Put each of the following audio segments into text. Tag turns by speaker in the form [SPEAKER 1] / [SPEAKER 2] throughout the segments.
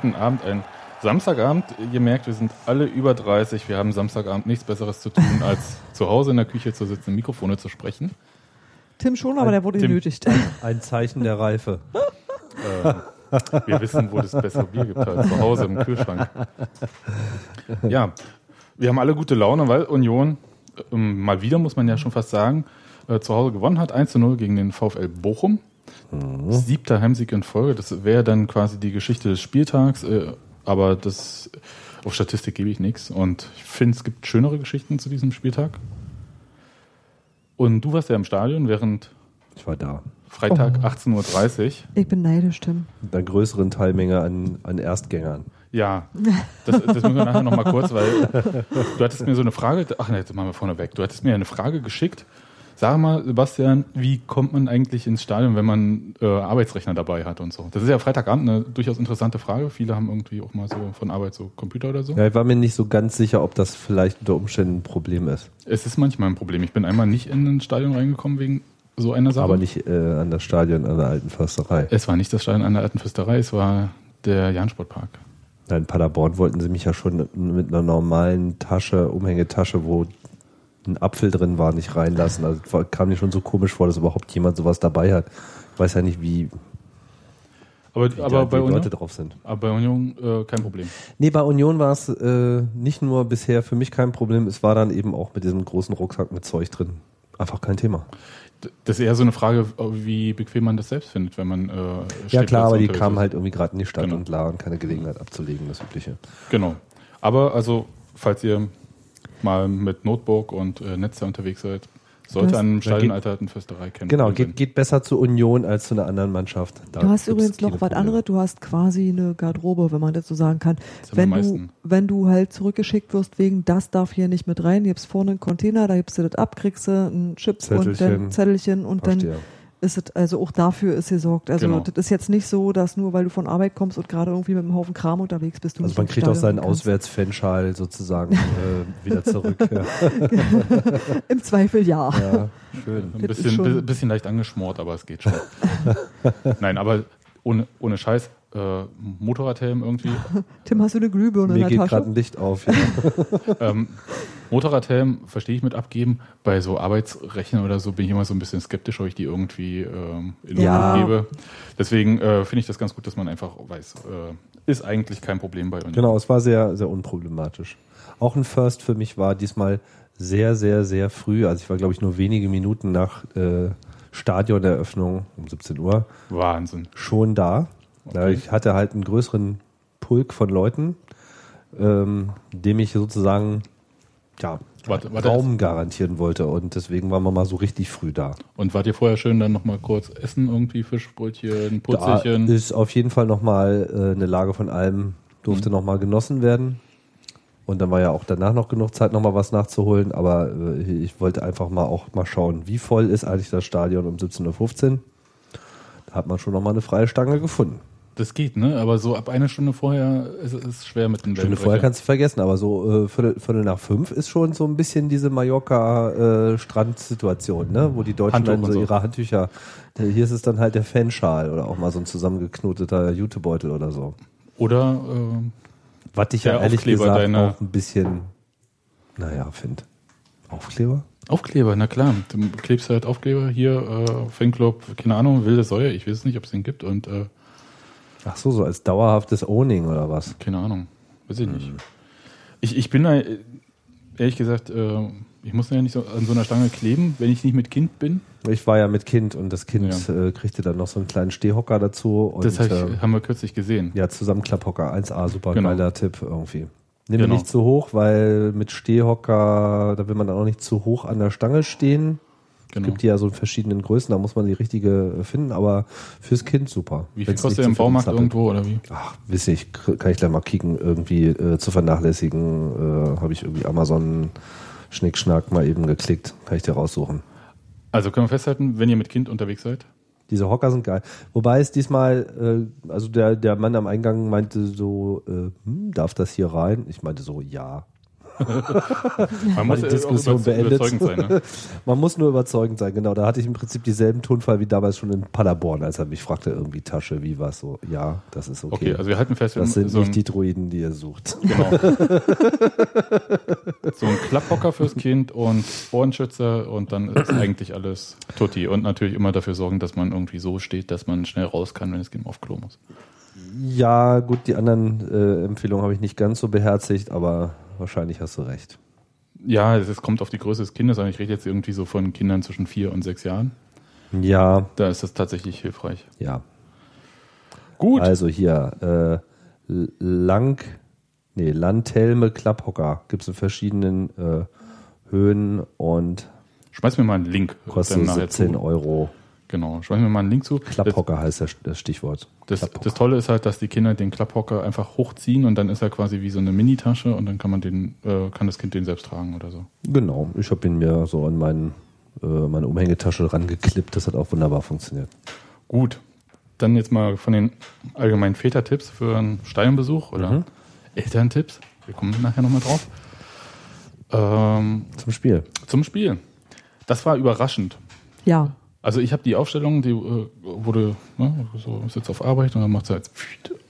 [SPEAKER 1] guten Abend. Ein Samstagabend. Ihr merkt, wir sind alle über 30. Wir haben Samstagabend nichts Besseres zu tun, als zu Hause in der Küche zu sitzen, Mikrofone zu sprechen.
[SPEAKER 2] Tim schon, aber der wurde
[SPEAKER 1] Tim-
[SPEAKER 2] genötigt.
[SPEAKER 3] Ein Zeichen der Reife.
[SPEAKER 1] Wir wissen, wo das bessere Bier gibt, als zu Hause im Kühlschrank. Ja, wir haben alle gute Laune, weil Union ähm, mal wieder, muss man ja schon fast sagen, äh, zu Hause gewonnen hat, 1 zu 0 gegen den VfL Bochum. Siebter Heimsieg in Folge, das wäre dann quasi die Geschichte des Spieltags, äh, aber das auf Statistik gebe ich nichts. Und ich finde, es gibt schönere Geschichten zu diesem Spieltag. Und du warst ja im Stadion während
[SPEAKER 3] Ich war da.
[SPEAKER 1] Freitag 18.30 Uhr.
[SPEAKER 2] Ich bin neidisch, Tim.
[SPEAKER 3] Mit einer größeren Teilmenge an, an Erstgängern.
[SPEAKER 1] Ja, das, das müssen wir nachher nochmal kurz, weil du hattest mir so eine Frage, ach ne, jetzt machen wir vorne weg. Du hattest mir eine Frage geschickt. Sag mal, Sebastian, wie kommt man eigentlich ins Stadion, wenn man äh, Arbeitsrechner dabei hat und so? Das ist ja Freitagabend eine durchaus interessante Frage. Viele haben irgendwie auch mal so von Arbeit so Computer oder so.
[SPEAKER 3] Ja, ich war mir nicht so ganz sicher, ob das vielleicht unter Umständen ein Problem ist.
[SPEAKER 1] Es ist manchmal ein Problem. Ich bin einmal nicht in ein Stadion reingekommen wegen so einer Sache.
[SPEAKER 3] Aber nicht äh, an das Stadion an der alten Försterei.
[SPEAKER 1] Es war nicht das Stadion an der alten Fürsterei, es war der Jansportpark.
[SPEAKER 3] In Paderborn wollten sie mich ja schon mit einer normalen Tasche, Umhängetasche, wo ein Apfel drin war, nicht reinlassen. Also kam mir schon so komisch vor, dass überhaupt jemand sowas dabei hat. Ich weiß ja nicht, wie,
[SPEAKER 1] Aber,
[SPEAKER 3] wie,
[SPEAKER 1] aber
[SPEAKER 3] da,
[SPEAKER 1] bei
[SPEAKER 3] die
[SPEAKER 1] Union,
[SPEAKER 3] Leute drauf sind.
[SPEAKER 1] aber bei Union äh, kein Problem.
[SPEAKER 3] Nee, bei Union war es äh, nicht nur bisher für mich kein Problem, es war dann eben auch mit diesem großen Rucksack mit Zeug drin. Einfach kein Thema.
[SPEAKER 1] Das ist eher so eine Frage, wie bequem man das selbst findet, wenn man äh,
[SPEAKER 3] Ja klar, aber die kamen
[SPEAKER 1] ist.
[SPEAKER 3] halt irgendwie gerade in die Stadt
[SPEAKER 1] Genau.
[SPEAKER 3] und la und keine Gelegenheit abzulegen, das Übliche.
[SPEAKER 1] Genau. Aber also, falls ihr mal mit Notebook und äh, Netz unterwegs seid, sollte
[SPEAKER 2] hast-
[SPEAKER 1] an einem
[SPEAKER 3] Ja,
[SPEAKER 1] Stadion
[SPEAKER 3] geht-
[SPEAKER 1] alter alten Fürsterei kennen.
[SPEAKER 3] Genau, geht, geht besser zur Union als zu einer anderen Mannschaft. Da
[SPEAKER 2] Du hast übrigens noch was anderes. Du hast quasi eine Garderobe, wenn man das so sagen kann. Wenn du, wenn du halt zurückgeschickt wirst wegen, das darf hier nicht mit rein, gibst vorne einen Container, da gibst du das ab, kriegst du einen Chip und
[SPEAKER 3] Zettelchen.
[SPEAKER 2] dann Zettelchen und dann
[SPEAKER 3] Verstehe.
[SPEAKER 2] Ist es, also auch dafür ist gesorgt. Also
[SPEAKER 1] Genau.
[SPEAKER 2] das ist jetzt nicht so, dass nur weil du von Arbeit kommst und gerade irgendwie mit einem Haufen Kram unterwegs bist, du
[SPEAKER 3] Also
[SPEAKER 2] nicht
[SPEAKER 3] man kriegt auch seinen. Auswärtsfanschal sozusagen äh, wieder zurück. Ja,
[SPEAKER 2] Im Zweifel ja.
[SPEAKER 3] ja schön.
[SPEAKER 1] Ein bisschen, bisschen leicht angeschmort, aber es geht schon. Nein, aber ohne, ohne Scheiß, äh, Motorradhelm irgendwie.
[SPEAKER 2] Tim, hast du eine Glühbirne in
[SPEAKER 3] Mir
[SPEAKER 2] der
[SPEAKER 3] geht
[SPEAKER 2] Tasche?
[SPEAKER 3] gerade ein Licht auf. Ja.
[SPEAKER 1] ähm, Motorradhelm verstehe ich mit abgeben. Bei so Arbeitsrechnern oder so bin ich immer so ein bisschen skeptisch, ob ich die irgendwie ähm, in
[SPEAKER 2] Ja.
[SPEAKER 1] Gebe. Deswegen äh, finde ich das ganz gut, dass man einfach weiß, äh, ist eigentlich kein Problem bei uns.
[SPEAKER 3] Genau, es war sehr, sehr unproblematisch. Auch ein First für mich war diesmal sehr, sehr, sehr früh. Also ich war, glaube ich, nur wenige Minuten nach äh, Stadioneröffnung um 17 Uhr
[SPEAKER 1] Wahnsinn.
[SPEAKER 3] schon da.
[SPEAKER 1] Okay.
[SPEAKER 3] ich hatte halt einen größeren Pulk von Leuten, ähm, dem ich sozusagen ja,
[SPEAKER 1] Warte, warte,
[SPEAKER 3] Raum garantieren wollte. Und deswegen waren wir mal so richtig früh da.
[SPEAKER 1] Und wart ihr vorher schön dann nochmal kurz essen, irgendwie Fischbrötchen,
[SPEAKER 3] Da
[SPEAKER 1] Putzelchen?
[SPEAKER 3] ist auf jeden Fall nochmal äh, eine Lage von allem, durfte
[SPEAKER 1] Mhm.
[SPEAKER 3] nochmal genossen werden. Und dann war ja auch danach noch genug Zeit, nochmal was nachzuholen. Aber äh, ich wollte einfach mal auch mal schauen, wie voll ist eigentlich das Stadion um 17.15 Uhr. Da hat man schon nochmal eine freie Stange gefunden.
[SPEAKER 1] Das geht, ne? Aber so ab eine Stunde vorher ist es schwer mit dem
[SPEAKER 3] Stunde vorher kannst du vergessen, aber so äh, Viertel, Viertel nach fünf ist schon so ein bisschen diese Mallorca-Strandsituation, ne? wo die Deutschen
[SPEAKER 1] Handtuch
[SPEAKER 3] dann so
[SPEAKER 1] so.
[SPEAKER 3] ihre Handtücher, äh, hier ist es dann halt der Fanschal oder auch mal so ein zusammengeknoteter Jutebeutel oder so.
[SPEAKER 1] Oder äh,
[SPEAKER 3] Was ich ja ehrlich
[SPEAKER 1] Aufkleber
[SPEAKER 3] gesagt auch ein bisschen, naja, finde. Aufkleber?
[SPEAKER 1] Aufkleber, na klar. Du klebst halt Aufkleber hier, äh, Fanclub, keine Ahnung, wilde Säue, ich weiß nicht, ob es den gibt und äh,
[SPEAKER 3] Ach so, so als dauerhaftes Owning oder was?
[SPEAKER 1] keine Ahnung, weiß ich nicht. Ich, ich bin da, äh, ehrlich gesagt, äh, ich muss ja nicht so an so einer Stange kleben, wenn ich nicht mit Kind bin.
[SPEAKER 3] Ich war ja mit Kind und das Kind äh, kriegte dann noch so einen kleinen Stehhocker dazu. Und,
[SPEAKER 1] Das hab ich,
[SPEAKER 3] äh,
[SPEAKER 1] haben wir kürzlich gesehen.
[SPEAKER 3] Ja, Zusammenklapphocker, 1A, super
[SPEAKER 1] Genau.
[SPEAKER 3] geiler Tipp irgendwie. Nimm
[SPEAKER 1] Genau.
[SPEAKER 3] nicht zu hoch, weil mit Stehhocker, da will man dann auch nicht zu hoch an der Stange stehen.
[SPEAKER 1] Genau.
[SPEAKER 3] Gibt die ja so in verschiedenen Größen, da muss man die richtige äh, finden, aber fürs Kind super.
[SPEAKER 1] Wie viel kostet der im Baumarkt
[SPEAKER 3] zappelt.
[SPEAKER 1] irgendwo oder wie?
[SPEAKER 3] Ach, weiß ich, kann ich gleich mal kicken, irgendwie äh, zu vernachlässigen, äh, habe ich irgendwie Amazon Schnickschnack mal eben geklickt, kann ich dir raussuchen.
[SPEAKER 1] Also können wir festhalten, wenn ihr mit Kind unterwegs seid?
[SPEAKER 3] Diese Hocker sind geil. Wobei es diesmal, äh, also der, der Mann am Eingang meinte so, äh, hm, darf das hier rein? Ich meinte so, ja.
[SPEAKER 1] Man muss
[SPEAKER 3] die Diskussion beendet.
[SPEAKER 1] überzeugend sein. Ne?
[SPEAKER 3] Man muss nur überzeugend sein, genau. Da hatte ich im Prinzip dieselben Tonfall wie damals schon in Paderborn, als er mich fragte, irgendwie Tasche, wie war's so? Ja, das ist okay.
[SPEAKER 1] Okay, also wir halten fest,
[SPEAKER 3] das sind
[SPEAKER 1] so
[SPEAKER 3] nicht die Druiden, die ihr sucht.
[SPEAKER 1] genau. so ein Klapphocker fürs Kind und Ohrenschützer und dann ist eigentlich alles tutti. Und natürlich immer dafür sorgen, dass man irgendwie so steht, dass man schnell raus kann, wenn das Kind auf Klo muss.
[SPEAKER 3] Ja, gut, die anderen äh, Empfehlungen habe ich nicht ganz so beherzigt, aber wahrscheinlich hast du recht.
[SPEAKER 1] Ja, es kommt auf die Größe des Kindes an. Ich rede jetzt irgendwie so von Kindern zwischen vier und sechs Jahren.
[SPEAKER 3] Ja,
[SPEAKER 1] Da ist das tatsächlich hilfreich.
[SPEAKER 3] ja.
[SPEAKER 1] Gut.
[SPEAKER 3] Also hier, äh, Lang, nee, Landhelme Klapphocker gibt es in verschiedenen äh, Höhen und
[SPEAKER 1] Schmeiß mir mal einen Link.
[SPEAKER 3] kostet
[SPEAKER 1] dann nachher
[SPEAKER 3] 17
[SPEAKER 1] zu.
[SPEAKER 3] Euro.
[SPEAKER 1] Genau, schmeiß mir mal einen Link zu.
[SPEAKER 3] Klapphocker heißt das, das Stichwort.
[SPEAKER 1] Das, das, das Tolle ist halt, dass die Kinder den Klapphocker einfach hochziehen und dann ist er quasi wie so eine Mini-Tasche und dann kann man den, äh, kann das Kind den selbst tragen oder so.
[SPEAKER 3] Genau, ich habe ihn mir so an meinen, äh, meine Umhängetasche rangeklippt. Das hat auch wunderbar funktioniert.
[SPEAKER 1] Gut. Dann jetzt mal von den allgemeinen Vätertipps für einen Stadionbesuch oder
[SPEAKER 3] Mhm.
[SPEAKER 1] Elterntipps. Wir kommen nachher nochmal drauf. Ähm,
[SPEAKER 3] Zum Spiel.
[SPEAKER 1] zum Spiel. Das war überraschend.
[SPEAKER 2] Ja.
[SPEAKER 1] Also ich habe die Aufstellung, die äh, wurde, ne, so sitzt auf Arbeit und dann macht sie halt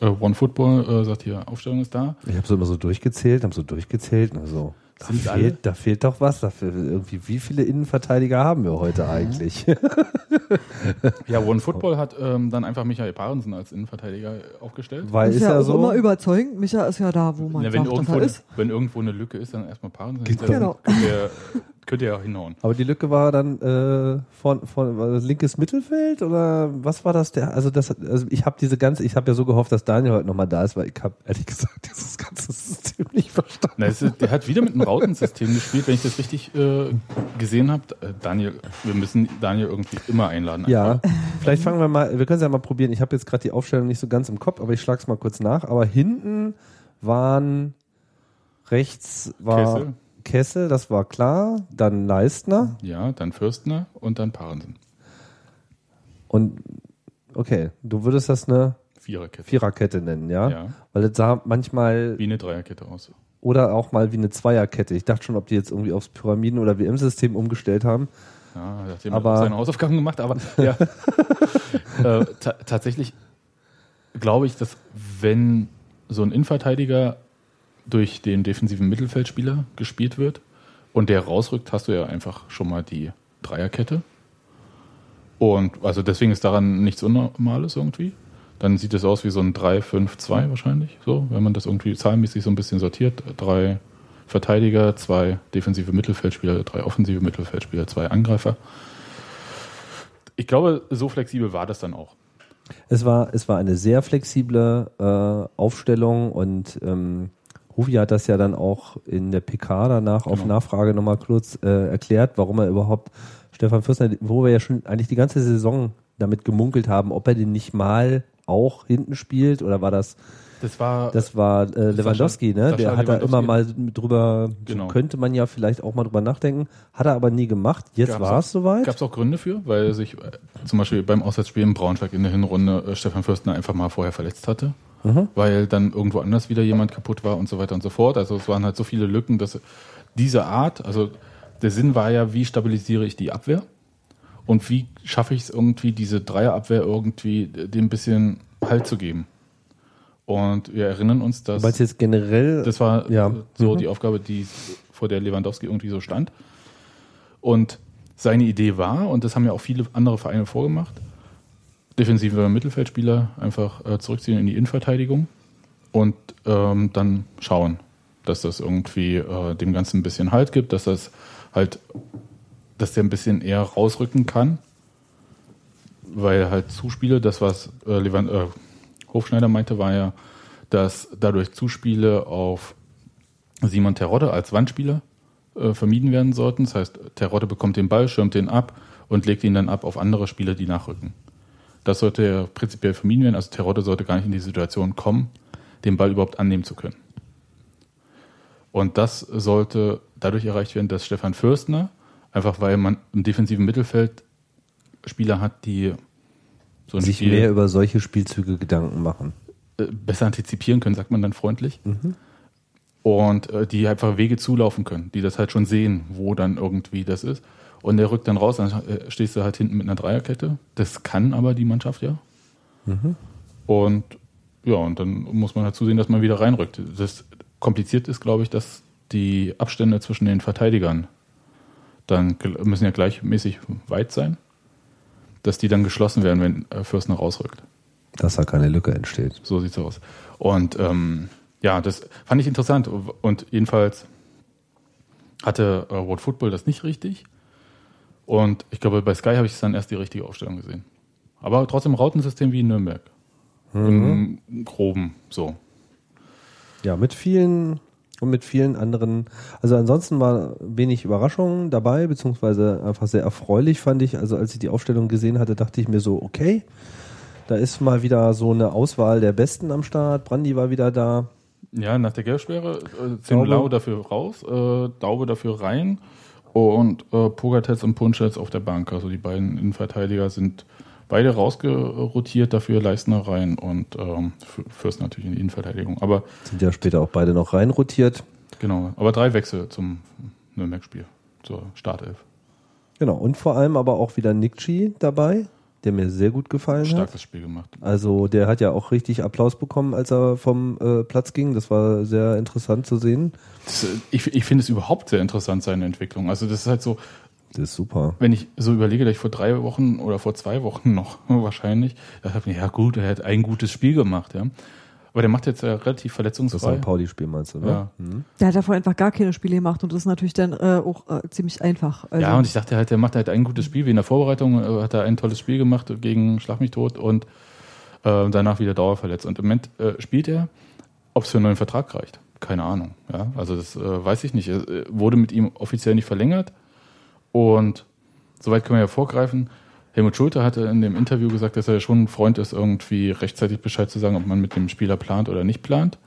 [SPEAKER 1] äh, One Football, äh, sagt hier, Aufstellung ist da.
[SPEAKER 3] Ich habe so immer so durchgezählt, habe so durchgezählt. und so, da,
[SPEAKER 1] Sind alle?
[SPEAKER 3] fehlt, da fehlt doch was. Da fehlt irgendwie, wie viele Innenverteidiger haben wir heute eigentlich?
[SPEAKER 1] Ja, One Football hat ähm, dann einfach Michael Parensen als Innenverteidiger aufgestellt.
[SPEAKER 3] Weil
[SPEAKER 2] ist,
[SPEAKER 3] ist
[SPEAKER 2] ja,
[SPEAKER 3] ja
[SPEAKER 2] auch
[SPEAKER 3] so.
[SPEAKER 2] immer überzeugend. Micha ist ja da, wo man
[SPEAKER 1] Na, wenn,
[SPEAKER 2] sagt,
[SPEAKER 1] irgendwo,
[SPEAKER 2] ist.
[SPEAKER 1] wenn irgendwo eine Lücke ist, dann erstmal Parensen.
[SPEAKER 3] Genau.
[SPEAKER 1] könnt ihr ja hinhauen.
[SPEAKER 3] Aber die Lücke war dann äh, von, von das linkes Mittelfeld oder was war das? Der, also das, also ich habe diese ganze, ich habe ja so gehofft, dass Daniel heute nochmal da ist, weil ich habe ehrlich gesagt dieses ganze System nicht verstanden.
[SPEAKER 1] Na, ist, der hat wieder mit einem Rautensystem gespielt, wenn ich das richtig äh, gesehen habe. Äh, Daniel, wir müssen Daniel irgendwie immer einladen.
[SPEAKER 3] Ja, vielleicht fangen wir mal, wir können es ja mal probieren. Ich habe jetzt gerade die Aufstellung nicht so ganz im Kopf, aber ich schlage es mal kurz nach. Aber hinten waren rechts war
[SPEAKER 1] Kessel.
[SPEAKER 3] Kessel, das war klar. Dann Leistner
[SPEAKER 1] Ja, dann Fürstner und dann Parensen.
[SPEAKER 3] und okay, du würdest das eine
[SPEAKER 1] Viererkette.
[SPEAKER 3] Viererkette nennen, ja?
[SPEAKER 1] Ja.
[SPEAKER 3] Weil das sah manchmal
[SPEAKER 1] Wie eine Dreierkette aus.
[SPEAKER 3] oder auch mal wie eine Zweierkette. Ich dachte schon, ob die jetzt irgendwie aufs Pyramiden- oder WM-System umgestellt haben.
[SPEAKER 1] Ja, hat jemand
[SPEAKER 3] Aber-
[SPEAKER 1] seine Hausaufgaben gemacht, aber ja. äh, ta tatsächlich glaube ich, dass wenn so ein Innenverteidiger durch den defensiven Mittelfeldspieler gespielt wird und der rausrückt, hast du ja einfach schon mal die Dreierkette. Und also deswegen ist daran nichts Unnormales irgendwie. Dann sieht es aus wie so ein 3-5-2 wahrscheinlich, so, wenn man das irgendwie zahlenmäßig so ein bisschen sortiert. Drei Verteidiger, zwei defensive Mittelfeldspieler, drei offensive Mittelfeldspieler, zwei Angreifer. Ich glaube, so flexibel war das dann auch.
[SPEAKER 3] Es war, es war eine sehr flexible äh, Aufstellung und ähm, Rufi hat das ja dann auch in der PK danach auf
[SPEAKER 1] Genau.
[SPEAKER 3] Nachfrage nochmal kurz äh, erklärt, warum er überhaupt Stefan Fürstner, wo wir ja schon eigentlich die ganze Saison damit gemunkelt haben, ob er den nicht mal auch hinten spielt oder war das,
[SPEAKER 1] Das war,
[SPEAKER 3] das war äh, Lewandowski, ne?
[SPEAKER 1] Sascha
[SPEAKER 3] Der hat da immer mal drüber,
[SPEAKER 1] Genau.
[SPEAKER 3] könnte man ja vielleicht auch mal drüber nachdenken, hat er aber nie gemacht. Jetzt war es soweit.
[SPEAKER 1] Gab es auch Gründe für, weil sich äh, zum Beispiel beim Auswärtsspiel in Braunschweig in der Hinrunde äh, Stefan Fürstner einfach mal vorher verletzt hatte,
[SPEAKER 3] Mhm.
[SPEAKER 1] weil dann irgendwo anders wieder jemand kaputt war und so weiter und so fort. Also es waren halt so viele Lücken, dass diese Art, also der Sinn war ja, wie stabilisiere ich die Abwehr und wie schaffe ich es irgendwie, diese Dreierabwehr irgendwie dem ein bisschen Halt zu geben. Und wir erinnern uns, dass
[SPEAKER 3] Weil es jetzt generell
[SPEAKER 1] das war
[SPEAKER 3] Ja.
[SPEAKER 1] so
[SPEAKER 3] Mhm.
[SPEAKER 1] die Aufgabe, die vor der Lewandowski irgendwie so stand. Und seine Idee war, und das haben ja auch viele andere Vereine vorgemacht, defensive Mittelfeldspieler einfach äh, zurückziehen in die Innenverteidigung und ähm, dann schauen, dass das irgendwie äh, dem Ganzen ein bisschen Halt gibt, dass das halt, dass der ein bisschen eher rausrücken kann, weil halt Zuspiele, das was äh, Lewand, äh, Hofschneider meinte, war ja, dass dadurch Zuspiele auf Simon Terodde als Wandspieler äh, vermieden werden sollten. Das heißt, Terodde bekommt den Ball, schirmt den ab und legt ihn dann ab auf andere Spieler, die nachrücken. Das sollte ja prinzipiell vermieden werden. Also Terodde sollte gar nicht in die Situation kommen, den Ball überhaupt annehmen zu können. Und das sollte dadurch erreicht werden, dass Stefan Fürstner, einfach weil man im defensiven Mittelfeld Spieler hat, die so ein
[SPEAKER 3] sich
[SPEAKER 1] Spiel
[SPEAKER 3] mehr über solche Spielzüge Gedanken machen.
[SPEAKER 1] äh, besser antizipieren können, sagt man dann freundlich. und äh, die einfach Wege zulaufen können, die das halt schon sehen, wo dann irgendwie das ist. Und der rückt dann raus, dann äh, stehst du halt hinten mit einer Dreierkette. Das kann aber die Mannschaft ja. Und ja, und dann muss man halt zusehen, dass man wieder reinrückt. Das kompliziert ist, glaube ich, dass die Abstände zwischen den Verteidigern dann müssen ja gleichmäßig weit sein, dass die dann geschlossen werden, wenn äh, Fürstner rausrückt.
[SPEAKER 3] Dass da keine Lücke entsteht.
[SPEAKER 1] So sieht's aus. Und ähm, ja, das fand ich interessant. Und jedenfalls hatte äh, World Football das nicht richtig. Und ich glaube, bei Sky habe ich dann erst die richtige Aufstellung gesehen. Aber trotzdem Rautensystem wie in Nürnberg. Im Groben so.
[SPEAKER 3] Ja, mit vielen und mit vielen anderen. Also ansonsten war wenig Überraschungen dabei, beziehungsweise einfach sehr erfreulich fand ich. Also als ich die Aufstellung gesehen hatte, dachte ich mir so, okay, da ist mal wieder so eine Auswahl der Besten am Start. Brandi war wieder da.
[SPEAKER 1] Ja, nach der Gelbsperre äh,
[SPEAKER 3] Daube.
[SPEAKER 1] dafür raus, äh, Daube dafür rein und äh, Pogatetz und Punschetz auf der Bank. Also die beiden Innenverteidiger sind beide rausgerotiert, dafür Leistner rein und ähm, Fürst natürlich in die Innenverteidigung. Aber
[SPEAKER 3] Sind ja später auch beide noch reinrotiert.
[SPEAKER 1] genau, aber drei Wechsel zum Nürnberg-Spiel, zur Startelf.
[SPEAKER 3] Genau. Und vor allem aber auch wieder Nikci dabei, der mir sehr gut gefallen hat.
[SPEAKER 1] Starkes Spiel gemacht.
[SPEAKER 3] Also der hat ja auch richtig Applaus bekommen, als er vom äh, Platz ging. Das war sehr interessant zu sehen.
[SPEAKER 1] Das, äh, ich ich finde es überhaupt sehr interessant, seine Entwicklung. Also das ist halt so,
[SPEAKER 3] Das ist super.
[SPEAKER 1] wenn ich so überlege, dass ich vor drei Wochen oder vor zwei Wochen noch wahrscheinlich, da habe ich mir, ja gut, er hat ein gutes Spiel gemacht, ja. Aber der macht jetzt ja relativ
[SPEAKER 3] Das
[SPEAKER 1] verletzungsfrei.
[SPEAKER 3] St. Pauli-Spiel meinst du, ne?
[SPEAKER 1] Ja.
[SPEAKER 3] Mhm.
[SPEAKER 2] Der hat davor einfach gar keine Spiele gemacht und das ist natürlich dann äh, auch äh, ziemlich einfach. Also,
[SPEAKER 1] Ja, und ich dachte halt, der macht halt ein gutes Spiel, wie in der Vorbereitung äh, hat er ein tolles Spiel gemacht gegen Schlag mich tot und äh, danach wieder dauerverletzt. Und im Moment äh, spielt er, ob es für einen neuen Vertrag reicht. Keine Ahnung. Ja, also das äh, weiß ich nicht. Er äh, wurde mit ihm offiziell nicht verlängert und soweit können wir ja vorgreifen. Helmut Schulte hatte in dem Interview gesagt, dass er schon ein Freund ist, irgendwie rechtzeitig Bescheid zu sagen, ob man mit dem Spieler plant oder nicht plant.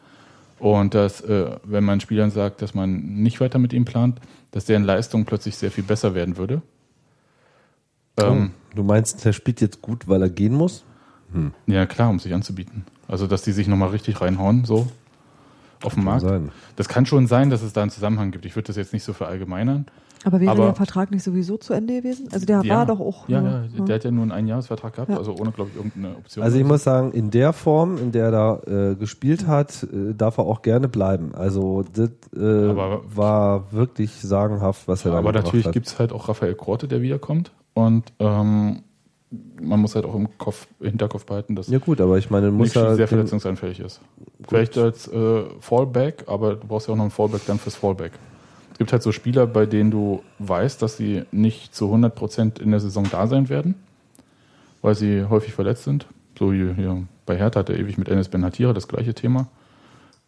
[SPEAKER 1] Und dass, äh, wenn man Spielern sagt, dass man nicht weiter mit ihm plant, dass deren Leistung plötzlich sehr viel besser werden würde. Ähm,
[SPEAKER 3] Oh, du meinst, der spielt jetzt gut, weil er gehen muss?
[SPEAKER 1] Ja, klar, um sich anzubieten. Also, dass die sich nochmal richtig reinhauen, so auf dem Markt.
[SPEAKER 3] sein.
[SPEAKER 1] Das kann schon sein, dass es da einen Zusammenhang gibt. Ich würde das jetzt nicht so verallgemeinern.
[SPEAKER 2] Aber wäre
[SPEAKER 1] aber-
[SPEAKER 2] der Vertrag nicht sowieso zu Ende gewesen? Also der
[SPEAKER 1] Ja.
[SPEAKER 2] war doch auch.
[SPEAKER 1] Ja,
[SPEAKER 2] nur-
[SPEAKER 1] ja, der hat ja nur einen Einjahresvertrag gehabt,
[SPEAKER 2] Ja.
[SPEAKER 1] also ohne, glaube ich, irgendeine Option.
[SPEAKER 3] Also ich muss sagen, in der Form, in der er da äh, gespielt hat, äh, darf er auch gerne bleiben. Also das äh,
[SPEAKER 1] Aber-
[SPEAKER 3] war wirklich sagenhaft, was er da
[SPEAKER 1] Aber
[SPEAKER 3] gebracht
[SPEAKER 1] natürlich
[SPEAKER 3] hat.
[SPEAKER 1] gibt es halt auch Raphael Korte, der wiederkommt. Und ähm, man muss halt auch im Kopf, Hinterkopf behalten, dass
[SPEAKER 3] Ja gut, aber ich meine, muss er
[SPEAKER 1] sehr verletzungsanfällig ist. Vielleicht als äh, Fallback, aber du brauchst ja auch noch einen Fallback dann fürs Fallback. Es gibt halt so Spieler, bei denen du weißt, dass sie nicht zu 100% in der Saison da sein werden, weil sie häufig verletzt sind. So hier, hier bei Hertha hat er ewig mit Enes Benhatira das gleiche Thema.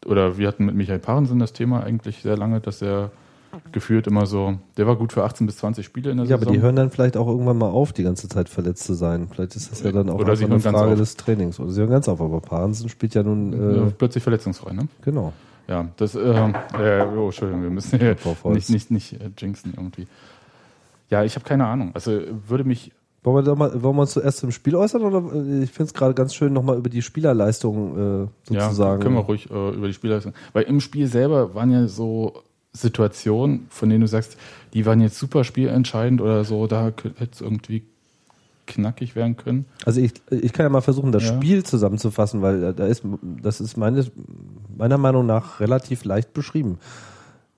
[SPEAKER 1] Oder wir hatten mit Michael Parensen das Thema eigentlich sehr lange, dass er gefühlt immer so, der war gut für 18 bis 20 Spiele in der
[SPEAKER 3] ja, aber
[SPEAKER 1] Saison.
[SPEAKER 3] die hören dann vielleicht auch irgendwann mal auf, die ganze Zeit verletzt zu sein. Vielleicht ist das ja dann auch
[SPEAKER 1] Oder
[SPEAKER 3] eine Frage des Trainings. Oder sie hören ganz auf, aber Parensen spielt ja nun, äh,
[SPEAKER 1] Ja, plötzlich verletzungsfrei, ne?
[SPEAKER 3] genau.
[SPEAKER 1] Ja, das, ähm, äh, oh, Entschuldigung, wir müssen hier nicht, nicht, nicht äh, jinxen irgendwie. Ja, ich habe keine Ahnung. Also würde mich,
[SPEAKER 3] Wollen wir, mal, wollen wir uns zuerst zum Spiel äußern oder äh, ich finde es gerade ganz schön, nochmal über die Spielerleistung äh,
[SPEAKER 1] ja,
[SPEAKER 3] sozusagen.
[SPEAKER 1] können wir ruhig äh, über die Spieler Weil im Spiel selber waren ja so Situationen, von denen du sagst, die waren jetzt super spielentscheidend oder so, da hätte es irgendwie knackig werden können.
[SPEAKER 3] Also ich, ich kann ja mal versuchen, das
[SPEAKER 1] Ja.
[SPEAKER 3] Spiel zusammenzufassen, weil da ist, das ist meine, meiner Meinung nach relativ leicht beschrieben.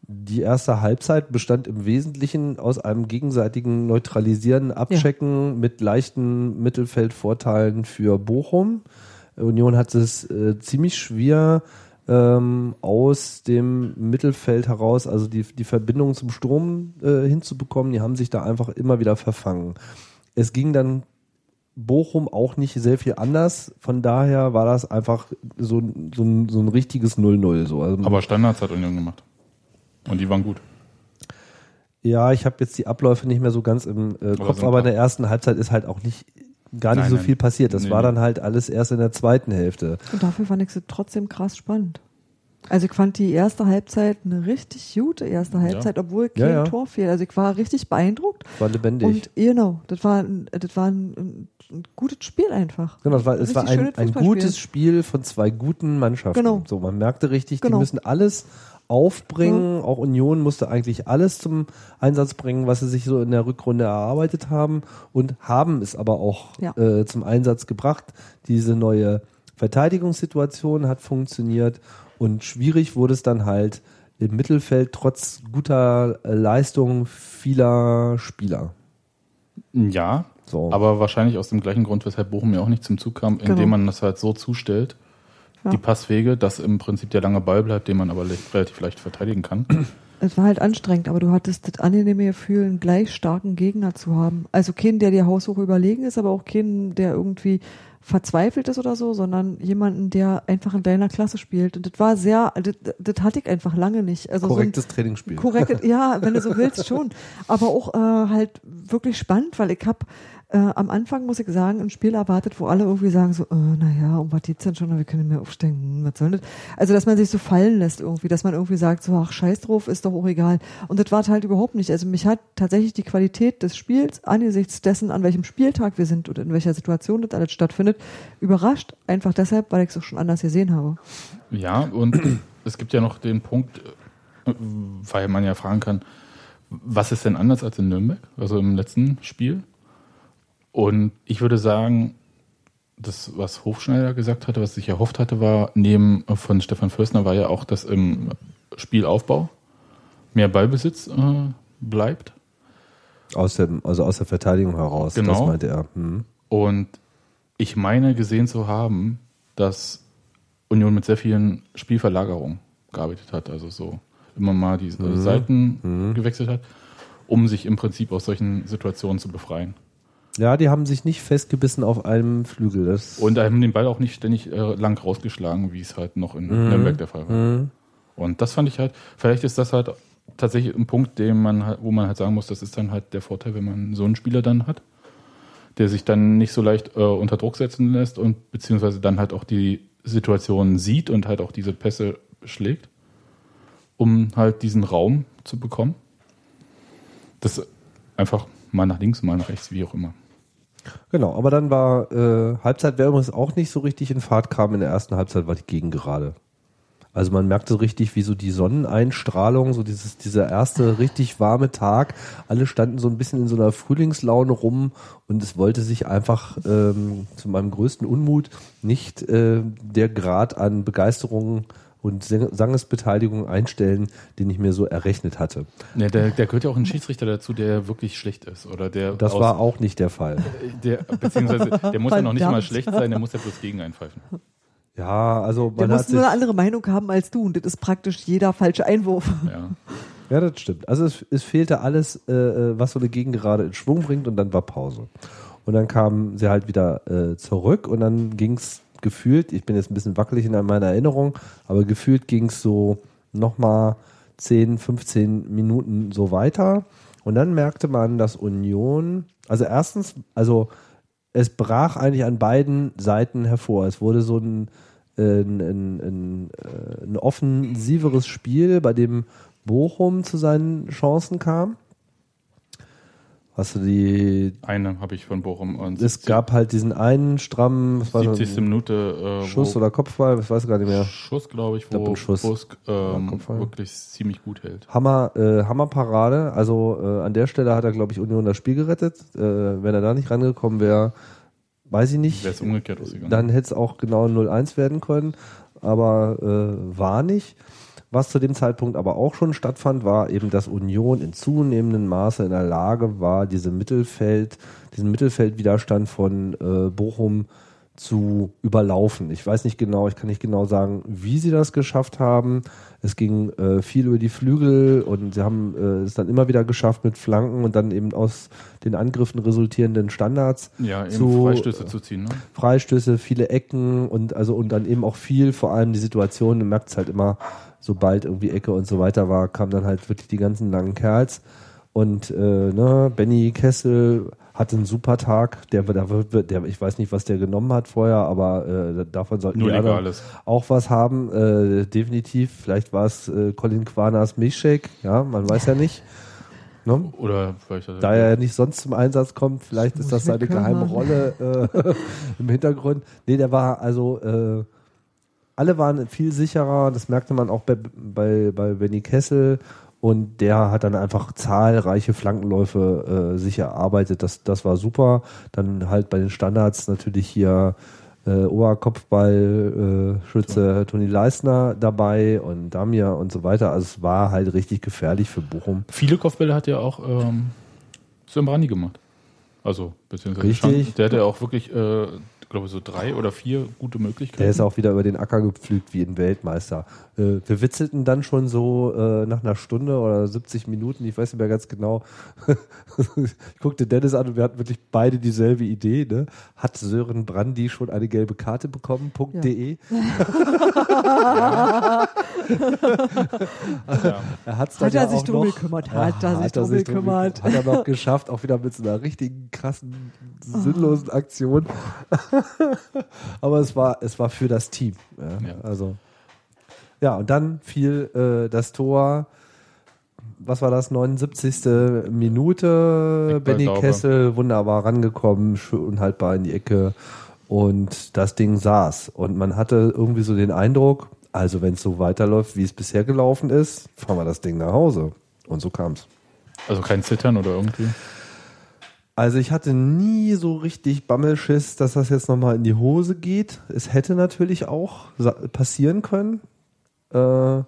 [SPEAKER 3] Die erste Halbzeit bestand im Wesentlichen aus einem gegenseitigen Neutralisieren, Abchecken mit leichten Mittelfeldvorteilen für Bochum. Union hat es äh, ziemlich schwer ähm, aus dem Mittelfeld heraus, also die, die Verbindung zum Sturm äh, hinzubekommen. Die haben sich da einfach immer wieder verfangen. Es ging dann Bochum auch nicht sehr viel anders. Von daher war das einfach so, so, ein, so ein richtiges 0-0. So. Also,
[SPEAKER 1] Aber Standards hat Union gemacht. Und die waren gut.
[SPEAKER 3] ja, ich habe jetzt die Abläufe nicht mehr so ganz im äh, Kopf, aber in der ersten Halbzeit ist halt auch nicht gar nicht
[SPEAKER 1] Nein,
[SPEAKER 3] so
[SPEAKER 1] nein.
[SPEAKER 3] viel passiert. Das
[SPEAKER 1] Nee,
[SPEAKER 3] war
[SPEAKER 1] nee.
[SPEAKER 3] dann halt alles erst in der zweiten Hälfte.
[SPEAKER 2] Und dafür fand ich sie trotzdem krass spannend. Also ich fand die erste Halbzeit eine richtig gute erste Halbzeit, obwohl kein
[SPEAKER 3] Ja, ja.
[SPEAKER 2] Tor fiel. Also ich war richtig beeindruckt.
[SPEAKER 3] War lebendig.
[SPEAKER 2] Und genau, das war, ein- das war ein, ein, gutes Spiel einfach.
[SPEAKER 3] Genau, es war, es war ein, ein gutes Spiel von zwei guten Mannschaften.
[SPEAKER 2] Genau.
[SPEAKER 3] So, man merkte richtig,
[SPEAKER 2] Genau.
[SPEAKER 3] die müssen alles aufbringen. Auch Union musste eigentlich alles zum Einsatz bringen, was sie sich so in der Rückrunde erarbeitet haben und haben es aber auch
[SPEAKER 2] Ja.
[SPEAKER 3] äh, zum Einsatz gebracht. Diese neue Verteidigungssituation hat funktioniert und schwierig wurde es dann halt im Mittelfeld trotz guter äh, Leistung vieler Spieler.
[SPEAKER 1] Ja,
[SPEAKER 3] So.
[SPEAKER 1] aber wahrscheinlich aus dem gleichen Grund, weshalb Bochum ja auch nicht zum Zug kam, indem
[SPEAKER 2] Genau.
[SPEAKER 1] man das halt so zustellt,
[SPEAKER 2] Ja.
[SPEAKER 1] die Passwege, dass im Prinzip der lange Ball bleibt, den man aber le- relativ leicht verteidigen kann.
[SPEAKER 2] Es war halt anstrengend, aber du hattest das angenehme Gefühl, einen gleich starken Gegner zu haben. Also keinen, der dir haushoch überlegen ist, aber auch keinen, der irgendwie verzweifelt ist oder so, sondern jemanden, der einfach in deiner Klasse spielt. Und das war sehr, das, das hatte ich einfach lange nicht. Also
[SPEAKER 3] Korrektes Trainingsspiel.
[SPEAKER 2] So ein, korrekt, ja, wenn du so willst, schon. Aber auch äh, halt wirklich spannend, weil ich habe äh, am Anfang, muss ich sagen, ein Spiel erwartet, wo alle irgendwie sagen so, äh, naja, um was geht's denn schon, wir können mehr aufsteigen, hm, was soll das? Also, dass man sich so fallen lässt irgendwie, dass man irgendwie sagt so, ach, scheiß drauf, ist doch auch egal. Und das war halt überhaupt nicht. Also, mich hat tatsächlich die Qualität des Spiels angesichts dessen, an welchem Spieltag wir sind und in welcher Situation das alles stattfindet, überrascht. Einfach deshalb, weil ich es auch schon anders gesehen habe.
[SPEAKER 1] Ja, und es gibt ja noch den Punkt, äh, weil man ja fragen kann, was ist denn anders als in Nürnberg, also im letzten Spiel? Und ich würde sagen, das, was Hofschneider gesagt hatte, was ich erhofft hatte, war, neben äh, von Stefan Fürstner war ja auch, dass im Spielaufbau mehr Ballbesitz äh, bleibt.
[SPEAKER 3] Aus dem, also aus der Verteidigung heraus, das
[SPEAKER 1] Genau.
[SPEAKER 3] meinte er. Hm.
[SPEAKER 1] Und ich meine gesehen zu haben, dass Union mit sehr vielen Spielverlagerungen gearbeitet hat. Also so immer mal die äh, Seiten gewechselt hat, um sich im Prinzip aus solchen Situationen zu befreien.
[SPEAKER 3] Ja, die haben sich nicht festgebissen auf einem Flügel. Das
[SPEAKER 1] Und haben den Ball auch nicht ständig äh, lang rausgeschlagen, wie es halt noch in Nürnberg der Fall war. Und das fand ich halt, vielleicht ist das halt tatsächlich ein Punkt, den man halt, wo man halt sagen muss, das ist dann halt der Vorteil, wenn man so einen Spieler dann hat, der sich dann nicht so leicht äh, unter Druck setzen lässt und beziehungsweise dann halt auch die Situation sieht und halt auch diese Pässe schlägt, um halt diesen Raum zu bekommen. Das einfach mal nach links, mal nach rechts, wie auch immer.
[SPEAKER 3] Genau, aber dann war äh, Halbzeit, wer übrigens auch nicht so richtig in Fahrt kam in der ersten Halbzeit, war die Gegengerade. Also man merkte richtig, wie so die Sonneneinstrahlung, so dieses, dieser erste richtig warme Tag, alle standen so ein bisschen in so einer Frühlingslaune rum und es wollte sich einfach ähm, zu meinem größten Unmut nicht äh, der Grad an Begeisterung und Sang- Sangesbeteiligung einstellen, den ich mir so errechnet hatte.
[SPEAKER 1] Ja, der, der gehört ja auch ein Schiedsrichter dazu, der wirklich schlecht ist. Oder der
[SPEAKER 3] Das
[SPEAKER 1] aus-
[SPEAKER 3] war auch nicht der Fall.
[SPEAKER 1] Der, beziehungsweise, der muss ja noch nicht mal schlecht sein, der muss ja bloß gegen einpfeifen.
[SPEAKER 3] Ja, also
[SPEAKER 2] Der
[SPEAKER 3] man hat
[SPEAKER 2] muss nur eine andere Meinung haben als du und das ist praktisch jeder falsche Einwurf.
[SPEAKER 1] Ja.
[SPEAKER 3] Ja, das stimmt. Also es, es fehlte alles, äh, äh, was so eine Gegengerade in Schwung bringt und dann war Pause. Und dann kamen sie halt wieder äh, zurück und dann ging's gefühlt, ich bin jetzt ein bisschen wackelig in meiner Erinnerung, aber gefühlt ging's so nochmal 10, 15 Minuten so weiter. Und dann merkte man, dass Union, also erstens, also es brach eigentlich an beiden Seiten hervor. Es wurde so ein, äh, ein, ein, äh, ein offensiveres Spiel, bei dem Bochum zu seinen Chancen kam. Hast du die,
[SPEAKER 1] Eine habe ich von Bochum. Und
[SPEAKER 3] es gab halt diesen einen strammen, was war das,
[SPEAKER 1] 70. Minute äh,
[SPEAKER 3] Schuss oder Kopfball, ich weiß gar nicht mehr.
[SPEAKER 1] Schuss, glaube ich, wo
[SPEAKER 3] ein Schuss.
[SPEAKER 1] Busk ähm,
[SPEAKER 3] Kopfball.
[SPEAKER 1] wirklich ziemlich gut hält.
[SPEAKER 3] Hammer, äh, Hammerparade. Also äh, an der Stelle hat er, glaube ich, Union das Spiel gerettet. Äh, wenn er da nicht rangekommen wäre, weiß ich nicht.
[SPEAKER 1] Wäre es umgekehrt ausgegangen.
[SPEAKER 3] Dann hätte es auch genau 0-1 werden können, aber äh, war nicht. Was zu dem Zeitpunkt aber auch schon stattfand, war eben, dass Union in zunehmendem Maße in der Lage war, diese Mittelfeld, diesen Mittelfeldwiderstand von äh, Bochum zu überlaufen. Ich weiß nicht genau, ich kann nicht genau sagen, wie sie das geschafft haben. Es ging äh, viel über die Flügel und sie haben äh, es dann immer wieder geschafft mit Flanken und dann eben aus den Angriffen resultierenden Standards
[SPEAKER 1] ja,
[SPEAKER 3] zu,
[SPEAKER 1] Freistöße zu ziehen. Ne?
[SPEAKER 3] Freistöße, viele Ecken und also und dann eben auch viel, vor allem die Situation, du merkst halt immer, sobald irgendwie Ecke und so weiter war, kamen dann halt wirklich die ganzen langen Kerls. Und äh, ne, Benny Kessel hatte einen super Tag, der, der, wird- der, ich weiß nicht, was der genommen hat vorher, aber äh, davon sollten
[SPEAKER 1] Nur Legales.
[SPEAKER 3] auch was haben. Äh, definitiv, vielleicht war es äh, Colin Quanas Milchshake, ja, man weiß ja nicht. Ne?
[SPEAKER 1] Oder vielleicht
[SPEAKER 3] Da er nicht sonst zum Einsatz kommt, vielleicht ist das seine
[SPEAKER 2] kümmern.
[SPEAKER 3] geheime Rolle äh, im Hintergrund. Nee, der war also äh, alle waren viel sicherer, das merkte man auch bei, bei, bei Benny Kessel und der hat dann einfach zahlreiche Flankenläufe äh, sich erarbeitet. Das, das war super. Dann halt bei den Standards natürlich hier äh, Oberkopfball-Schütze äh, Toni Leisner dabei und Damir und so weiter. Also es war halt richtig gefährlich für Bochum.
[SPEAKER 1] Viele Kopfbälle hat ja auch ähm, Brandi gemacht. Also, beziehungsweise
[SPEAKER 3] Richtig.
[SPEAKER 1] Der hatte auch wirklich äh, glaube so drei oder vier gute Möglichkeiten.
[SPEAKER 3] Der ist auch wieder über den Acker gepflügt wie ein Weltmeister. Äh, wir witzelten dann schon so äh, nach einer Stunde oder 70 Minuten, ich weiß nicht mehr ganz genau. ich guckte Dennis an und wir hatten wirklich beide dieselbe Idee. Ne? Hat Sören Brandy schon eine gelbe Karte bekommen? .de.
[SPEAKER 1] Ja.
[SPEAKER 3] Er hat's
[SPEAKER 2] Hat
[SPEAKER 3] dann
[SPEAKER 2] er
[SPEAKER 3] ja
[SPEAKER 2] sich drum
[SPEAKER 3] noch,
[SPEAKER 2] gekümmert?
[SPEAKER 3] Ja,
[SPEAKER 2] Hat er sich drum
[SPEAKER 3] drum
[SPEAKER 2] gekümmert?
[SPEAKER 3] Hat er noch geschafft, auch wieder mit so einer richtigen krassen, sinnlosen Aktion. Aber es war, es war für das Team. Ja,
[SPEAKER 1] Ja.
[SPEAKER 3] Also, ja, und dann fiel äh, das Tor. Was war das? 79. Minute. Benny. Kessel wunderbar rangekommen, schön haltbar in die Ecke. Und das Ding saß. Und man hatte irgendwie so den Eindruck, also wenn es so weiterläuft, wie es bisher gelaufen ist, fahren wir das Ding nach Hause. Und so kam's.
[SPEAKER 1] Also kein Zittern oder irgendwie.
[SPEAKER 3] Also ich hatte nie so richtig Bammelschiss, dass das jetzt nochmal in die Hose geht. Es hätte natürlich auch passieren können. Äh,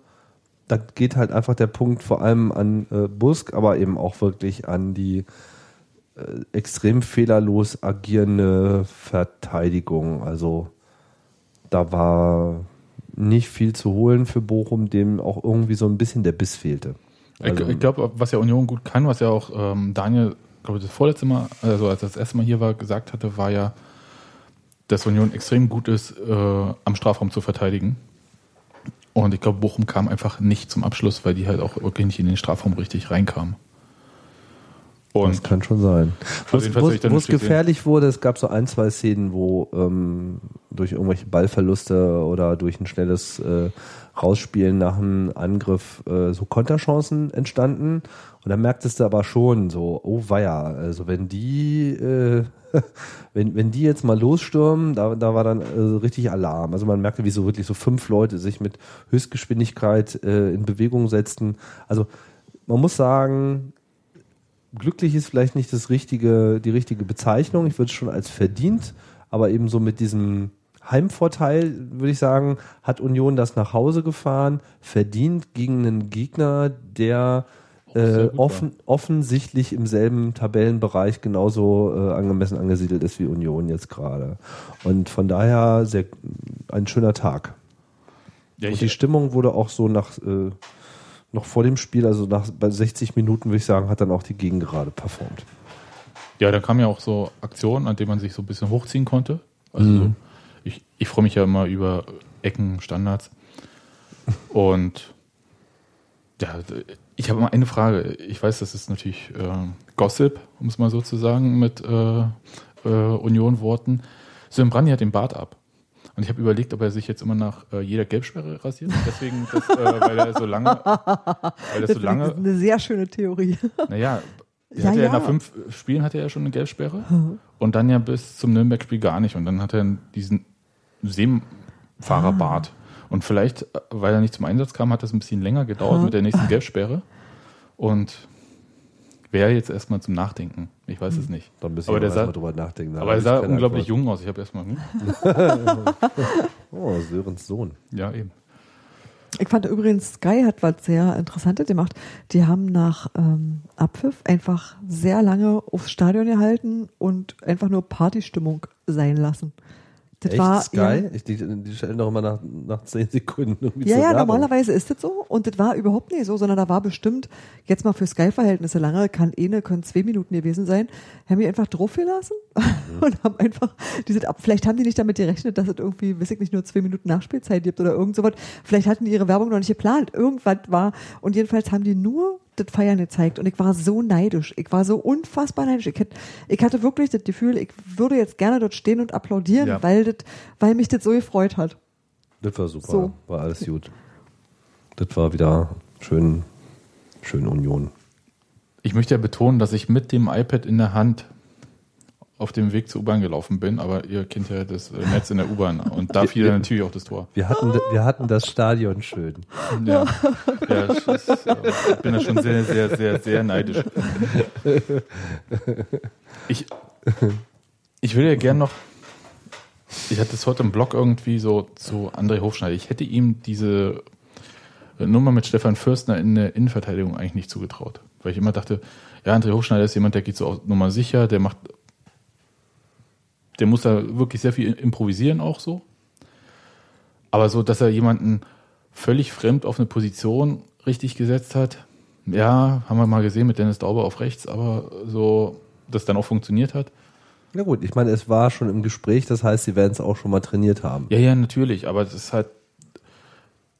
[SPEAKER 3] da geht halt einfach der Punkt vor allem an äh, Busk, aber eben auch wirklich an die äh, extrem fehlerlos agierende Verteidigung. Also da war nicht viel zu holen für Bochum, dem auch irgendwie so ein bisschen der Biss fehlte. Also-
[SPEAKER 1] ich ich glaube, was ja Union gut kann, was ja auch ähm, Daniel, glaube ich, das vorletzte Mal, also als er das erste Mal hier war, gesagt hatte, war ja, dass Union extrem gut ist, äh, am Strafraum zu verteidigen. Und ich glaube, Bochum kam einfach nicht zum Abschluss, weil die halt auch wirklich nicht in den Strafraum richtig reinkamen.
[SPEAKER 3] das
[SPEAKER 1] Und
[SPEAKER 3] kann schon sein. Wo es- gefährlich wurde, es gab so ein, zwei Szenen, wo ähm, durch irgendwelche Ballverluste oder durch ein schnelles äh, Rausspielen nach einem Angriff äh, so Konterchancen entstanden. Und dann merktest du aber schon so, oh weia, also wenn die, äh, wenn, wenn die jetzt mal losstürmen, da, da war dann äh, richtig Alarm. Also man merkte, wie so wirklich so fünf Leute sich mit Höchstgeschwindigkeit äh, in Bewegung setzten. Also man muss sagen, glücklich ist vielleicht nicht das richtige, die richtige Bezeichnung. Ich würde es schon als verdient, aber eben so mit diesem Heimvorteil, würde ich sagen, hat Union das nach Hause gefahren, verdient gegen einen Gegner, der äh,
[SPEAKER 1] gut
[SPEAKER 3] offen, offensichtlich im selben Tabellenbereich genauso äh, angemessen angesiedelt ist wie Union jetzt gerade. Und von daher sehr, ein schöner Tag.
[SPEAKER 1] ja,
[SPEAKER 3] Und die Stimmung wurde auch so nach äh, noch vor dem Spiel, also nach bei 60 Minuten würde ich sagen, hat dann auch die Gegengerade performt.
[SPEAKER 1] ja, da kamen ja auch so Aktionen, an denen man sich so ein bisschen hochziehen konnte. Also so, ich, ich freue mich ja immer über Ecken, Standards. Und ja, ich habe mal eine Frage. Ich weiß, das ist natürlich äh, Gossip, um es mal so zu sagen, mit äh, äh, Union-Worten. Brandy hat den Bart ab. Und ich habe überlegt, ob er sich jetzt immer nach äh, jeder Gelbsperre rasiert. Deswegen, das, äh, weil er so lange, weil das so
[SPEAKER 2] Das
[SPEAKER 1] lange,
[SPEAKER 2] ist eine sehr schöne Theorie.
[SPEAKER 1] naja,
[SPEAKER 2] Ja,
[SPEAKER 1] ja, nach fünf Spielen hatte er ja schon eine Gelbsperre und dann ja bis zum Nürnberg-Spiel gar nicht. Und dann hat er diesen Seefahrerbart. Und vielleicht, weil er nicht zum Einsatz kam, hat das ein bisschen länger gedauert mit der nächsten Gelbsperre. Und wäre jetzt erstmal zum Nachdenken. Ich weiß es nicht.
[SPEAKER 3] Dann müssen
[SPEAKER 1] Aber
[SPEAKER 3] wir
[SPEAKER 1] der
[SPEAKER 3] erstmal
[SPEAKER 1] sah-
[SPEAKER 3] drüber nachdenken. Da
[SPEAKER 1] Aber er
[SPEAKER 3] ich
[SPEAKER 1] sah unglaublich
[SPEAKER 3] Antwort.
[SPEAKER 1] jung aus. Ich habe erstmal, hm?
[SPEAKER 3] Oh, Sörens Sohn.
[SPEAKER 1] ja, eben.
[SPEAKER 2] Ich fand übrigens, Sky hat was sehr Interessantes gemacht. Die haben nach ähm, Abpfiff einfach sehr lange aufs Stadion gehalten und einfach nur Partystimmung sein lassen. Das
[SPEAKER 3] Echt,
[SPEAKER 2] war,
[SPEAKER 3] Sky?
[SPEAKER 2] Ja,
[SPEAKER 3] Ich, die, die stellen doch immer nach, nach 10 Sekunden irgendwie
[SPEAKER 2] ja, ja,
[SPEAKER 3] Werbung.
[SPEAKER 2] normalerweise ist das so und das war überhaupt nicht so, sondern da war bestimmt, jetzt mal für Sky-Verhältnisse lange, kann eine, können zwei Minuten gewesen sein, haben die einfach drauf gelassen
[SPEAKER 3] Mhm.
[SPEAKER 2] und haben einfach diese ab. Vielleicht haben die nicht damit gerechnet, dass es irgendwie, weiß ich nicht, nur zwei Minuten Nachspielzeit gibt oder irgend sowas. Vielleicht hatten die ihre Werbung noch nicht geplant. Irgendwas war und jedenfalls haben die nur das Feiern gezeigt und ich war so neidisch. Ich war so unfassbar neidisch. Ich, hätt, ich hatte wirklich das Gefühl, ich würde jetzt gerne dort stehen und applaudieren,
[SPEAKER 1] Ja.
[SPEAKER 2] weil, das, weil mich das so gefreut hat.
[SPEAKER 3] Das war super.
[SPEAKER 2] So.
[SPEAKER 3] War alles gut. Das war wieder schön, schön Union.
[SPEAKER 1] Ich möchte ja betonen, dass ich mit dem iPad in der Hand auf dem Weg zur U-Bahn gelaufen bin, aber ihr kennt ja das äh, Netz in der U-Bahn und da fiel natürlich auch das Tor.
[SPEAKER 3] Wir hatten, wir hatten das Stadion schön.
[SPEAKER 1] Ja, ja ich, äh, ich bin da schon sehr, sehr, sehr, sehr neidisch. Ich, ich würde ja gern noch, ich hatte es heute im Blog irgendwie so zu André Hofschneider. Ich hätte ihm diese Nummer mit Stefan Fürstner in der Innenverteidigung eigentlich nicht zugetraut. Weil ich immer dachte, ja, André Hofschneider ist jemand, der geht so Nummer sicher, der macht der muss da wirklich sehr viel improvisieren auch so. Aber so, dass er jemanden völlig fremd auf eine Position richtig gesetzt hat, ja, haben wir mal gesehen mit Dennis Dauber auf rechts, aber so, dass dann auch funktioniert hat.
[SPEAKER 3] Na gut, ich meine, es war schon im Gespräch, das heißt, sie werden es auch schon mal trainiert haben.
[SPEAKER 1] Ja, ja, natürlich, aber es ist halt,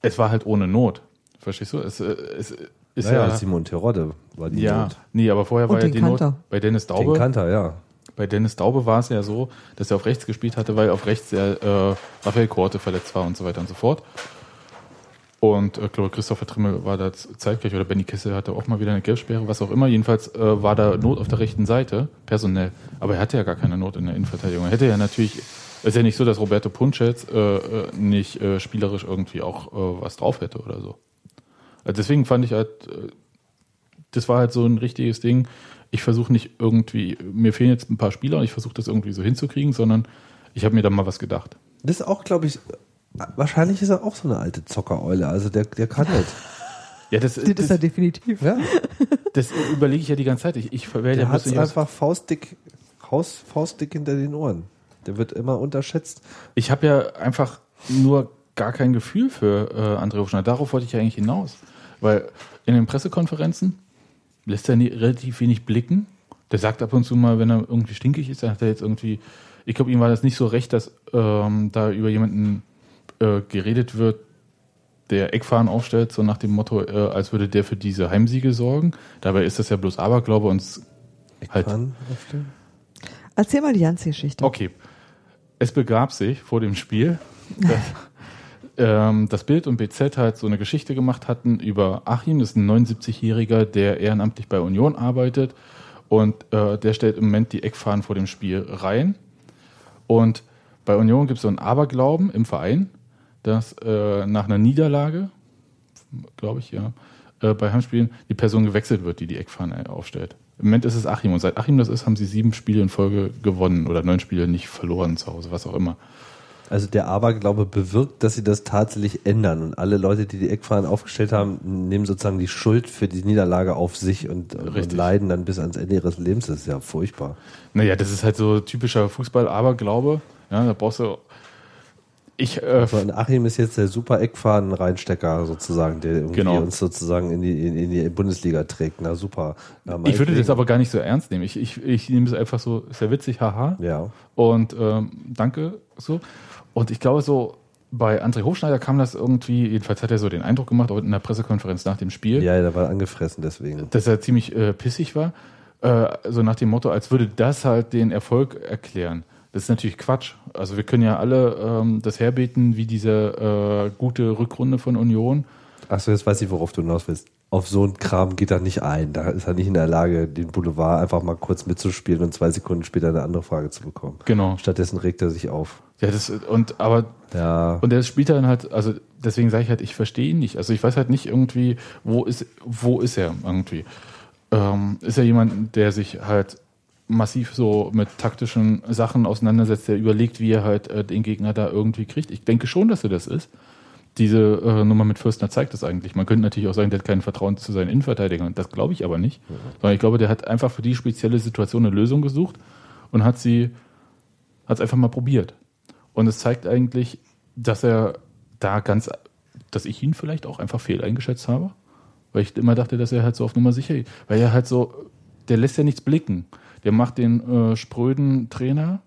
[SPEAKER 1] es war halt ohne Not. Verstehst du? Es, es ist
[SPEAKER 3] naja,
[SPEAKER 1] ja.
[SPEAKER 3] Simon Terodde war die
[SPEAKER 1] ja,
[SPEAKER 3] Not.
[SPEAKER 1] nee, aber vorher
[SPEAKER 2] Und
[SPEAKER 1] war ja
[SPEAKER 2] den
[SPEAKER 1] die
[SPEAKER 2] Kanter.
[SPEAKER 1] Not bei Dennis
[SPEAKER 3] Den
[SPEAKER 1] Daube.
[SPEAKER 3] Kanter, ja.
[SPEAKER 1] Bei Dennis Daube war es ja so, dass er auf rechts gespielt hatte, weil auf rechts der äh, Raphael Korte verletzt war und so weiter und so fort. Und äh, ich glaube, Christopher Trimmel war da zeitgleich oder Benny Kessel hatte auch mal wieder eine Gelbsperre, was auch immer. Jedenfalls äh, war da Not auf der rechten Seite, personell. Aber er hatte ja gar keine Not in der Innenverteidigung. Er hätte ja natürlich, es ist ja nicht so, dass Roberto Punschetz äh, äh, nicht äh, spielerisch irgendwie auch äh, was drauf hätte oder so. Also deswegen fand ich halt, äh, das war halt so ein richtiges Ding. Ich versuche nicht irgendwie, mir fehlen jetzt ein paar Spieler und ich versuche das irgendwie so hinzukriegen, sondern ich habe mir da mal was gedacht.
[SPEAKER 3] Das ist auch, glaube ich, wahrscheinlich ist er auch so eine alte Zockereule. Also der, der kann das.
[SPEAKER 1] Ja, das,
[SPEAKER 2] Das ist er
[SPEAKER 1] das,
[SPEAKER 2] definitiv.
[SPEAKER 3] Ja,
[SPEAKER 1] das überlege ich ja die ganze Zeit. Ich, ich werde ja
[SPEAKER 3] einfach faustdick, Haus, faustdick hinter den Ohren. Der wird immer unterschätzt.
[SPEAKER 1] Ich habe ja einfach nur gar kein Gefühl für äh, André Hofschneider. Darauf wollte ich ja eigentlich hinaus. Weil in den Pressekonferenzen lässt er nie, relativ wenig blicken. Der sagt ab und zu mal, wenn er irgendwie stinkig ist, dann hat er jetzt irgendwie, ich glaube, ihm war das nicht so recht, dass ähm, da über jemanden äh, geredet wird, der Eckfahren aufstellt, so nach dem Motto, äh, als würde der für diese Heimsiege sorgen. Dabei ist das ja bloß Aberglaube und halt
[SPEAKER 3] aufstellen.
[SPEAKER 2] Erzähl mal die ganze Geschichte.
[SPEAKER 1] Okay. Es begab sich vor dem Spiel, dass ähm, das Bild und BZ halt so eine Geschichte gemacht hatten über Achim, das ist ein 79-Jähriger, der ehrenamtlich bei Union arbeitet und äh, der stellt im Moment die Eckfahnen vor dem Spiel rein. Und bei Union gibt es so einen Aberglauben im Verein, dass äh, nach einer Niederlage, glaube ich, ja, äh, bei Heimspielen die Person gewechselt wird, die die Eckfahne aufstellt. Im Moment ist es Achim und seit Achim das ist, haben sie sieben Spiele in Folge gewonnen oder neun Spiele nicht verloren zu Hause, was auch immer.
[SPEAKER 3] Also der Aberglaube bewirkt, dass sie das tatsächlich ändern. Und alle Leute, die die Eckfahnen aufgestellt haben, nehmen sozusagen die Schuld für die Niederlage auf sich und, und leiden dann bis ans Ende ihres Lebens. Das ist ja furchtbar.
[SPEAKER 1] Naja, das ist halt so typischer Fußball-Aberglaube. Ja, da brauchst du. Ich, äh,
[SPEAKER 3] So, und Achim ist jetzt der super Eckfahnen-Reinstecker sozusagen, der
[SPEAKER 1] Genau.
[SPEAKER 3] uns sozusagen in die, in, in die Bundesliga trägt. Na super. Ja,
[SPEAKER 1] ich würde das aber gar nicht so ernst nehmen. Ich, ich, ich nehme es einfach so, ist ja witzig, haha.
[SPEAKER 3] Ja.
[SPEAKER 1] Und ähm, danke so. Und ich glaube, so bei André Hofschneider kam das irgendwie, jedenfalls hat er so den Eindruck gemacht, auch in der Pressekonferenz nach dem Spiel,
[SPEAKER 3] Ja, der war angefressen deswegen.
[SPEAKER 1] dass er ziemlich äh, pissig war. Äh, so nach dem Motto, als würde das halt den Erfolg erklären. Das ist natürlich Quatsch. Also wir können ja alle ähm, das herbeten, wie diese äh, gute Rückrunde von Union.
[SPEAKER 3] Achso, jetzt weiß ich, worauf du hinaus willst. Auf so einen Kram geht er nicht ein. Da ist er nicht in der Lage, den Boulevard einfach mal kurz mitzuspielen und zwei Sekunden später eine andere Frage zu bekommen.
[SPEAKER 1] Genau.
[SPEAKER 3] Stattdessen regt er sich auf.
[SPEAKER 1] Ja, das und aber
[SPEAKER 3] Ja.
[SPEAKER 1] Und der spielt dann halt, also deswegen sage ich halt, ich verstehe ihn nicht. Also ich weiß halt nicht irgendwie, wo ist, wo ist er irgendwie? Ähm, ist er jemand, der sich halt massiv so mit taktischen Sachen auseinandersetzt, der überlegt, wie er halt äh, den Gegner da irgendwie kriegt? Ich denke schon, dass er das ist. Diese äh, Nummer mit Fürstner zeigt das eigentlich. Man könnte natürlich auch sagen, der hat kein Vertrauen zu seinen Innenverteidigern. Das glaube ich aber nicht. Sondern ich glaube, der hat einfach für die spezielle Situation eine Lösung gesucht und hat sie, hat es einfach mal probiert. Und es zeigt eigentlich, dass er da ganz, dass ich ihn vielleicht auch einfach fehl eingeschätzt habe. Weil ich immer dachte, dass er halt so auf Nummer sicher ist. Weil er halt so, der lässt ja nichts blicken. Der macht den äh, spröden Trainer,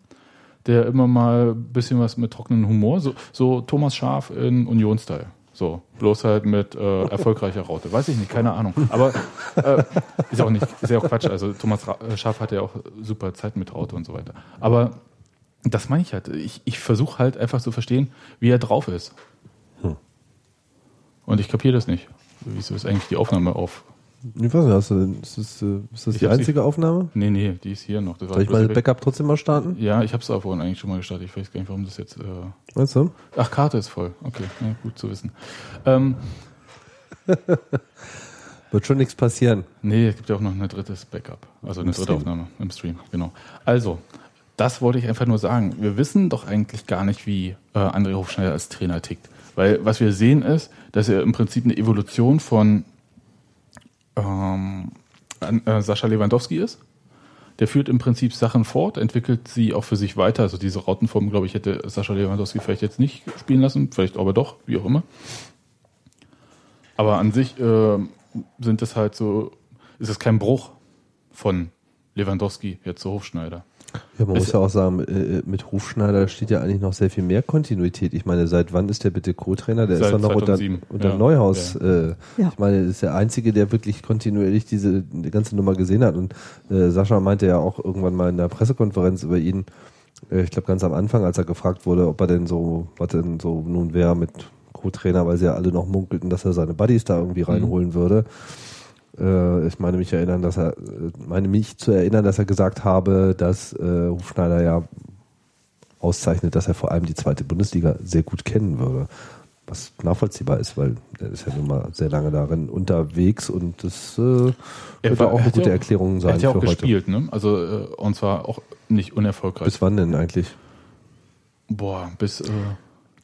[SPEAKER 1] der immer mal ein bisschen was mit trockenen Humor, so, so Thomas Schaf in Union-Style. So, bloß halt mit äh, erfolgreicher Raute. Weiß ich nicht, keine Ahnung. Aber äh, ist auch nicht, ist ja auch Quatsch. Also Thomas äh, Schaf hatte ja auch super Zeit mit Raute und so weiter. Aber das meine ich halt. Ich, ich versuche halt einfach zu verstehen, wie er drauf ist.
[SPEAKER 3] Hm.
[SPEAKER 1] Und ich kapiere das nicht. Wieso ist eigentlich die Aufnahme auf?
[SPEAKER 3] Ich weiß nicht, hast du denn, ist das, äh, ist das die einzige Aufnahme?
[SPEAKER 1] Nee, nee, die ist hier noch. Das
[SPEAKER 3] Soll ich mal Backup trotzdem mal starten?
[SPEAKER 1] Ja, ich habe es auch vorhin eigentlich schon mal gestartet. Ich weiß gar nicht, warum das jetzt. Äh
[SPEAKER 3] Weißt du?
[SPEAKER 1] Ach, Karte ist voll. Okay, ja, gut zu wissen. Ähm,
[SPEAKER 3] Wird schon nichts passieren.
[SPEAKER 1] nee, es gibt ja auch noch ein drittes Backup. Also eine
[SPEAKER 3] Im
[SPEAKER 1] dritte
[SPEAKER 3] Stream.
[SPEAKER 1] Aufnahme im Stream, genau. Also, das wollte ich einfach nur sagen. Wir wissen doch eigentlich gar nicht, wie äh, André Hofschneider als Trainer tickt. Weil was wir sehen ist, dass er im Prinzip eine Evolution von ähm, äh, Sascha Lewandowski ist. Der führt im Prinzip Sachen fort, entwickelt sie auch für sich weiter. Also diese Rautenform, glaube ich, hätte Sascha Lewandowski vielleicht jetzt nicht spielen lassen, vielleicht aber doch, wie auch immer. Aber an sich äh, sind es halt so, ist es kein Bruch von Lewandowski jetzt zu Hofschneider.
[SPEAKER 3] Ja, man
[SPEAKER 1] Ist-
[SPEAKER 3] muss ja auch sagen, äh, mit Hufschneider steht ja eigentlich noch sehr viel mehr Kontinuität. Ich meine, seit wann ist der bitte Co-Trainer? Der
[SPEAKER 1] Seit
[SPEAKER 3] ist doch noch unter,
[SPEAKER 1] 2007.
[SPEAKER 3] unter
[SPEAKER 1] Ja.
[SPEAKER 3] Neuhaus. Äh,
[SPEAKER 2] Ja.
[SPEAKER 3] Ich meine, ist der Einzige, der wirklich kontinuierlich diese die ganze Nummer gesehen hat. Und äh, Sascha meinte ja auch irgendwann mal in der Pressekonferenz über ihn, äh, ich glaube ganz am Anfang, als er gefragt wurde, ob er denn so, was denn so nun wäre mit Co-Trainer, weil sie ja alle noch munkelten, dass er seine Buddies da irgendwie reinholen würde. Äh, ich meine mich erinnern, dass er, äh, meine mich zu erinnern, dass er gesagt habe, dass äh, Hufschneider ja auszeichnet, dass er vor allem die zweite Bundesliga sehr gut kennen würde. Was nachvollziehbar ist, weil er ist ja nun mal sehr lange darin unterwegs und das äh,
[SPEAKER 1] Er war-
[SPEAKER 3] auch
[SPEAKER 1] er
[SPEAKER 3] eine gute
[SPEAKER 1] auch-
[SPEAKER 3] Erklärung
[SPEAKER 1] Er
[SPEAKER 3] sein
[SPEAKER 1] hat ja auch
[SPEAKER 3] heute.
[SPEAKER 1] gespielt, ne? Also, äh, und zwar auch nicht unerfolgreich.
[SPEAKER 3] Bis wann denn eigentlich?
[SPEAKER 1] Boah, bis. Äh,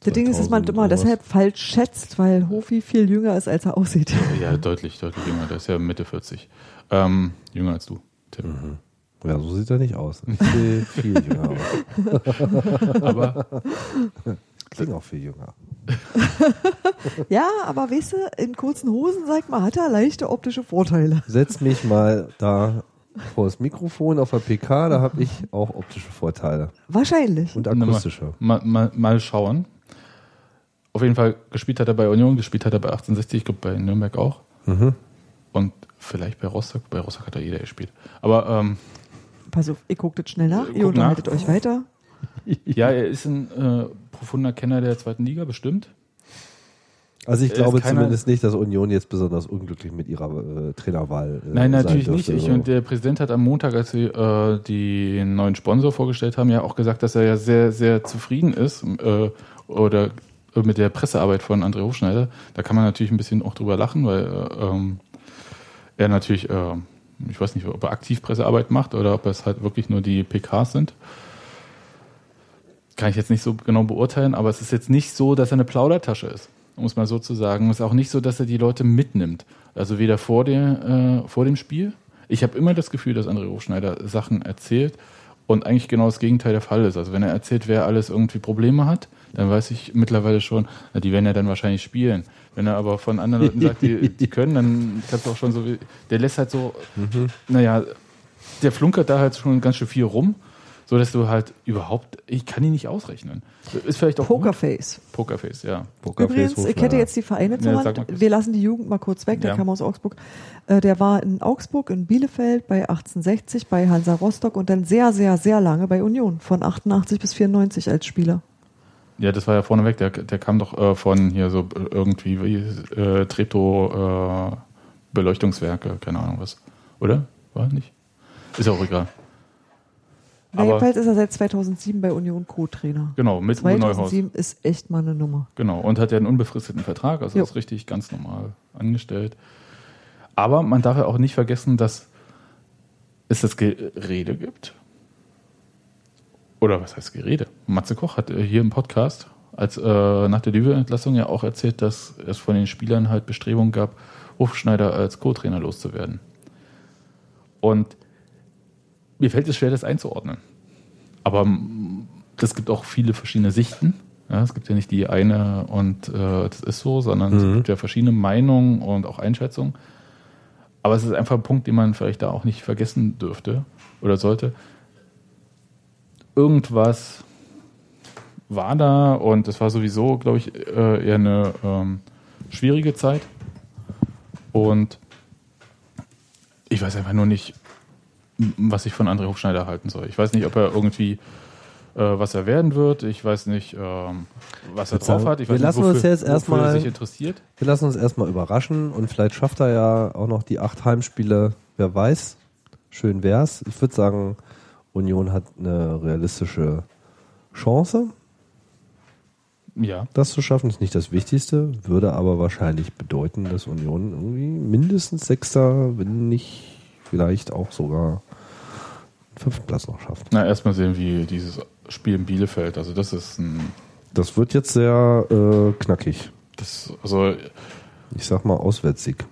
[SPEAKER 2] Das Ding ist, dass man
[SPEAKER 3] 2000
[SPEAKER 2] immer deshalb falsch schätzt, weil Hofi viel jünger ist, als er aussieht.
[SPEAKER 1] ja, deutlich, deutlich jünger. Der ist ja Mitte 40. Ähm, jünger als du, Tim.
[SPEAKER 3] Ja, so sieht er nicht aus. Ich sehe viel jünger aus.
[SPEAKER 1] Aber
[SPEAKER 3] Klingt auch viel jünger.
[SPEAKER 2] Ja, aber weißt du, in kurzen Hosen, sag mal, hat er leichte optische Vorteile.
[SPEAKER 3] Setz mich mal da vor das Mikrofon auf der PK, da habe ich auch optische Vorteile.
[SPEAKER 2] Wahrscheinlich.
[SPEAKER 3] Und akustische.
[SPEAKER 1] mal, mal, mal schauen. Auf jeden Fall gespielt hat er bei Union, gespielt hat er bei 1860, ich glaube bei Nürnberg auch.
[SPEAKER 3] Mhm.
[SPEAKER 1] Und vielleicht bei Rostock. Bei Rostock hat er jeder gespielt. Aber ähm,
[SPEAKER 2] Pass auf, ihr guckt jetzt schnell nach,
[SPEAKER 1] Guck
[SPEAKER 2] ihr unterhaltet
[SPEAKER 1] nach.
[SPEAKER 2] euch weiter.
[SPEAKER 1] ja, er ist ein äh, profunder Kenner der zweiten Liga, bestimmt.
[SPEAKER 3] Also ich
[SPEAKER 1] Er
[SPEAKER 3] glaube zumindest nicht, dass Union jetzt besonders unglücklich mit ihrer äh, Trainerwahl äh,
[SPEAKER 1] Nein,
[SPEAKER 3] sein
[SPEAKER 1] natürlich nicht.
[SPEAKER 3] dürfte.
[SPEAKER 1] Ich,
[SPEAKER 3] Also,
[SPEAKER 1] und der Präsident hat am Montag, als sie äh, den neuen Sponsor vorgestellt haben, ja auch gesagt, dass er ja sehr, sehr zufrieden ist äh, oder äh, mit der Pressearbeit von André Hofschneider. Da kann man natürlich ein bisschen auch drüber lachen, weil äh, ähm, er natürlich, äh, ich weiß nicht, ob er aktiv Pressearbeit macht oder ob es halt wirklich nur die PKs sind. Kann ich jetzt nicht so genau beurteilen, aber es ist jetzt nicht so, dass er eine Plaudertasche ist, um es mal so zu sagen. Es ist auch nicht so, dass er die Leute mitnimmt. Also weder vor, der, äh, vor dem Spiel. Ich habe immer das Gefühl, dass André Hofschneider Sachen erzählt und eigentlich genau das Gegenteil der Fall ist. Also wenn er erzählt, wer alles irgendwie Probleme hat, dann weiß ich mittlerweile schon, na, die werden ja dann wahrscheinlich spielen. Wenn er aber von anderen Leuten sagt, die, die können, dann kannst du auch schon so, wie, der lässt halt so, naja, der flunkert da halt schon ganz schön viel rum, so dass du halt überhaupt, ich kann ihn nicht ausrechnen. Ist vielleicht auch gut.
[SPEAKER 2] Pokerface.
[SPEAKER 1] Pokerface, ja.
[SPEAKER 3] Pokerface
[SPEAKER 2] Übrigens, ich hätte jetzt die Vereine zur
[SPEAKER 1] Ja,
[SPEAKER 2] Hand. Wir lassen die Jugend mal kurz weg, der
[SPEAKER 1] Ja.
[SPEAKER 2] kam aus Augsburg. Äh, der war in Augsburg, in Bielefeld, bei 1860, bei Hansa Rostock und dann sehr, sehr, sehr lange bei Union, von 88 bis 94 als Spieler.
[SPEAKER 1] Ja, das war ja vorneweg, der, der kam doch äh, von hier so irgendwie wie, äh, Treptow äh, Beleuchtungswerke, keine Ahnung was. Oder? War nicht? Ist auch egal.
[SPEAKER 2] Na, jedenfalls ist er seit 2007 bei Union Co-Trainer.
[SPEAKER 1] Genau, mit Uwe Neuhaus.
[SPEAKER 2] 2007 ist echt mal eine Nummer.
[SPEAKER 1] Genau, und hat ja einen unbefristeten Vertrag, also
[SPEAKER 2] Jo.
[SPEAKER 1] ist richtig ganz normal angestellt. Aber man darf ja auch nicht vergessen, dass es das Gerede gibt. Oder was heißt Gerede? Matze Koch hat äh, hier im Podcast als äh, nach der Lübe-Entlassung ja auch erzählt, dass es von den Spielern halt Bestrebungen gab, Hofschneider als Co-Trainer loszuwerden. Und mir fällt es schwer, das einzuordnen. Aber es gibt auch viele verschiedene Sichten. Ja, es gibt ja nicht die eine und äh, das ist so, sondern es gibt ja verschiedene Meinungen und auch Einschätzungen. Aber es ist einfach ein Punkt, den man vielleicht da auch nicht vergessen dürfte oder sollte. Irgendwas war da und es war sowieso, glaube ich, äh, eher eine ähm, schwierige Zeit. Und ich weiß einfach nur nicht, was ich von André Hofschneider halten soll. Ich weiß nicht, ob er irgendwie äh, was er werden wird. Ich weiß nicht, ähm, was er drauf hat. Ich
[SPEAKER 3] wir
[SPEAKER 1] weiß
[SPEAKER 3] lassen
[SPEAKER 1] nicht,
[SPEAKER 3] uns jetzt
[SPEAKER 1] wofür
[SPEAKER 3] erstmal-
[SPEAKER 1] er sich interessiert.
[SPEAKER 3] Wir lassen uns erstmal überraschen und vielleicht schafft er ja auch noch die acht Heimspiele, wer weiß. Schön wär's. Ich würde sagen, Union hat eine realistische Chance,
[SPEAKER 1] Ja.
[SPEAKER 3] das zu schaffen. Ist nicht das Wichtigste, würde aber wahrscheinlich bedeuten, dass Union irgendwie mindestens Sechster, wenn nicht vielleicht auch sogar fünften Platz noch schafft.
[SPEAKER 1] Na, erstmal sehen, wie dieses Spiel in Bielefeld. Also das ist ein,
[SPEAKER 3] Das wird jetzt sehr äh, knackig.
[SPEAKER 1] das, also
[SPEAKER 3] Ich sag mal Auswärtssieg.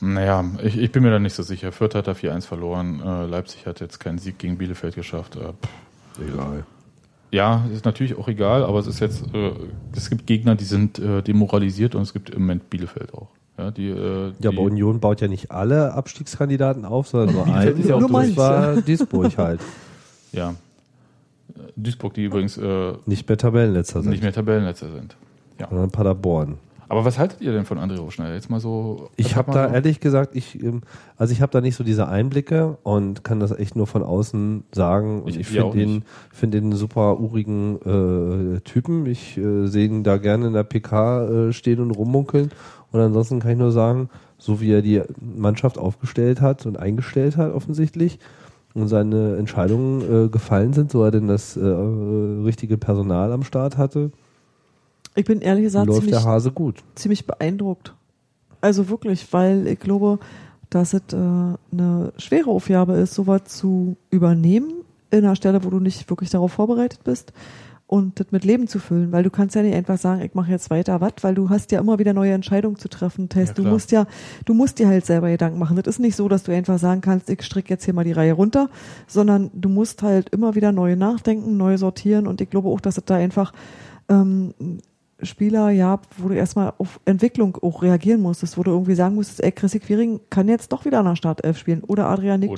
[SPEAKER 1] Naja, ich, ich bin mir da nicht so sicher. Fürth hat da 4-1 verloren. Äh, Leipzig hat jetzt keinen Sieg gegen Bielefeld geschafft. Äh.
[SPEAKER 3] Egal.
[SPEAKER 1] ja, ist natürlich auch egal, aber es ist jetzt, äh, es gibt Gegner, die sind äh, demoralisiert und es gibt im Moment Bielefeld auch. Ja, die, äh,
[SPEAKER 3] Ja, aber Union baut ja nicht alle Abstiegskandidaten auf, sondern nur einen.
[SPEAKER 1] ist ja auch
[SPEAKER 3] das war Duisburg halt.
[SPEAKER 1] ja. Duisburg, die übrigens äh,
[SPEAKER 3] Nicht mehr Tabellenletzter sind,
[SPEAKER 1] nicht mehr Tabellenletzter sind. Ja.
[SPEAKER 3] sondern Paderborn.
[SPEAKER 1] Aber was haltet ihr denn von André Hochschneider? Jetzt mal so.
[SPEAKER 3] Ich habe da ehrlich gesagt, ich, ähm, also ich habe da nicht so diese Einblicke und kann das echt nur von außen sagen. Und
[SPEAKER 1] Ich-
[SPEAKER 3] ich, finde den, finde den einen super urigen äh, Typen. Ich äh, sehe ihn da gerne in der PK äh, stehen und rummunkeln. Und ansonsten kann ich nur sagen, so wie er die Mannschaft aufgestellt hat und eingestellt hat offensichtlich und seine Entscheidungen äh, gefallen sind, so er denn das äh, richtige Personal am Start hatte,
[SPEAKER 2] Ich bin ehrlich gesagt
[SPEAKER 3] läuft
[SPEAKER 2] ziemlich,
[SPEAKER 3] der Hase gut.
[SPEAKER 2] ziemlich beeindruckt. Also wirklich, weil ich glaube, dass es äh, eine schwere Aufgabe ist, sowas zu übernehmen in einer Stelle, wo du nicht wirklich darauf vorbereitet bist und das mit Leben zu füllen, weil du kannst ja nicht einfach sagen, ich mache jetzt weiter was, weil du hast ja immer wieder neue Entscheidungen zu treffen. Das heißt,
[SPEAKER 1] Ja,
[SPEAKER 2] du musst ja, du musst dir halt selber Gedanken machen. Das ist nicht so, dass du einfach sagen kannst, ich stricke jetzt hier mal die Reihe runter, sondern du musst halt immer wieder neu nachdenken, neu sortieren und ich glaube auch, dass es da einfach ähm, Spieler, ja, wo du erstmal auf Entwicklung auch reagieren musstest, wo du irgendwie sagen musstest, ey, Chrissy Quiring kann jetzt doch wieder nach Startelf spielen. Oder Adrian
[SPEAKER 1] nicht.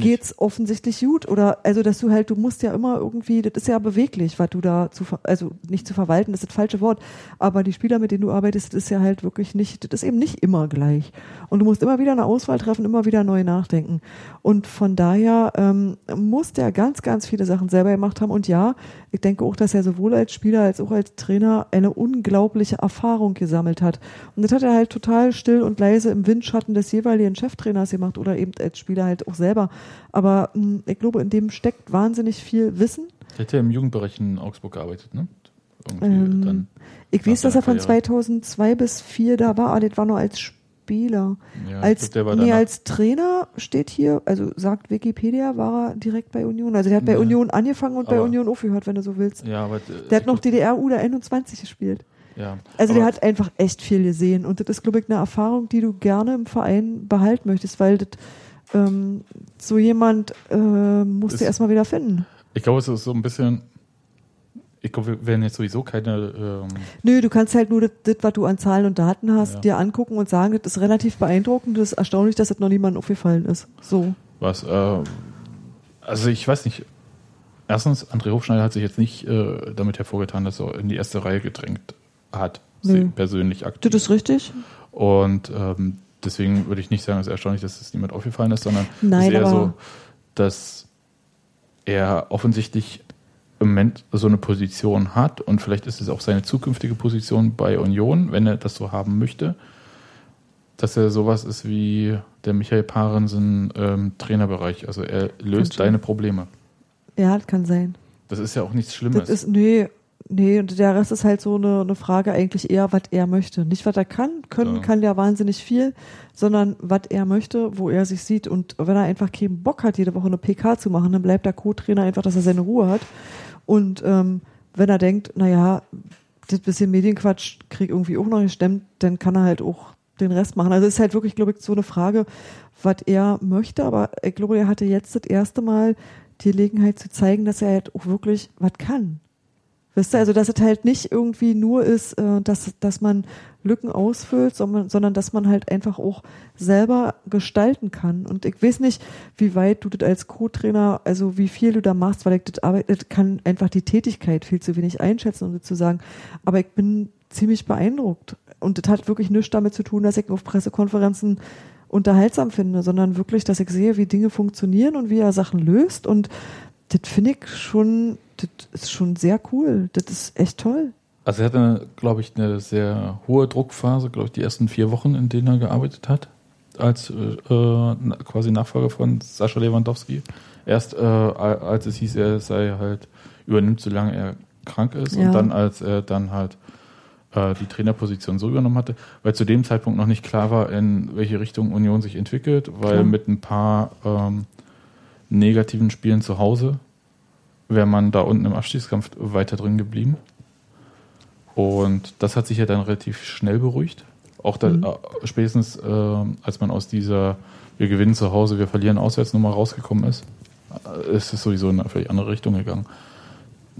[SPEAKER 2] geht's offensichtlich gut. Oder also dass du halt du musst ja immer irgendwie das ist ja beweglich was du da zu also nicht zu verwalten das ist das falsche Wort. Aber die Spieler mit denen du arbeitest das ist ja halt wirklich nicht das ist eben nicht immer gleich. Und du musst immer wieder eine Auswahl treffen immer wieder neu nachdenken. Und von daher ähm, muss der ganz ganz viele Sachen selber gemacht haben. Und ja ich denke auch dass er sowohl als Spieler als auch als Trainer eine unglaubliche Erfahrung gesammelt hat und das hat er halt total still und leise im Windschatten des jeweiligen Cheftrainers gemacht oder eben als Spieler halt auch selber. Aber mh, ich glaube, in dem steckt wahnsinnig viel Wissen.
[SPEAKER 1] Der hat ja im Jugendbereich in Augsburg gearbeitet, ne?
[SPEAKER 2] Ähm. Ich weiß, dass er von
[SPEAKER 1] Karriere.
[SPEAKER 2] 2002 bis 2004 da war, aber das war nur als Spieler.
[SPEAKER 1] Ja,
[SPEAKER 2] als,
[SPEAKER 1] glaub,
[SPEAKER 2] nee, als Trainer steht hier, also sagt Wikipedia, war er direkt bei Union. Also der hat bei
[SPEAKER 1] Ja.
[SPEAKER 2] Union angefangen und bei
[SPEAKER 1] Aber-
[SPEAKER 2] Union aufgehört, wenn du so willst.
[SPEAKER 1] Ja, aber
[SPEAKER 2] Der hat noch DDR U21 gespielt.
[SPEAKER 1] Ja.
[SPEAKER 2] Also der hat einfach echt viel gesehen und das ist, glaube ich, eine Erfahrung, die du gerne im Verein behalten möchtest, weil das, ähm, so jemand äh, musst
[SPEAKER 1] Ist-
[SPEAKER 2] du erstmal wieder finden.
[SPEAKER 1] Ich glaube, es ist so ein bisschen. Ich glaube, wir werden jetzt sowieso keine. Ähm,
[SPEAKER 2] Nö, du kannst halt nur das, das, was du an Zahlen und Daten hast,
[SPEAKER 1] Ja.
[SPEAKER 2] dir angucken und sagen, das ist relativ beeindruckend, das ist erstaunlich, dass das noch niemandem aufgefallen ist. So.
[SPEAKER 1] was. Äh, also, ich weiß nicht. Erstens, André Hofschneider hat sich jetzt nicht äh, damit hervorgetan, dass er in die erste Reihe gedrängt hat. Sie persönlich aktiv.
[SPEAKER 2] Das ist richtig.
[SPEAKER 1] Und ähm, deswegen würde ich nicht sagen, es ist erstaunlich, dass es niemand aufgefallen ist, sondern es ist eher so, dass er offensichtlich im Moment so eine Position hat und vielleicht ist es auch seine zukünftige Position bei Union, wenn er das so haben möchte, dass er sowas ist wie der Michael Parensen ähm, Trainerbereich. Also er löst deine Probleme.
[SPEAKER 2] Ja, das kann sein.
[SPEAKER 1] Das ist ja auch nichts Schlimmes.
[SPEAKER 2] Das ist, nee, nee, und der Rest ist halt so eine, eine Frage eigentlich eher, was er möchte. Nicht, was er kann, können
[SPEAKER 1] Ja.
[SPEAKER 2] kann der wahnsinnig viel, sondern was er möchte, wo er sich sieht. Und wenn er einfach keinen Bock hat, jede Woche eine PK zu machen, dann bleibt der Co-Trainer einfach, dass er seine Ruhe hat. Und ähm, wenn er denkt, naja, das bisschen Medienquatsch krieg irgendwie auch noch gestemmt, dann kann er halt auch den Rest machen. Also es ist halt wirklich, glaube ich, so eine Frage, was er möchte, aber ich glaube, er hatte jetzt das erste Mal die Gelegenheit zu zeigen, dass er halt auch wirklich was kann. Wisst ihr, also dass es halt nicht irgendwie nur ist, äh, dass, dass man Lücken ausfüllt, sondern, sondern dass man halt einfach auch selber gestalten kann. Und ich weiß nicht, wie weit du das als Co-Trainer, also wie viel du da machst, weil ich das arbeitet, kann einfach die Tätigkeit viel zu wenig einschätzen, um das zu sagen. Aber ich bin ziemlich beeindruckt. Und das hat wirklich nichts damit zu tun, dass ich auf Pressekonferenzen unterhaltsam finde, sondern wirklich, dass ich sehe, wie Dinge funktionieren und wie er Sachen löst. Und das finde ich schon das ist schon sehr cool. Das ist echt toll.
[SPEAKER 1] Also er hatte, glaube ich, eine sehr hohe Druckphase, glaube ich, die ersten vier Wochen, in denen er gearbeitet hat, als äh, quasi Nachfolger von Sascha Lewandowski. Erst äh, als es hieß, er sei halt übernimmt, solange er krank ist ja. und dann als er dann halt äh, die Trainerposition so übernommen hatte, weil zu dem Zeitpunkt noch nicht klar war, in welche Richtung Union sich entwickelt, weil Klar. mit ein paar ähm, negativen Spielen zu Hause wäre man da unten im Abstiegskampf weiter drin geblieben. Und das hat sich ja dann relativ schnell beruhigt. Auch da, mhm. äh, spätestens, äh, als man aus dieser wir gewinnen zu Hause, wir verlieren Auswärtsnummer rausgekommen ist, äh, ist es sowieso in eine völlig andere Richtung gegangen.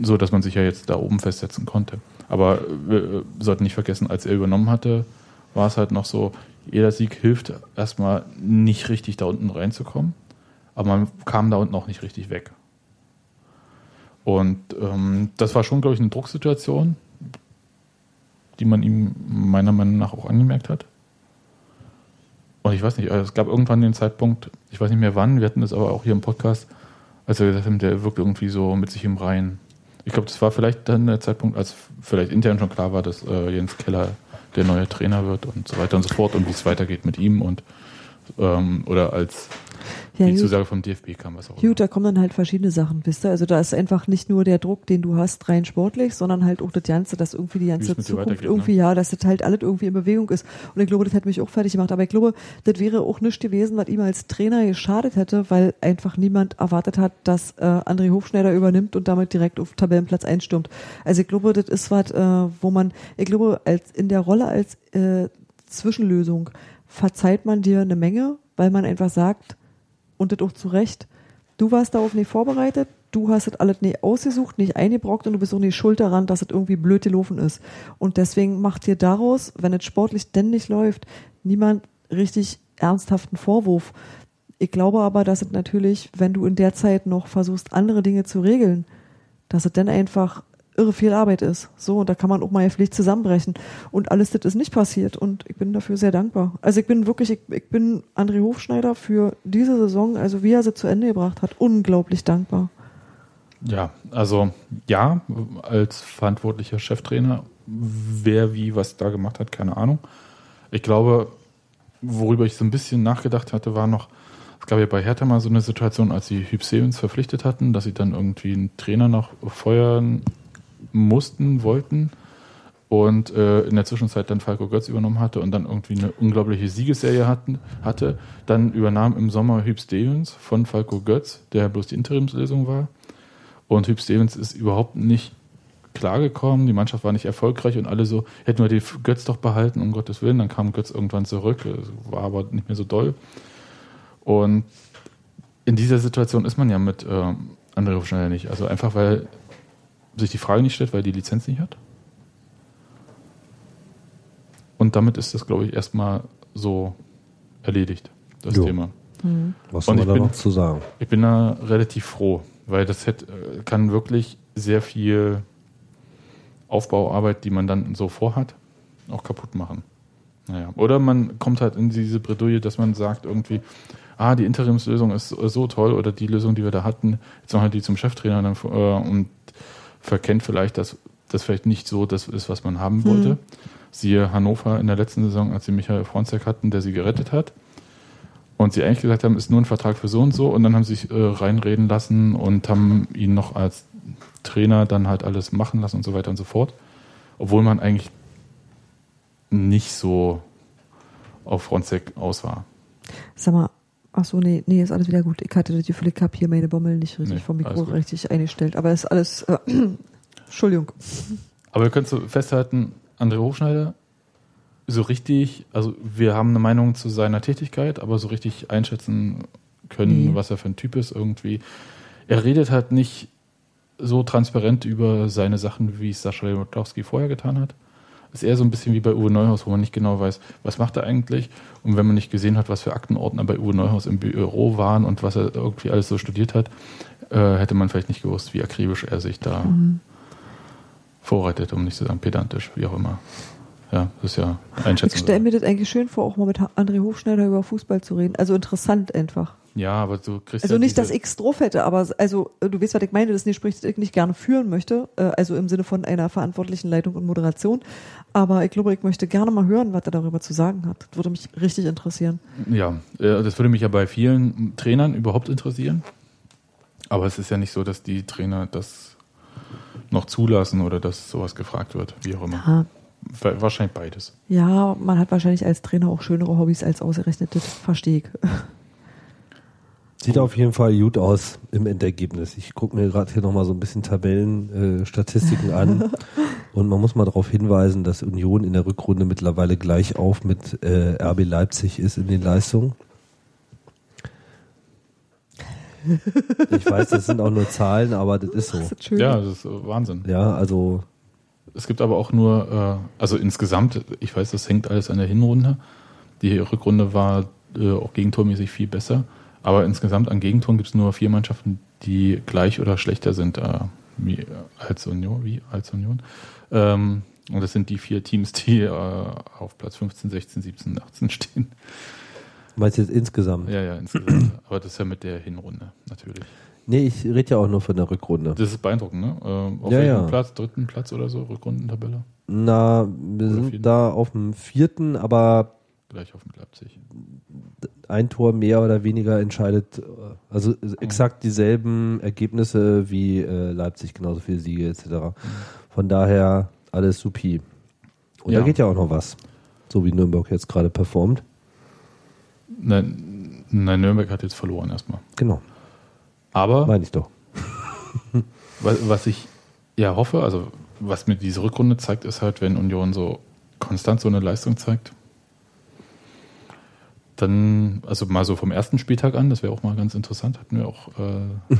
[SPEAKER 1] So dass man sich ja jetzt da oben festsetzen konnte. Aber wir sollten nicht vergessen, als er übernommen hatte, war es halt noch so, jeder Sieg hilft erstmal nicht richtig da unten reinzukommen, aber man kam da unten auch nicht richtig weg. Und ähm, das war schon, glaube ich, eine Drucksituation, die man ihm meiner Meinung nach auch angemerkt hat. Und ich weiß nicht, also es gab irgendwann den Zeitpunkt, ich weiß nicht mehr wann, wir hatten das aber auch hier im Podcast, als er gesagt hat, der wirkt irgendwie so mit sich im Reihen. Ich glaube, das war vielleicht dann der Zeitpunkt, als vielleicht intern schon klar war, dass äh, Jens Keller der neue Trainer wird und so weiter und so fort und wie es weitergeht mit ihm und ähm, oder als ja, die gut. Zusage vom DFB kam, was auch
[SPEAKER 2] Gut, da kommen dann halt verschiedene Sachen, wisst ihr? Also da ist einfach nicht nur der Druck, den du hast, rein sportlich, sondern halt auch das Ganze, dass irgendwie die ganze Zukunft ne? irgendwie, ne? ja, dass das halt alles irgendwie in Bewegung ist. Und ich glaube, das hätte mich auch fertig gemacht. Aber ich glaube, das wäre auch nicht gewesen, was ihm als Trainer geschadet hätte, weil einfach niemand erwartet hat, dass äh, André Hofschneider übernimmt und damit direkt auf Tabellenplatz einstürmt. Also ich glaube, das ist was, äh, wo man, ich glaube, als in der Rolle als äh, Zwischenlösung verzeiht man dir eine Menge, weil man einfach sagt, und das auch zu Recht, du warst darauf nicht vorbereitet, du hast das alles nicht ausgesucht, nicht eingebrockt und du bist auch nicht schuld daran, dass es irgendwie blöd gelaufen ist. Und deswegen macht dir daraus, wenn es sportlich denn nicht läuft, niemand richtig ernsthaften Vorwurf. Ich glaube aber, dass es natürlich, wenn du in der Zeit noch versuchst, andere Dinge zu regeln, dass es dann einfach irre viel Arbeit ist. So, und da kann man auch mal Pflicht zusammenbrechen. Und alles das ist nicht passiert. Und ich bin dafür sehr dankbar. Also ich bin wirklich, ich, ich bin André Hofschneider für diese Saison, also wie er sie zu Ende gebracht hat, unglaublich dankbar.
[SPEAKER 1] Ja, also ja, als verantwortlicher Cheftrainer, wer wie was da gemacht hat, keine Ahnung. Ich glaube, worüber ich so ein bisschen nachgedacht hatte, war noch, es gab ja bei Hertha mal so eine Situation, als sie Hüb verpflichtet hatten, dass sie dann irgendwie einen Trainer noch feuern mussten, wollten und äh, in der Zwischenzeit dann Falco Götz übernommen hatte und dann irgendwie eine unglaubliche Siegesserie hatten, hatte. Dann übernahm im Sommer Hüb Stevens von Falco Götz, der bloß die Interimslösung war. Und Hüb Stevens ist überhaupt nicht klargekommen, die Mannschaft war nicht erfolgreich und alle so, hätten wir den Götz doch behalten, um Gottes Willen. Dann kam Götz irgendwann zurück, war aber nicht mehr so doll. Und in dieser Situation ist man ja mit äh, André Hofschneider nicht. Also einfach, weil sich die Frage nicht stellt, weil die Lizenz nicht hat. Und damit ist das, glaube ich, erstmal so erledigt, das jo. Thema.
[SPEAKER 3] Mhm. Was soll man da noch zu sagen?
[SPEAKER 1] Ich bin da relativ froh, weil das hätte, kann wirklich sehr viel Aufbauarbeit, die man dann so vorhat, auch kaputt machen. Naja. Oder man kommt halt in diese Bredouille, dass man sagt irgendwie, ah, die Interimslösung ist so toll oder die Lösung, die wir da hatten, jetzt machen wir die zum Cheftrainer dann, äh, und verkennt vielleicht, dass das vielleicht nicht so das ist, was man haben wollte. Hm. Siehe Hannover in der letzten Saison, als sie Michael Fronzek hatten, der sie gerettet hat. Und sie eigentlich gesagt haben, ist nur ein Vertrag für so und so. Und dann haben sie sich äh, reinreden lassen und haben ihn noch als Trainer dann halt alles machen lassen und so weiter und so fort. Obwohl man eigentlich nicht so auf Fronzek aus war.
[SPEAKER 2] Sag mal, ach so, nee, nee, ist alles wieder gut. Ich hatte das Gefühl, ich habe hier meine Bommel nicht richtig nee, vom Mikro richtig eingestellt. Aber ist alles, äh, Entschuldigung.
[SPEAKER 1] Aber wir können so festhalten, André Hochschneider, so richtig, also wir haben eine Meinung zu seiner Tätigkeit, aber so richtig einschätzen können, nee. was er für ein Typ ist irgendwie. Er redet halt nicht so transparent über seine Sachen, wie es Sascha Lewandowski vorher getan hat ist eher so ein bisschen wie bei Uwe Neuhaus, wo man nicht genau weiß, was macht er eigentlich. Und wenn man nicht gesehen hat, was für Aktenordner bei Uwe Neuhaus im Büro waren und was er irgendwie alles so studiert hat, äh, hätte man vielleicht nicht gewusst, wie akribisch er sich da mhm. vorreitet, um nicht zu sagen pedantisch, wie auch immer. Ja, das ist ja
[SPEAKER 2] Ich
[SPEAKER 1] Einschätzung.
[SPEAKER 2] stelle mir das eigentlich schön vor, auch mal mit André Hofschneider über Fußball zu reden. Also interessant einfach.
[SPEAKER 1] Ja, aber du kriegst
[SPEAKER 2] Also
[SPEAKER 1] ja
[SPEAKER 2] nicht, dass ich drauf hätte, aber also äh, du weißt, was ich meine, das ist ein Gespräch, das ich nicht gerne führen möchte, äh, also im Sinne von einer verantwortlichen Leitung und Moderation. Aber ich glaube, ich möchte gerne mal hören, was er darüber zu sagen hat. Das würde mich richtig interessieren.
[SPEAKER 1] Ja, äh, das würde mich ja bei vielen Trainern überhaupt interessieren. Aber es ist ja nicht so, dass die Trainer das noch zulassen oder dass sowas gefragt wird, wie auch immer.
[SPEAKER 2] Ja,
[SPEAKER 1] Wa- Wahrscheinlich beides.
[SPEAKER 2] ja, man hat wahrscheinlich als Trainer auch schönere Hobbys als ausgerechnet, das verstehe ich.
[SPEAKER 3] Sieht auf jeden Fall gut aus im Endergebnis. Ich gucke mir gerade hier nochmal so ein bisschen Tabellen, äh, Statistiken an. Und man muss mal darauf hinweisen, dass Union in der Rückrunde mittlerweile gleich auf mit äh, RB Leipzig ist in den Leistungen. Ich weiß, das sind auch nur Zahlen, aber das ist so.
[SPEAKER 2] Das ist.
[SPEAKER 1] Ja, das ist Wahnsinn.
[SPEAKER 3] Ja, also
[SPEAKER 1] Es gibt aber auch nur, äh, also insgesamt, ich weiß, das hängt alles an der Hinrunde. Die Rückrunde war äh, auch gegentormäßig viel besser. Aber insgesamt an Gegentoren gibt es nur vier Mannschaften, die gleich oder schlechter sind äh, wie, äh, als Union. Wie als Union. Ähm, und das sind die vier Teams, die äh, auf Platz 15, 16, 17, 18 stehen.
[SPEAKER 3] meinst du jetzt insgesamt?
[SPEAKER 1] Ja, ja, insgesamt. aber das ist ja mit der Hinrunde natürlich.
[SPEAKER 3] Nee, ich rede ja auch nur von der Rückrunde.
[SPEAKER 1] Das ist beeindruckend, ne? Ähm, auf
[SPEAKER 3] Ja,
[SPEAKER 1] welchem
[SPEAKER 3] ja.
[SPEAKER 1] Platz? Dritten Platz oder so? Rückrundentabelle?
[SPEAKER 3] Na, wir
[SPEAKER 1] Oder vierten?
[SPEAKER 3] sind da auf dem vierten, aber
[SPEAKER 1] Gleich auf mit Leipzig.
[SPEAKER 3] Ein Tor mehr oder weniger entscheidet, also exakt dieselben Ergebnisse wie äh, Leipzig, genauso viele Siege etc. Von daher alles supi. Und
[SPEAKER 1] Ja.
[SPEAKER 3] da geht ja auch noch was, so wie Nürnberg jetzt gerade performt.
[SPEAKER 1] Nein, nein, Nürnberg hat jetzt verloren erstmal.
[SPEAKER 3] Genau,
[SPEAKER 1] Aber
[SPEAKER 3] meine ich doch.
[SPEAKER 1] was, was ich ja hoffe, also was mir diese Rückrunde zeigt, ist halt, wenn Union so konstant so eine Leistung zeigt, dann, also mal so vom ersten Spieltag an, das wäre auch mal ganz interessant, hatten wir auch, äh,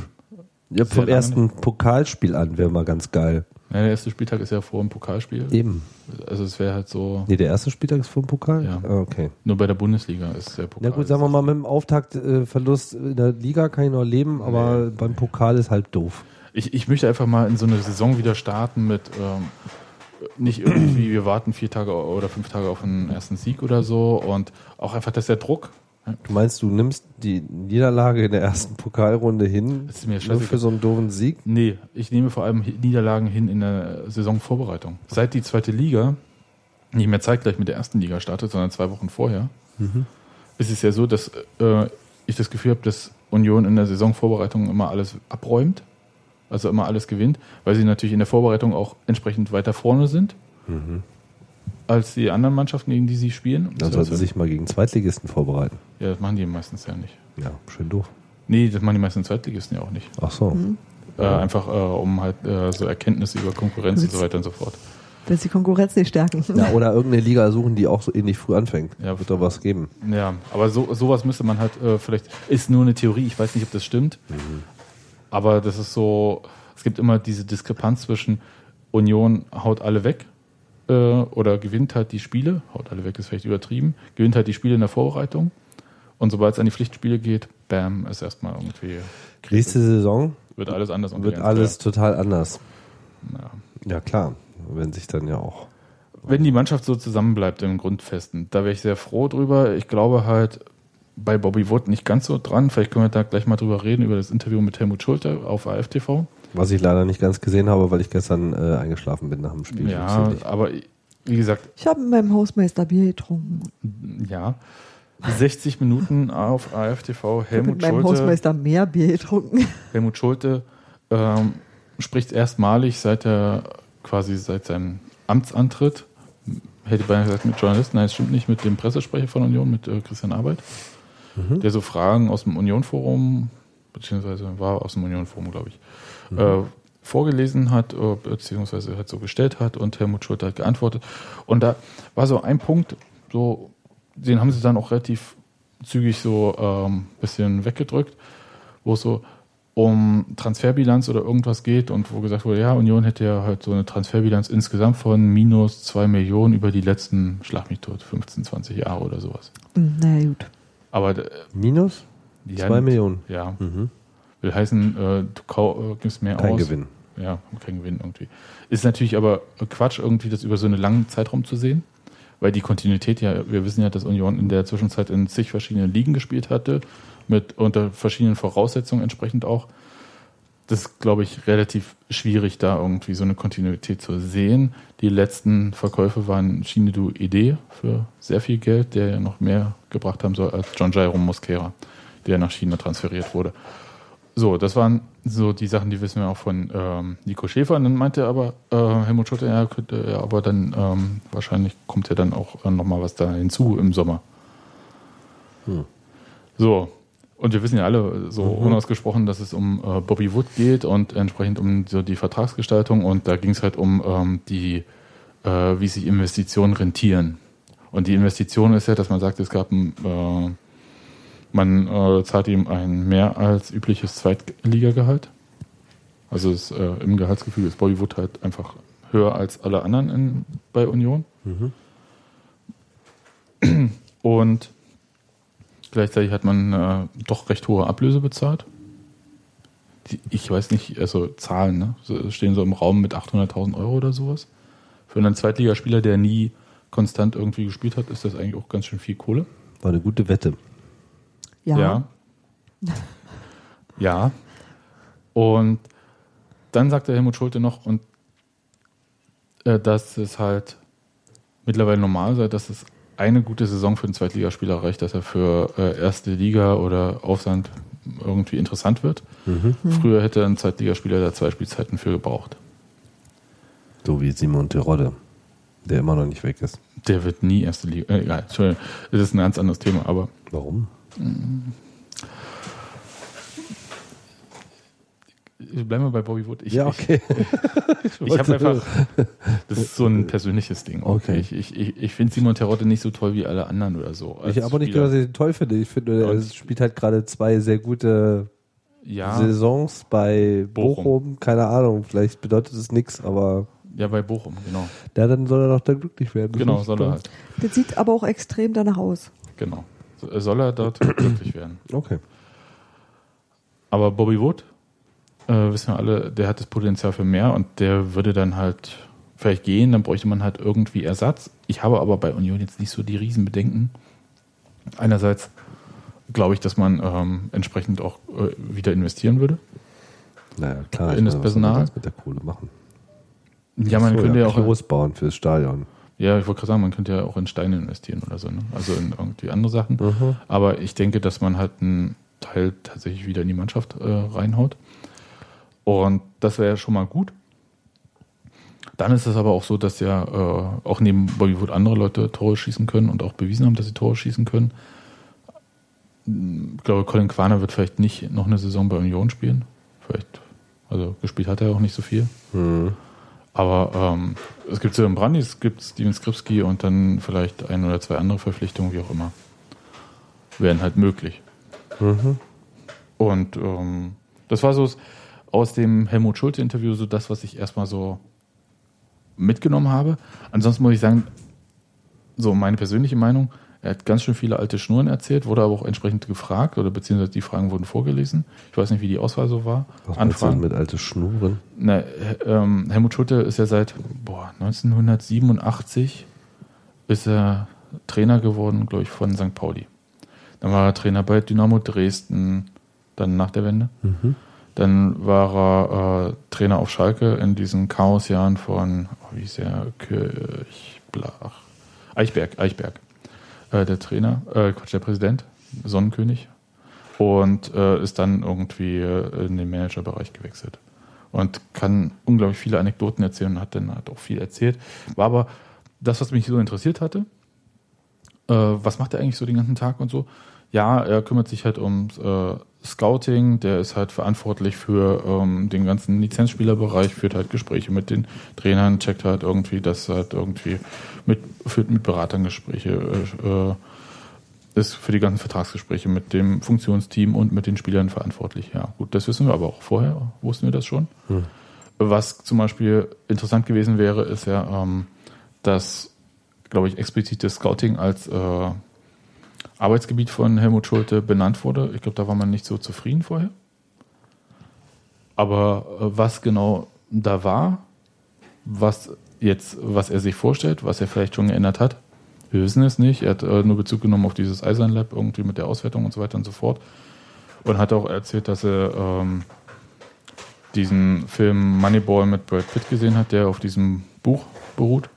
[SPEAKER 3] Ja, vom ersten Pokalspiel an wäre mal ganz geil.
[SPEAKER 1] ja, der erste Spieltag ist ja vor dem Pokalspiel.
[SPEAKER 3] Eben.
[SPEAKER 1] Also es wäre halt so,
[SPEAKER 3] Nee, der erste Spieltag ist vom Pokal?
[SPEAKER 1] Ja.
[SPEAKER 3] Ah, okay.
[SPEAKER 1] nur bei der Bundesliga ist der Pokal.
[SPEAKER 3] Na gut, sagen wir mal, mit dem Auftaktverlust in der Liga kann ich noch leben, aber beim Pokal ist halt doof.
[SPEAKER 1] Ich, ich möchte einfach mal in so eine Saison wieder starten mit ähm, nicht irgendwie, wir warten vier Tage oder fünf Tage auf einen ersten Sieg oder so und auch einfach, dass der Druck,
[SPEAKER 3] Du meinst, du nimmst die Niederlage in der ersten Pokalrunde hin,
[SPEAKER 1] Das ist mir
[SPEAKER 3] nur für so einen doofen Sieg?
[SPEAKER 1] nee, ich nehme vor allem Niederlagen hin in der Saisonvorbereitung. Seit die zweite Liga nicht mehr zeitgleich mit der ersten Liga startet, sondern zwei Wochen vorher, ist es ja so, dass äh, ich das Gefühl habe, dass Union in der Saisonvorbereitung immer alles abräumt, also immer alles gewinnt, weil sie natürlich in der Vorbereitung auch entsprechend weiter vorne sind. Als die anderen Mannschaften, gegen die sie spielen.
[SPEAKER 3] Dann sollten sie sich mal gegen Zweitligisten vorbereiten.
[SPEAKER 1] Ja, das machen die meistens ja nicht.
[SPEAKER 3] Ja, schön doof.
[SPEAKER 1] Nee, das machen die meisten Zweitligisten ja auch nicht.
[SPEAKER 3] Ach so.
[SPEAKER 1] Äh, einfach äh, um halt äh, so Erkenntnisse über Konkurrenz und so weiter und so fort.
[SPEAKER 2] Wenn sie Konkurrenz nicht stärken.
[SPEAKER 3] Ja, oder irgendeine Liga suchen, die auch so ähnlich früh anfängt.
[SPEAKER 1] Ja.
[SPEAKER 3] Wird doch was geben.
[SPEAKER 1] Ja, aber so, sowas müsste man halt äh, vielleicht, ist nur eine Theorie, ich weiß nicht, ob das stimmt, aber das ist so, es gibt immer diese Diskrepanz zwischen Union haut alle weg äh, oder gewinnt halt die Spiele, haut alle weg ist vielleicht übertrieben, gewinnt halt die Spiele in der Vorbereitung und sobald es an die Pflichtspiele geht, bam, ist erstmal irgendwie,
[SPEAKER 3] Nächste Saison
[SPEAKER 1] wird alles anders. und
[SPEAKER 3] wird alles total anders.
[SPEAKER 1] klar. Ja.
[SPEAKER 3] Ja, klar. Wenn sich dann ja auch.
[SPEAKER 1] Wenn die Mannschaft so zusammenbleibt im Grundfesten, da wäre ich sehr froh drüber. Ich glaube halt bei Bobby Wood nicht ganz so dran. Vielleicht können wir da gleich mal drüber reden, über das Interview mit Helmut Schulte auf AFTV.
[SPEAKER 3] Was ich leider nicht ganz gesehen habe, weil ich gestern äh, eingeschlafen bin nach dem Spiel.
[SPEAKER 1] Ja, aber wie gesagt,
[SPEAKER 2] Ich habe mit meinem Hausmeister Bier getrunken.
[SPEAKER 1] ja. 60 Minuten auf AFTV.
[SPEAKER 2] Ich habe
[SPEAKER 1] Helmut
[SPEAKER 2] mit meinem
[SPEAKER 1] Schulte,
[SPEAKER 2] Hausmeister mehr Bier getrunken.
[SPEAKER 1] Helmut Schulte ähm, spricht erstmalig seit er quasi seit seinem Amtsantritt, hätte ich beinahe gesagt mit Journalisten, nein, es stimmt nicht, mit dem Pressesprecher von Union, mit äh, Christian Arbeit, der so Fragen aus dem Union-Forum, beziehungsweise war aus dem Union-Forum, glaube ich, äh, vorgelesen hat, äh, beziehungsweise halt so gestellt hat und Helmut Schulte hat geantwortet. Und da war so ein Punkt, so, den haben sie dann auch relativ zügig so ein ähm, bisschen weggedrückt, wo es so um Transferbilanz oder irgendwas geht und wo gesagt wurde, ja, Union hätte ja halt so eine Transferbilanz insgesamt von minus zwei Millionen über die letzten, schlag mich tot, 15, 20 Jahre oder sowas.
[SPEAKER 2] Hm, Na gut.
[SPEAKER 1] Aber äh,
[SPEAKER 3] Minus?
[SPEAKER 1] ja,
[SPEAKER 3] Zwei Millionen.
[SPEAKER 1] Ja,
[SPEAKER 3] Mhm.
[SPEAKER 1] will heißen, äh, du äh, gibst mehr
[SPEAKER 3] Kein
[SPEAKER 1] aus.
[SPEAKER 3] Gewinn.
[SPEAKER 1] Ja, kein Gewinn irgendwie. Ist natürlich aber Quatsch, irgendwie das über so einen langen Zeitraum zu sehen. weil die Kontinuität ja, wir wissen ja, dass Union in der Zwischenzeit in zig verschiedenen Ligen gespielt hatte, mit unter verschiedenen Voraussetzungen entsprechend auch. Das ist, glaube ich, relativ schwierig, da irgendwie so eine Kontinuität zu sehen. Die letzten Verkäufe waren Shinedu Idee für sehr viel Geld, der ja noch mehr gebracht haben soll als John Jairo Mosquera, der nach China transferiert wurde. So, das waren so die Sachen, die wissen wir auch von ähm, Nico Schäfer. Und dann meinte aber äh, Helmut Schulte, ja, könnte ja, aber dann ähm, wahrscheinlich kommt ja dann auch äh, nochmal was da hinzu im Sommer.
[SPEAKER 3] Hm.
[SPEAKER 1] So, und wir wissen ja alle so
[SPEAKER 3] Mhm.
[SPEAKER 1] unausgesprochen, dass es um äh, Bobby Wood geht und entsprechend um so die Vertragsgestaltung. Und da ging es halt um ähm, die, äh, wie sich Investitionen rentieren. Und die Investition ist ja, dass man sagt, es gab ein, äh, man äh, zahlt ihm ein mehr als übliches Zweitligagehalt. Also es, äh, im Gehaltsgefüge ist Bobby Wood halt einfach höher als alle anderen in, bei Union. Und gleichzeitig hat man äh, doch recht hohe Ablöse bezahlt. Die, ich weiß nicht, also Zahlen, ne? So, stehen so im Raum mit 800.000 Euro oder sowas. Für einen Zweitligaspieler, der nie konstant irgendwie gespielt hat, ist das eigentlich auch ganz schön viel Kohle.
[SPEAKER 3] War eine gute Wette.
[SPEAKER 2] Ja.
[SPEAKER 1] Ja. ja. Und dann sagte Helmut Schulte noch, und äh, dass es halt mittlerweile normal sei, dass es eine gute Saison für einen Zweitligaspieler reicht, dass er für äh, erste Liga oder Aufsand irgendwie interessant wird. Früher hätte ein Zweitligaspieler da zwei Spielzeiten für gebraucht.
[SPEAKER 3] So wie Simon Terodde, der immer noch nicht weg ist.
[SPEAKER 1] Der wird nie erste Liga. Äh, egal, Entschuldigung, das ist ein ganz anderes Thema, aber
[SPEAKER 3] Warum?
[SPEAKER 1] Bleiben wir bei Bobby Wood. Ich,
[SPEAKER 3] ja, okay.
[SPEAKER 1] Ich, ich habe einfach, das ist so ein persönliches Ding.
[SPEAKER 3] Okay.
[SPEAKER 1] Ich, ich, ich, ich finde Simon Terodde nicht so toll wie alle anderen oder so.
[SPEAKER 3] Ich habe auch nicht gesagt, dass ich ihn toll finde. Ich finde, er spielt halt gerade zwei sehr gute
[SPEAKER 1] ja,
[SPEAKER 3] Saisons bei
[SPEAKER 1] Bochum.
[SPEAKER 3] Bochum. Keine Ahnung, vielleicht bedeutet es nichts, aber
[SPEAKER 1] ja, bei Bochum, genau.
[SPEAKER 3] ja, dann soll er doch dann glücklich werden.
[SPEAKER 1] Genau, soll er halt.
[SPEAKER 2] Das sieht aber auch extrem danach aus.
[SPEAKER 1] Genau. So- Soll er dort glücklich werden.
[SPEAKER 3] Okay.
[SPEAKER 1] Aber Bobby Wood, äh, wissen wir alle, der hat das Potenzial für mehr und der würde dann halt vielleicht gehen, dann bräuchte man halt irgendwie Ersatz. Ich habe aber bei Union jetzt nicht so die Riesenbedenken. Einerseits glaube ich, dass man ähm, entsprechend auch äh, wieder investieren würde.
[SPEAKER 3] Naja, klar.
[SPEAKER 1] In das
[SPEAKER 3] meine, was
[SPEAKER 1] Personal?
[SPEAKER 3] sonst mit der Kohle machen.
[SPEAKER 1] Ja, man
[SPEAKER 3] So,
[SPEAKER 1] könnte ja auch.
[SPEAKER 3] Klos bauen fürs Stadion.
[SPEAKER 1] Ja, ich wollte gerade sagen, man könnte ja auch in Steine investieren oder so, ne? Also in irgendwie andere Sachen.
[SPEAKER 3] Mhm.
[SPEAKER 1] Aber ich denke, dass man halt einen Teil tatsächlich wieder in die Mannschaft äh, reinhaut. Und das wäre ja schon mal gut. Dann ist es aber auch so, dass ja äh, auch neben Bobby Wood andere Leute Tore schießen können und auch bewiesen haben, dass sie Tore schießen können. Ich glaube, Colin Quaner wird vielleicht nicht noch eine Saison bei Union spielen. Vielleicht, also gespielt hat er auch nicht so viel.
[SPEAKER 3] Mhm.
[SPEAKER 1] Aber ähm, es gibt Sören Brandy, es gibt Steven Skripski und dann vielleicht ein oder zwei andere Verpflichtungen, wie auch immer. Wären halt möglich.
[SPEAKER 3] Mhm.
[SPEAKER 1] Und ähm, das war so aus dem Helmut Schulte-Interview so das, was ich erstmal so mitgenommen habe. Ansonsten muss ich sagen, so meine persönliche Meinung, er hat ganz schön viele alte Schnurren erzählt, wurde aber auch entsprechend gefragt oder beziehungsweise die Fragen wurden vorgelesen. Ich weiß nicht, wie die Auswahl so war.
[SPEAKER 3] Was
[SPEAKER 1] Anfragen.
[SPEAKER 3] mit alte Schnuren?
[SPEAKER 1] Na, He- ähm, Helmut Schulte ist ja seit boah, 1987 ist er Trainer geworden, glaube ich, von St. Pauli. Dann war er Trainer bei Dynamo Dresden, dann nach der Wende. Dann war er äh, Trainer auf Schalke in diesen Chaosjahren von, oh, wie hieß der, Kirchblach, Eichberg, Eichberg. Äh, der Trainer, äh, Quatsch, der Präsident, Sonnenkönig. Und äh, ist dann irgendwie äh, in den Managerbereich gewechselt und kann unglaublich viele Anekdoten erzählen und hat dann halt auch viel erzählt. War aber das, was mich so interessiert hatte, äh, was macht er eigentlich so den ganzen Tag und so? Ja, er kümmert sich halt ums Scouting, der ist halt verantwortlich für ähm, den ganzen Lizenzspielerbereich, führt halt Gespräche mit den Trainern, checkt halt irgendwie, dass halt irgendwie mit, führt mit Beratern Gespräche, äh, äh, ist für die ganzen Vertragsgespräche mit dem Funktionsteam und mit den Spielern verantwortlich. Ja, gut, das wissen wir aber auch vorher, wussten wir das schon. Was zum Beispiel interessant gewesen wäre, ist ja, ähm, dass, glaube ich, explizit das Scouting als äh, Arbeitsgebiet von Helmut Schulte benannt wurde. Ich glaube, da war man nicht so zufrieden vorher. Aber äh, was genau da war, was jetzt, was er sich vorstellt, was er vielleicht schon geändert hat, Wir wissen es nicht. Er hat äh, nur Bezug genommen auf dieses Eisern Lab irgendwie mit der Auswertung und so weiter und so fort. Und hat auch erzählt, dass er ähm, diesen Film Moneyball mit Brad Pitt gesehen hat, der auf diesem Buch beruht,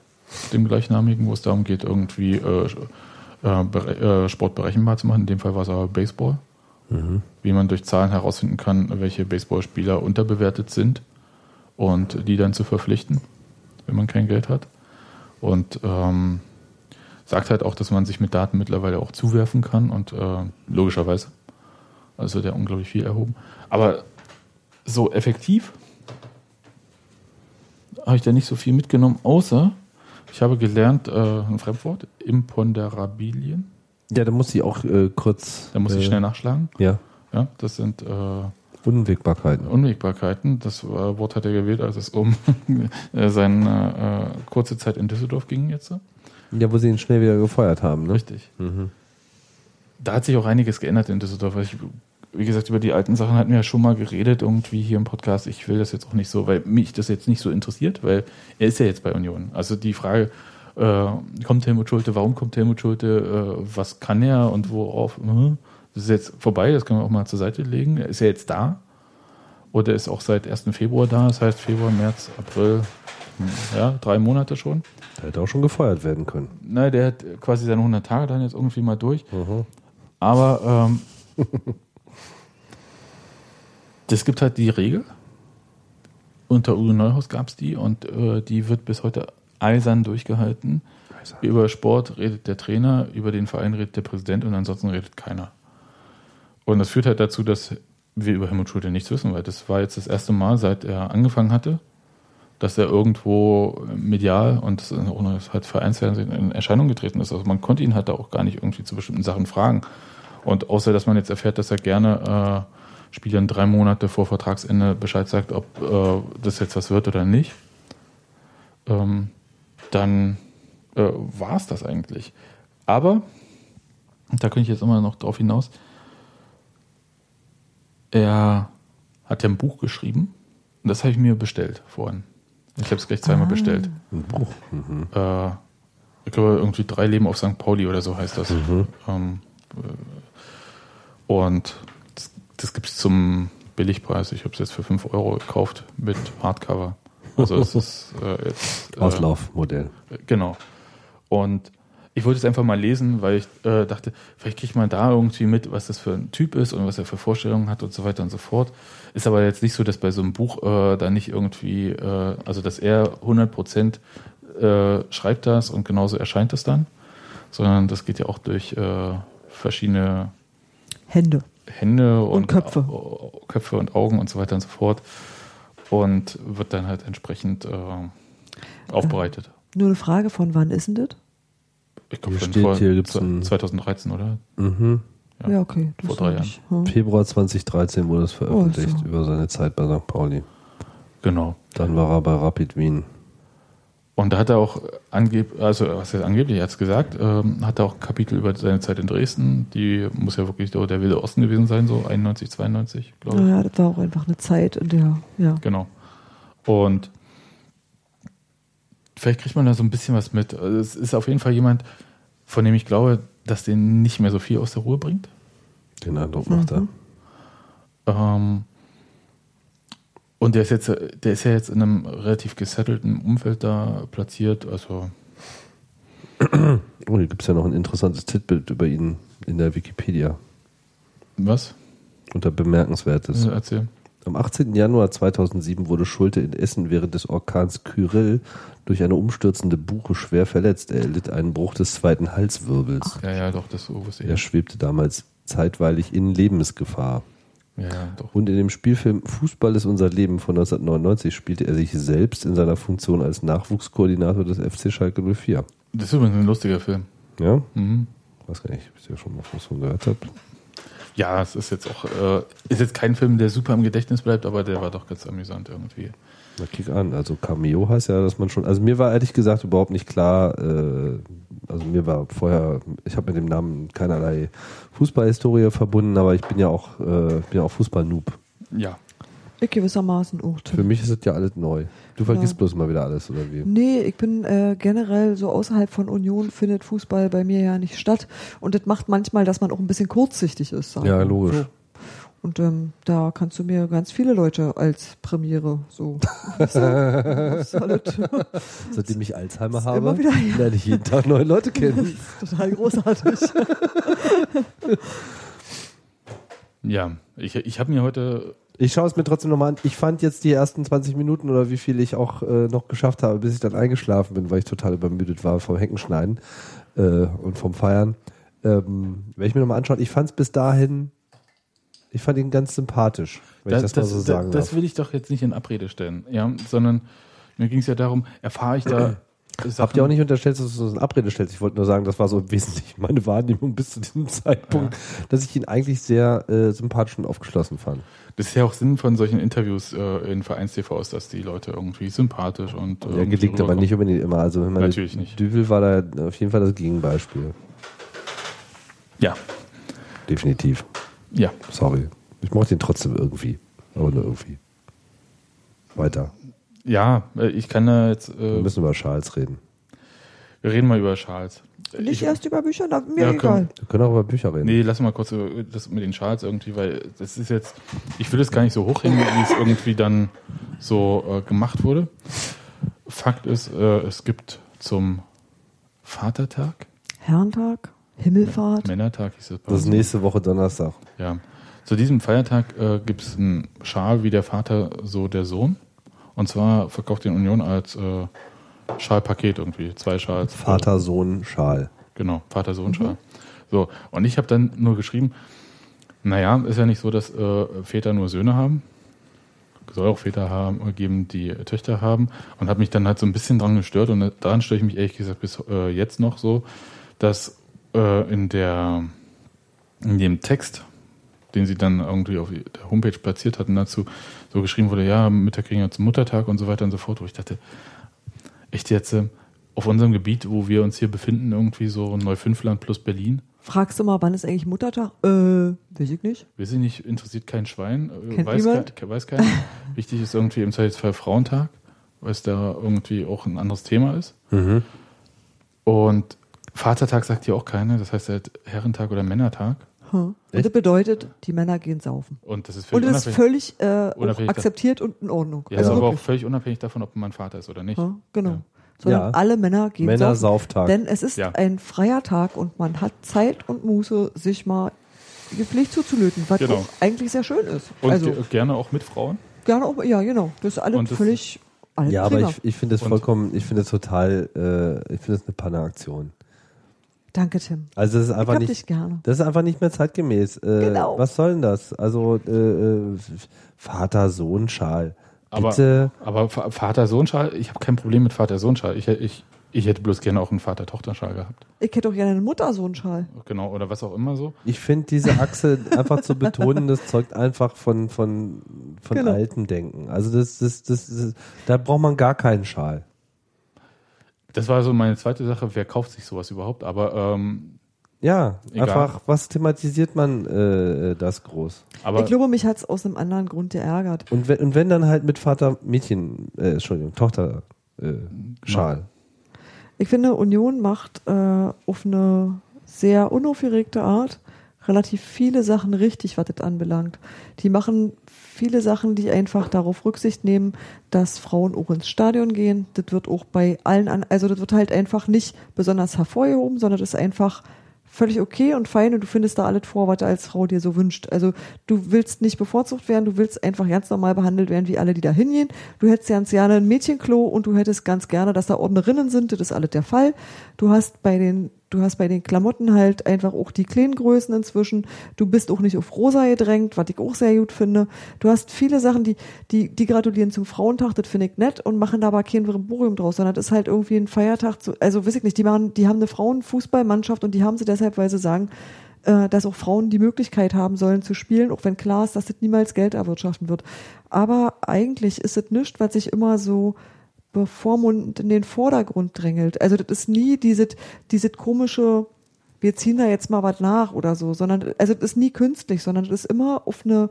[SPEAKER 1] dem gleichnamigen, wo es darum geht, irgendwie äh, äh, äh, Sport berechenbar zu machen. In dem Fall war es aber Baseball. Wie man durch Zahlen herausfinden kann, welche Baseballspieler unterbewertet sind und die dann zu verpflichten, wenn man kein Geld hat. Und ähm, sagt halt auch, dass man sich mit Daten mittlerweile auch zuwerfen kann und äh, logischerweise. Also der unglaublich viel erhoben. Aber so effektiv habe ich da nicht so viel mitgenommen, außer ich habe gelernt, äh, ein Fremdwort, Imponderabilien.
[SPEAKER 3] Ja, da muss ich auch äh, kurz.
[SPEAKER 1] Da muss ich
[SPEAKER 3] äh,
[SPEAKER 1] schnell nachschlagen.
[SPEAKER 3] Ja,
[SPEAKER 1] Ja, das sind äh,
[SPEAKER 3] Unwägbarkeiten.
[SPEAKER 1] Unwägbarkeiten. Das äh, Wort hat er gewählt, als es um äh, seine äh, kurze Zeit in Düsseldorf ging jetzt.
[SPEAKER 3] Ja, wo sie ihn schnell wieder gefeuert haben. Ne?
[SPEAKER 1] Richtig.
[SPEAKER 3] Mhm.
[SPEAKER 1] Da hat sich auch einiges geändert in Düsseldorf. Ich, wie gesagt, über die alten Sachen hatten wir ja schon mal geredet, irgendwie hier im Podcast. Ich will das jetzt auch nicht so, weil mich das jetzt nicht so interessiert, weil er ist ja jetzt bei Union. Also die Frage, äh, kommt Helmut Schulte, warum kommt Helmut Schulte, äh, was kann er und worauf, mhm. das ist jetzt vorbei, das können wir auch mal zur Seite legen. Er ist ja jetzt da. Oder ist auch seit 1. Februar da, das heißt Februar, März, April, hm, ja, drei Monate schon.
[SPEAKER 3] Der hätte auch schon gefeuert werden können.
[SPEAKER 1] Nein, der hat quasi seine 100 Tage dann jetzt irgendwie mal durch.
[SPEAKER 3] Mhm.
[SPEAKER 1] Aber ähm, es gibt halt die Regel. Unter Uwe Neuhaus gab es die und äh, die wird bis heute eisern durchgehalten. Über Sport redet der Trainer, über den Verein redet der Präsident und ansonsten redet keiner. Und das führt halt dazu, dass wir über Helmut Schulte nichts wissen, weil das war jetzt das erste Mal, seit er angefangen hatte, dass er irgendwo medial und das ohne halt Vereinsfernsehen in Erscheinung getreten ist. Also man konnte ihn halt da auch gar nicht irgendwie zu bestimmten Sachen fragen. Und außer, dass man jetzt erfährt, dass er gerne äh, Spielern drei Monate vor Vertragsende Bescheid sagt, ob äh, das jetzt was wird oder nicht, ähm, dann äh, war es das eigentlich. Aber, da könnte ich jetzt immer noch drauf hinaus, er hat ja ein Buch geschrieben und das habe ich mir bestellt vorhin. Ich habe es gleich zweimal
[SPEAKER 2] Ah.
[SPEAKER 1] bestellt.
[SPEAKER 3] Ein Buch. Mhm.
[SPEAKER 1] Äh, ich glaube, irgendwie drei Leben auf St. Pauli oder so heißt das. Ähm, äh, und das, das gibt es zum Billigpreis. Ich habe es jetzt für 5 Euro gekauft mit Hardcover. Also es ist äh, jetzt. Äh,
[SPEAKER 3] Auslaufmodell.
[SPEAKER 1] Genau. Und ich wollte es einfach mal lesen, weil ich äh, dachte, vielleicht kriegt man da irgendwie mit, was das für ein Typ ist und was er für Vorstellungen hat und so weiter und so fort. Ist aber jetzt nicht so, dass bei so einem Buch äh, da nicht irgendwie, äh, also dass er 100 Prozent äh, schreibt das und genauso erscheint es dann, sondern das geht ja auch durch äh, verschiedene
[SPEAKER 2] Hände.
[SPEAKER 1] Hände und,
[SPEAKER 2] Köpfe.
[SPEAKER 1] Au- Köpfe und Augen und so weiter und so fort und wird dann halt entsprechend äh, aufbereitet.
[SPEAKER 2] Nur eine Frage, von wann ist denn das?
[SPEAKER 1] Ich glaube,
[SPEAKER 3] steht,
[SPEAKER 1] vor
[SPEAKER 3] hier gibt's
[SPEAKER 1] zwe-
[SPEAKER 3] ein-
[SPEAKER 1] 2013, oder?
[SPEAKER 3] Mhm.
[SPEAKER 1] Ja.
[SPEAKER 2] Ja, okay. das
[SPEAKER 1] Vor drei
[SPEAKER 2] ja nicht- hm.
[SPEAKER 3] Februar 2013 wurde es veröffentlicht
[SPEAKER 2] Oh, so.
[SPEAKER 3] über seine Zeit bei St. Pauli.
[SPEAKER 1] Genau.
[SPEAKER 3] Dann war er bei Rapid Wien.
[SPEAKER 1] Und da hat er auch angeblich, also was heißt angeblich, er hat es gesagt, ähm, hat er auch ein Kapitel über seine Zeit in Dresden. Die muss ja wirklich so der wilde Osten gewesen sein, so 91, 92, glaube ich.
[SPEAKER 2] Naja, das war auch einfach eine Zeit, in der, ja.
[SPEAKER 1] Genau. Und vielleicht kriegt man da so ein bisschen was mit. Also es ist auf jeden Fall jemand, von dem ich glaube, dass den nicht mehr so viel aus der Ruhe bringt.
[SPEAKER 3] Den Eindruck macht
[SPEAKER 2] Mhm.
[SPEAKER 1] Ähm, und der ist jetzt, der ist ja jetzt in einem relativ gesettelten Umfeld da platziert. Also.
[SPEAKER 3] Oh, hier gibt es ja noch ein interessantes Titelbild über ihn in der Wikipedia.
[SPEAKER 1] was?
[SPEAKER 3] Unter Bemerkenswertes.
[SPEAKER 1] Äh, Erzähl.
[SPEAKER 3] Am 18. Januar 2007 wurde Schulte in Essen während des Orkans Kyrill durch eine umstürzende Buche schwer verletzt. Er erlitt einen Bruch des zweiten Halswirbels.
[SPEAKER 1] Ja, ja, doch, das ich.
[SPEAKER 3] Er schwebte damals zeitweilig in Lebensgefahr.
[SPEAKER 1] Ja.
[SPEAKER 3] Und in dem Spielfilm Fußball ist unser Leben von 1999 spielte er sich selbst in seiner Funktion als Nachwuchskoordinator des FC Schalke 04.
[SPEAKER 1] Das ist übrigens ein lustiger Film.
[SPEAKER 3] Ja?
[SPEAKER 1] Mhm.
[SPEAKER 3] Weiß gar nicht, ob ich ja schon mal von gehört habe.
[SPEAKER 1] Ja, es ist jetzt auch, äh, ist jetzt kein Film, der super im Gedächtnis bleibt, aber der war doch ganz amüsant irgendwie.
[SPEAKER 3] Na, kick an. Also Cameo heißt ja, dass man schon. Also mir war ehrlich gesagt überhaupt nicht klar. Äh, also mir war vorher, ich habe mit dem Namen keinerlei Fußballhistorie verbunden, aber ich bin ja auch, äh, bin ja auch Fußball-Noob.
[SPEAKER 1] Ja.
[SPEAKER 2] Ich gewissermaßen auch. Tim.
[SPEAKER 3] Für mich ist es ja alles neu. Du vergisst bloß mal wieder alles, oder wie?
[SPEAKER 2] Nee, ich bin äh, generell so außerhalb von Union findet Fußball bei mir ja nicht statt. Und das macht manchmal, dass man auch ein bisschen kurzsichtig ist. sagen
[SPEAKER 3] Ja, logisch.
[SPEAKER 2] So. Und ähm, da kannst du mir ganz viele Leute als Premiere so. Alles
[SPEAKER 3] Seitdem ich Alzheimer habe,
[SPEAKER 2] wieder, ja.
[SPEAKER 3] lerne ich jeden Tag neue Leute kennen.
[SPEAKER 2] total großartig.
[SPEAKER 1] Ja, ich, ich habe mir heute,
[SPEAKER 3] Ich schaue es mir trotzdem nochmal an. Ich fand jetzt die ersten 20 Minuten oder wie viel ich auch äh, noch geschafft habe, bis ich dann eingeschlafen bin, weil ich total übermüdet war vom Heckenschneiden äh, und vom Feiern. Ähm, werde ich mir nochmal anschauen. Ich fand es bis dahin, ich fand ihn ganz sympathisch, wenn ich das, mal so sagen
[SPEAKER 1] das
[SPEAKER 3] darf.
[SPEAKER 1] will ich doch jetzt nicht in Abrede stellen, ja, sondern mir ging es ja darum, erfahre ich da
[SPEAKER 3] Habt ihr auch nicht unterstellt, dass du so eine Abrede stellst? Ich wollte nur sagen, das war so im Wesentlichen meine Wahrnehmung bis zu diesem Zeitpunkt, dass ich ihn eigentlich sehr äh, sympathisch und aufgeschlossen fand.
[SPEAKER 1] Das ist ja auch Sinn von solchen Interviews äh, in Vereins-TVs, dass die Leute irgendwie sympathisch und äh,
[SPEAKER 3] Ja, gelingt aber nicht unbedingt immer. Also wenn man
[SPEAKER 1] Natürlich nicht.
[SPEAKER 3] Düvel war da auf jeden Fall das Gegenbeispiel.
[SPEAKER 1] Ja,
[SPEAKER 3] Definitiv.
[SPEAKER 1] Ja.
[SPEAKER 3] Sorry. Ich mochte ihn trotzdem irgendwie. Aber nur irgendwie. Weiter.
[SPEAKER 1] Ja, äh, ich kann da jetzt,
[SPEAKER 3] Wir
[SPEAKER 1] äh,
[SPEAKER 3] müssen über Charles reden.
[SPEAKER 1] wir reden mal über Charles.
[SPEAKER 2] Nicht
[SPEAKER 1] Ich-
[SPEAKER 2] erst über Bücher, na, mir
[SPEAKER 1] Ja,
[SPEAKER 2] egal.
[SPEAKER 1] komm.
[SPEAKER 3] Wir können auch über Bücher reden.
[SPEAKER 1] Nee, lass mal kurz äh, das mit den Charles irgendwie, weil das ist jetzt, ich will es gar nicht so hochhängen, wie es irgendwie dann so äh, gemacht wurde. Fakt ist, äh, es gibt zum Vatertag,
[SPEAKER 2] Herrentag, Himmelfahrt.
[SPEAKER 1] Männertag hieß es bei
[SPEAKER 3] Das ist nächste Woche Donnerstag.
[SPEAKER 1] Ja. Zu diesem Feiertag äh, gibt es einen Schal wie der Vater, so der Sohn. Und zwar verkauft den Union als äh, Schalpaket irgendwie, zwei Schals.
[SPEAKER 3] Vater, Sohn, Schal.
[SPEAKER 1] Genau, Vater-Sohn-Schal. So, und ich habe dann nur geschrieben, naja, ist ja nicht so, dass äh, Väter nur Söhne haben. Soll auch Väter haben, äh, geben, die Töchter haben. Und habe mich dann halt so ein bisschen dran gestört. Und äh, daran störe ich mich ehrlich gesagt bis äh, jetzt noch so, dass äh, in der in dem Text, den sie dann irgendwie auf der Homepage platziert hatten, dazu so geschrieben wurde, ja, Mütter kriegen jetzt Muttertag und so weiter und so fort, wo ich dachte, echt jetzt äh, auf unserem Gebiet, wo wir uns hier befinden, irgendwie so Neufünfland plus Berlin,
[SPEAKER 2] Fragst du mal, wann ist eigentlich Muttertag? Äh, weiß ich nicht.
[SPEAKER 1] weiß ich nicht, interessiert kein Schwein, äh,
[SPEAKER 2] Kennt
[SPEAKER 1] weiß,
[SPEAKER 2] niemand?
[SPEAKER 1] Kein, weiß keiner. Wichtig ist irgendwie im Zweifelsfall Frauentag, weil es da irgendwie auch ein anderes Thema ist.
[SPEAKER 3] Mhm.
[SPEAKER 1] Und Vatertag sagt hier auch keiner, das heißt halt Herrentag oder Männertag.
[SPEAKER 2] Hm. Und das bedeutet, die Männer gehen saufen.
[SPEAKER 1] Und das ist
[SPEAKER 2] Und
[SPEAKER 1] völlig
[SPEAKER 2] das ist völlig äh, auch akzeptiert und in Ordnung.
[SPEAKER 1] Ja,
[SPEAKER 2] also
[SPEAKER 1] ist aber auch
[SPEAKER 2] wirklich.
[SPEAKER 1] völlig unabhängig davon, ob man Vater ist oder nicht.
[SPEAKER 2] Ja, genau.
[SPEAKER 1] Ja.
[SPEAKER 2] Sondern
[SPEAKER 3] Ja.
[SPEAKER 2] alle Männer gehen
[SPEAKER 3] Männer
[SPEAKER 2] saufen.
[SPEAKER 3] Sauftag.
[SPEAKER 2] Denn es ist
[SPEAKER 1] Ja.
[SPEAKER 2] ein freier Tag und man hat Zeit und Muße, sich mal gepflegt zuzulöten, was
[SPEAKER 1] Genau.
[SPEAKER 2] auch eigentlich sehr schön ist.
[SPEAKER 1] Und
[SPEAKER 2] also
[SPEAKER 1] ge- gerne auch mit Frauen.
[SPEAKER 2] gerne auch, ja genau, das ist alles
[SPEAKER 1] das-
[SPEAKER 2] völlig alles
[SPEAKER 3] Ja, aber
[SPEAKER 2] prima.
[SPEAKER 3] ich, ich finde es vollkommen, ich finde es total, äh, ich finde es eine Panne-Aktion.
[SPEAKER 2] Danke, Tim.
[SPEAKER 3] Also das ist
[SPEAKER 2] Ich
[SPEAKER 3] einfach nicht, das ist einfach nicht mehr zeitgemäß. Äh,
[SPEAKER 2] Genau.
[SPEAKER 3] Was soll denn das? Also äh, äh, Vater, Sohn, Schal.
[SPEAKER 1] Aber,
[SPEAKER 3] Bitte.
[SPEAKER 1] aber Va- Vater-Sohn-Schal, ich habe kein Problem mit Vater-Sohn-Schal. Ich, ich, ich hätte bloß gerne auch einen Vater-Tochter-Schal gehabt.
[SPEAKER 2] Ich hätte doch gerne einen Mutter-Sohn-Schal.
[SPEAKER 1] Genau, oder was auch immer so.
[SPEAKER 3] Ich finde diese Achse einfach zu betonen, das zeugt einfach von, von, von
[SPEAKER 2] Genau.
[SPEAKER 3] altem Denken. Also das, das, das, das, da braucht man gar keinen Schal.
[SPEAKER 1] Das war so meine zweite Sache, wer kauft sich sowas überhaupt? Aber, ähm,
[SPEAKER 3] Ja,
[SPEAKER 1] Egal.
[SPEAKER 3] einfach, was thematisiert man äh, das groß?
[SPEAKER 1] aber
[SPEAKER 2] ich glaube, mich hat es aus einem anderen Grund geärgert.
[SPEAKER 3] Und wenn, und wenn dann halt mit Vater Mädchen, äh, Entschuldigung, Tochter äh, Schal.
[SPEAKER 2] Ich finde, Union macht äh, auf eine sehr unaufgeregte Art relativ viele Sachen richtig, was das anbelangt. Die machen viele Sachen, die einfach darauf Rücksicht nehmen, dass Frauen auch ins Stadion gehen. Das wird auch bei allen an, also das wird halt einfach nicht besonders hervorgehoben, sondern das ist einfach völlig okay und fein und du findest da alles vor, was du als Frau dir so wünscht. Also du willst nicht bevorzugt werden, du willst einfach ganz normal behandelt werden, wie alle, die da hingehen. Du hättest ganz gerne ein Mädchenklo und du hättest ganz gerne, dass da Ordnerinnen sind, das ist alles der Fall. Du hast bei den Du hast bei den Klamotten halt einfach auch die kleinen Größen inzwischen. Du bist auch nicht auf rosa gedrängt, was ich auch sehr gut finde. Du hast viele Sachen, die, die, die gratulieren zum Frauentag, das finde ich nett und machen da aber kein Brimborium draus, sondern das ist halt irgendwie ein Feiertag. Zu, also weiß ich nicht, die machen, die haben eine Frauenfußballmannschaft und die haben sie deshalb, weil sie sagen, äh, dass auch Frauen die Möglichkeit haben sollen zu spielen, auch wenn klar ist, dass das niemals Geld erwirtschaften wird. Aber eigentlich ist es nichts, was sich immer so bevormundend in den Vordergrund drängelt. Also das ist nie dieses, dieses komische, wir ziehen da jetzt mal was nach oder so, sondern also das ist nie künstlich, sondern das ist immer auf eine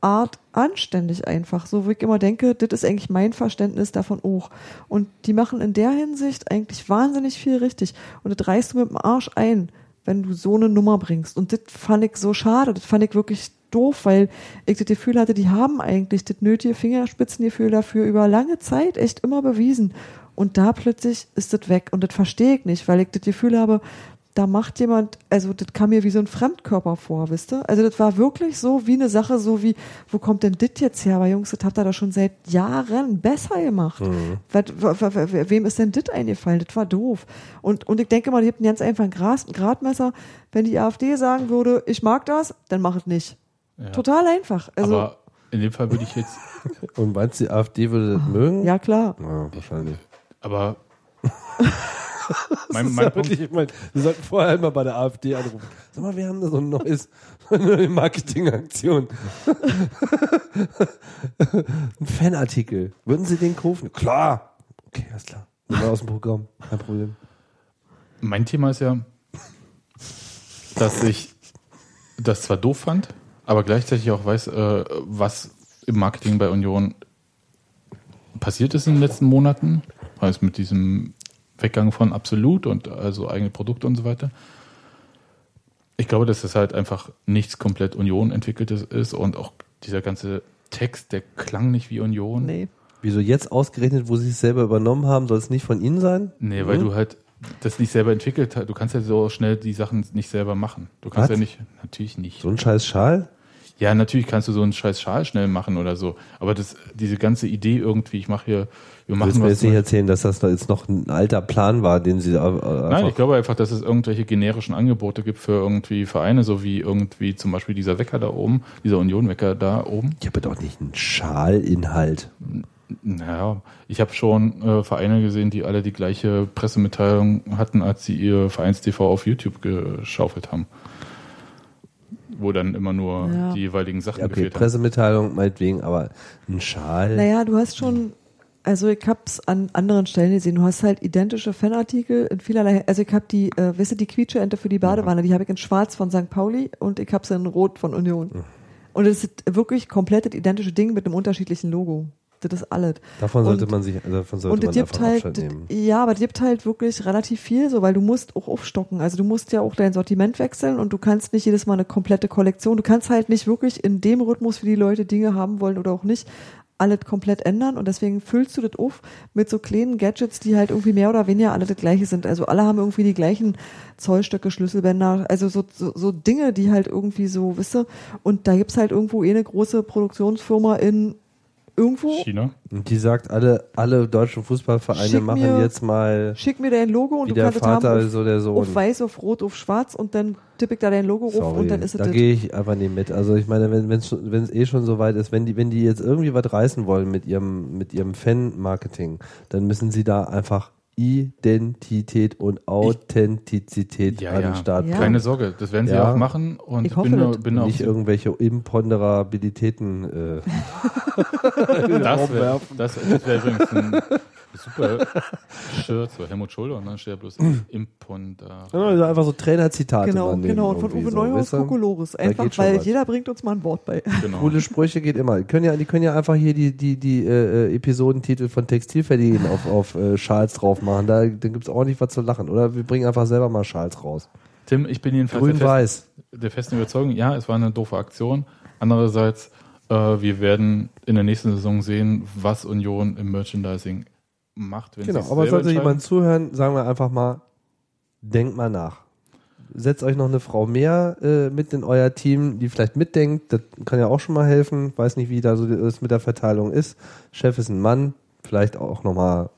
[SPEAKER 2] Art anständig einfach. So, wo ich immer denke, das ist eigentlich mein Verständnis davon auch. Und die machen in der Hinsicht eigentlich wahnsinnig viel richtig. Und das reißt du mit dem Arsch ein, wenn du so eine Nummer bringst. Und das fand ich so schade. Das fand ich wirklich doof, weil ich das Gefühl hatte, die haben eigentlich das nötige Fingerspitzengefühl dafür über lange Zeit echt immer bewiesen. Und da plötzlich ist das weg. Und das verstehe ich nicht, weil ich das Gefühl habe, da macht jemand, also das kam mir wie so ein Fremdkörper vor, wisst ihr? Also das war wirklich so wie eine Sache, so wie, wo kommt denn das jetzt her? Weil Jungs, das habt ihr doch schon seit Jahren besser gemacht.
[SPEAKER 3] Mhm.
[SPEAKER 2] Wem ist denn das eingefallen? Das war doof. Und, und ich denke mal, die habt einen ganz einfachen Gras, Gradmesser. Wenn die AfD sagen würde, ich mag das, dann mach es nicht.
[SPEAKER 1] Ja.
[SPEAKER 2] Total einfach. Also,
[SPEAKER 1] Aber in dem Fall würde ich jetzt,
[SPEAKER 3] Und meinst du, die AfD würde das mögen?
[SPEAKER 2] ja klar.
[SPEAKER 3] Ja, wahrscheinlich.
[SPEAKER 1] aber mein, mein
[SPEAKER 3] ja
[SPEAKER 1] Punkt,
[SPEAKER 3] wirklich, ich meine, wir sollten vorher einmal bei der AfD anrufen. Sag mal, wir haben da so ein neues, eine neue Marketingaktion. ein Fanartikel. Würden Sie den kaufen? Klar. Okay, alles klar. Nehmen wir aus dem Programm. Kein Problem.
[SPEAKER 1] mein Thema ist ja, dass ich das zwar doof fand, aber gleichzeitig auch weiß, äh, was im Marketing bei Union passiert ist in den letzten Monaten. Heißt mit diesem Weggang von Absolut und also eigene Produkte und so weiter. Ich glaube, dass das halt einfach nichts komplett Union entwickeltes ist und auch dieser ganze Text, der klang nicht wie Union.
[SPEAKER 2] Nee.
[SPEAKER 3] Wieso jetzt ausgerechnet, wo Sie es selber übernommen haben, soll es nicht von Ihnen sein?
[SPEAKER 1] Nee, weil
[SPEAKER 3] Mhm.
[SPEAKER 1] du halt das nicht selber entwickelt hast. Du kannst ja so schnell die Sachen nicht selber machen. Du kannst
[SPEAKER 3] Was?
[SPEAKER 1] ja nicht, natürlich nicht.
[SPEAKER 3] So ein scheiß Schal?
[SPEAKER 1] Ja, natürlich kannst du so einen scheiß Schal schnell machen oder so. Aber das, diese ganze Idee irgendwie, ich mache hier, wir
[SPEAKER 3] Du
[SPEAKER 1] machen
[SPEAKER 3] willst mir jetzt nicht erzählen, dass das da jetzt noch ein alter Plan war, den Sie da, äh,
[SPEAKER 1] Nein, ich glaube einfach, dass es irgendwelche generischen Angebote gibt für irgendwie Vereine, so wie irgendwie zum Beispiel dieser Wecker da oben, dieser Union-Wecker da oben.
[SPEAKER 3] Ich habe doch nicht einen Schalinhalt.
[SPEAKER 1] Naja, ich habe schon äh, Vereine gesehen, die alle die gleiche Pressemitteilung hatten, als sie ihr Vereins-TV auf YouTube geschaufelt haben. Wo dann immer nur
[SPEAKER 2] Ja.
[SPEAKER 1] die jeweiligen Sachen
[SPEAKER 3] Ja, okay,
[SPEAKER 1] gefehlt haben.
[SPEAKER 3] Pressemitteilung meinetwegen, aber ein Schal.
[SPEAKER 2] Naja, du hast schon, also ich hab's an anderen Stellen gesehen, du hast halt identische Fanartikel in vielerlei, also ich hab die, äh, weißt du, die Quietscheente für die Badewanne, die habe ich in schwarz von St. Pauli und ich hab sie in rot von Union. Und es ist wirklich komplett das identische Ding mit einem unterschiedlichen Logo. Das ist alles.
[SPEAKER 3] Davon sollte
[SPEAKER 2] Und-
[SPEAKER 3] man sich, also davon
[SPEAKER 2] Und
[SPEAKER 3] sollte
[SPEAKER 2] es
[SPEAKER 3] man einfach
[SPEAKER 2] halt,
[SPEAKER 3] Abstand nehmen.
[SPEAKER 2] ja, aber es gibt halt wirklich relativ viel so, weil du musst auch aufstocken. Also du musst ja auch dein Sortiment wechseln und du kannst nicht jedes Mal eine komplette Kollektion. Du kannst halt nicht wirklich in dem Rhythmus, wie die Leute Dinge haben wollen oder auch nicht, alles komplett ändern und deswegen füllst du das auf mit so kleinen Gadgets, die halt irgendwie mehr oder weniger alle das gleiche sind. Also alle haben irgendwie die gleichen Zollstöcke, Schlüsselbänder, also so, so, so Dinge, die halt irgendwie so, wisst ihr, und da gibt's halt irgendwo eh eine große Produktionsfirma in irgendwo
[SPEAKER 1] China.
[SPEAKER 3] Und die sagt, alle, alle deutschen Fußballvereine
[SPEAKER 2] Schick
[SPEAKER 3] machen
[SPEAKER 2] mir-
[SPEAKER 3] jetzt mal
[SPEAKER 2] Schick mir dein Logo und
[SPEAKER 3] wie
[SPEAKER 2] du
[SPEAKER 3] der
[SPEAKER 2] kannst es haben
[SPEAKER 3] Vater,
[SPEAKER 2] auf,
[SPEAKER 3] so der Sohn.
[SPEAKER 2] auf weiß, auf rot, auf schwarz und dann tippe ich da dein Logo
[SPEAKER 3] Sorry,
[SPEAKER 2] und dann ist es
[SPEAKER 3] da gehe ich einfach nicht mit. Also ich meine, wenn es wenn es eh schon so weit ist, wenn die wenn die jetzt irgendwie was reißen wollen mit ihrem mit ihrem Fan-Marketing, dann müssen sie da einfach Identität und Authentizität
[SPEAKER 1] Ja,
[SPEAKER 3] an den
[SPEAKER 1] ja.
[SPEAKER 3] Start
[SPEAKER 2] Ja.
[SPEAKER 1] Keine Sorge, das werden sie
[SPEAKER 3] Ja.
[SPEAKER 1] auch machen und
[SPEAKER 2] Ich hoffe
[SPEAKER 1] bin,
[SPEAKER 2] das.
[SPEAKER 1] bin auch
[SPEAKER 3] nicht irgendwelche Imponderabilitäten. Äh,
[SPEAKER 1] das wäre wär übrigens ein super Shirt, so Helmut Schulter und dann steht ja bloß Imponder.
[SPEAKER 3] also einfach so Trainerzitate
[SPEAKER 2] Genau, genau. Und von Uwe
[SPEAKER 3] so,
[SPEAKER 2] Neuhaus
[SPEAKER 3] du?
[SPEAKER 2] Kokolores. Einfach, weil
[SPEAKER 3] was.
[SPEAKER 2] jeder bringt uns mal ein Wort bei.
[SPEAKER 1] Genau.
[SPEAKER 3] Coole Sprüche geht immer. Die können ja, die können ja einfach hier die, die, die äh, äh, Episodentitel von Textilverdienen auf, auf äh, Schals drauf machen. Da, dann gibt's auch nicht was zu lachen. Oder wir bringen einfach selber mal Schals raus.
[SPEAKER 1] Tim, ich bin jedenfalls der, fest,
[SPEAKER 3] Grün-Weiß.
[SPEAKER 1] der festen Überzeugung, ja, es war eine doofe Aktion. Andererseits, äh, wir werden in der nächsten Saison sehen, was Union im Merchandising macht. Wenn
[SPEAKER 3] Genau,
[SPEAKER 1] sie's
[SPEAKER 3] aber sollte jemand zuhören, sagen wir einfach mal, denkt mal nach. Setzt euch noch eine Frau mehr äh, mit in euer Team, die vielleicht mitdenkt. Das kann ja auch schon mal helfen. Weiß nicht, wie da so das mit der Verteilung ist. Chef ist ein Mann, vielleicht auch noch mal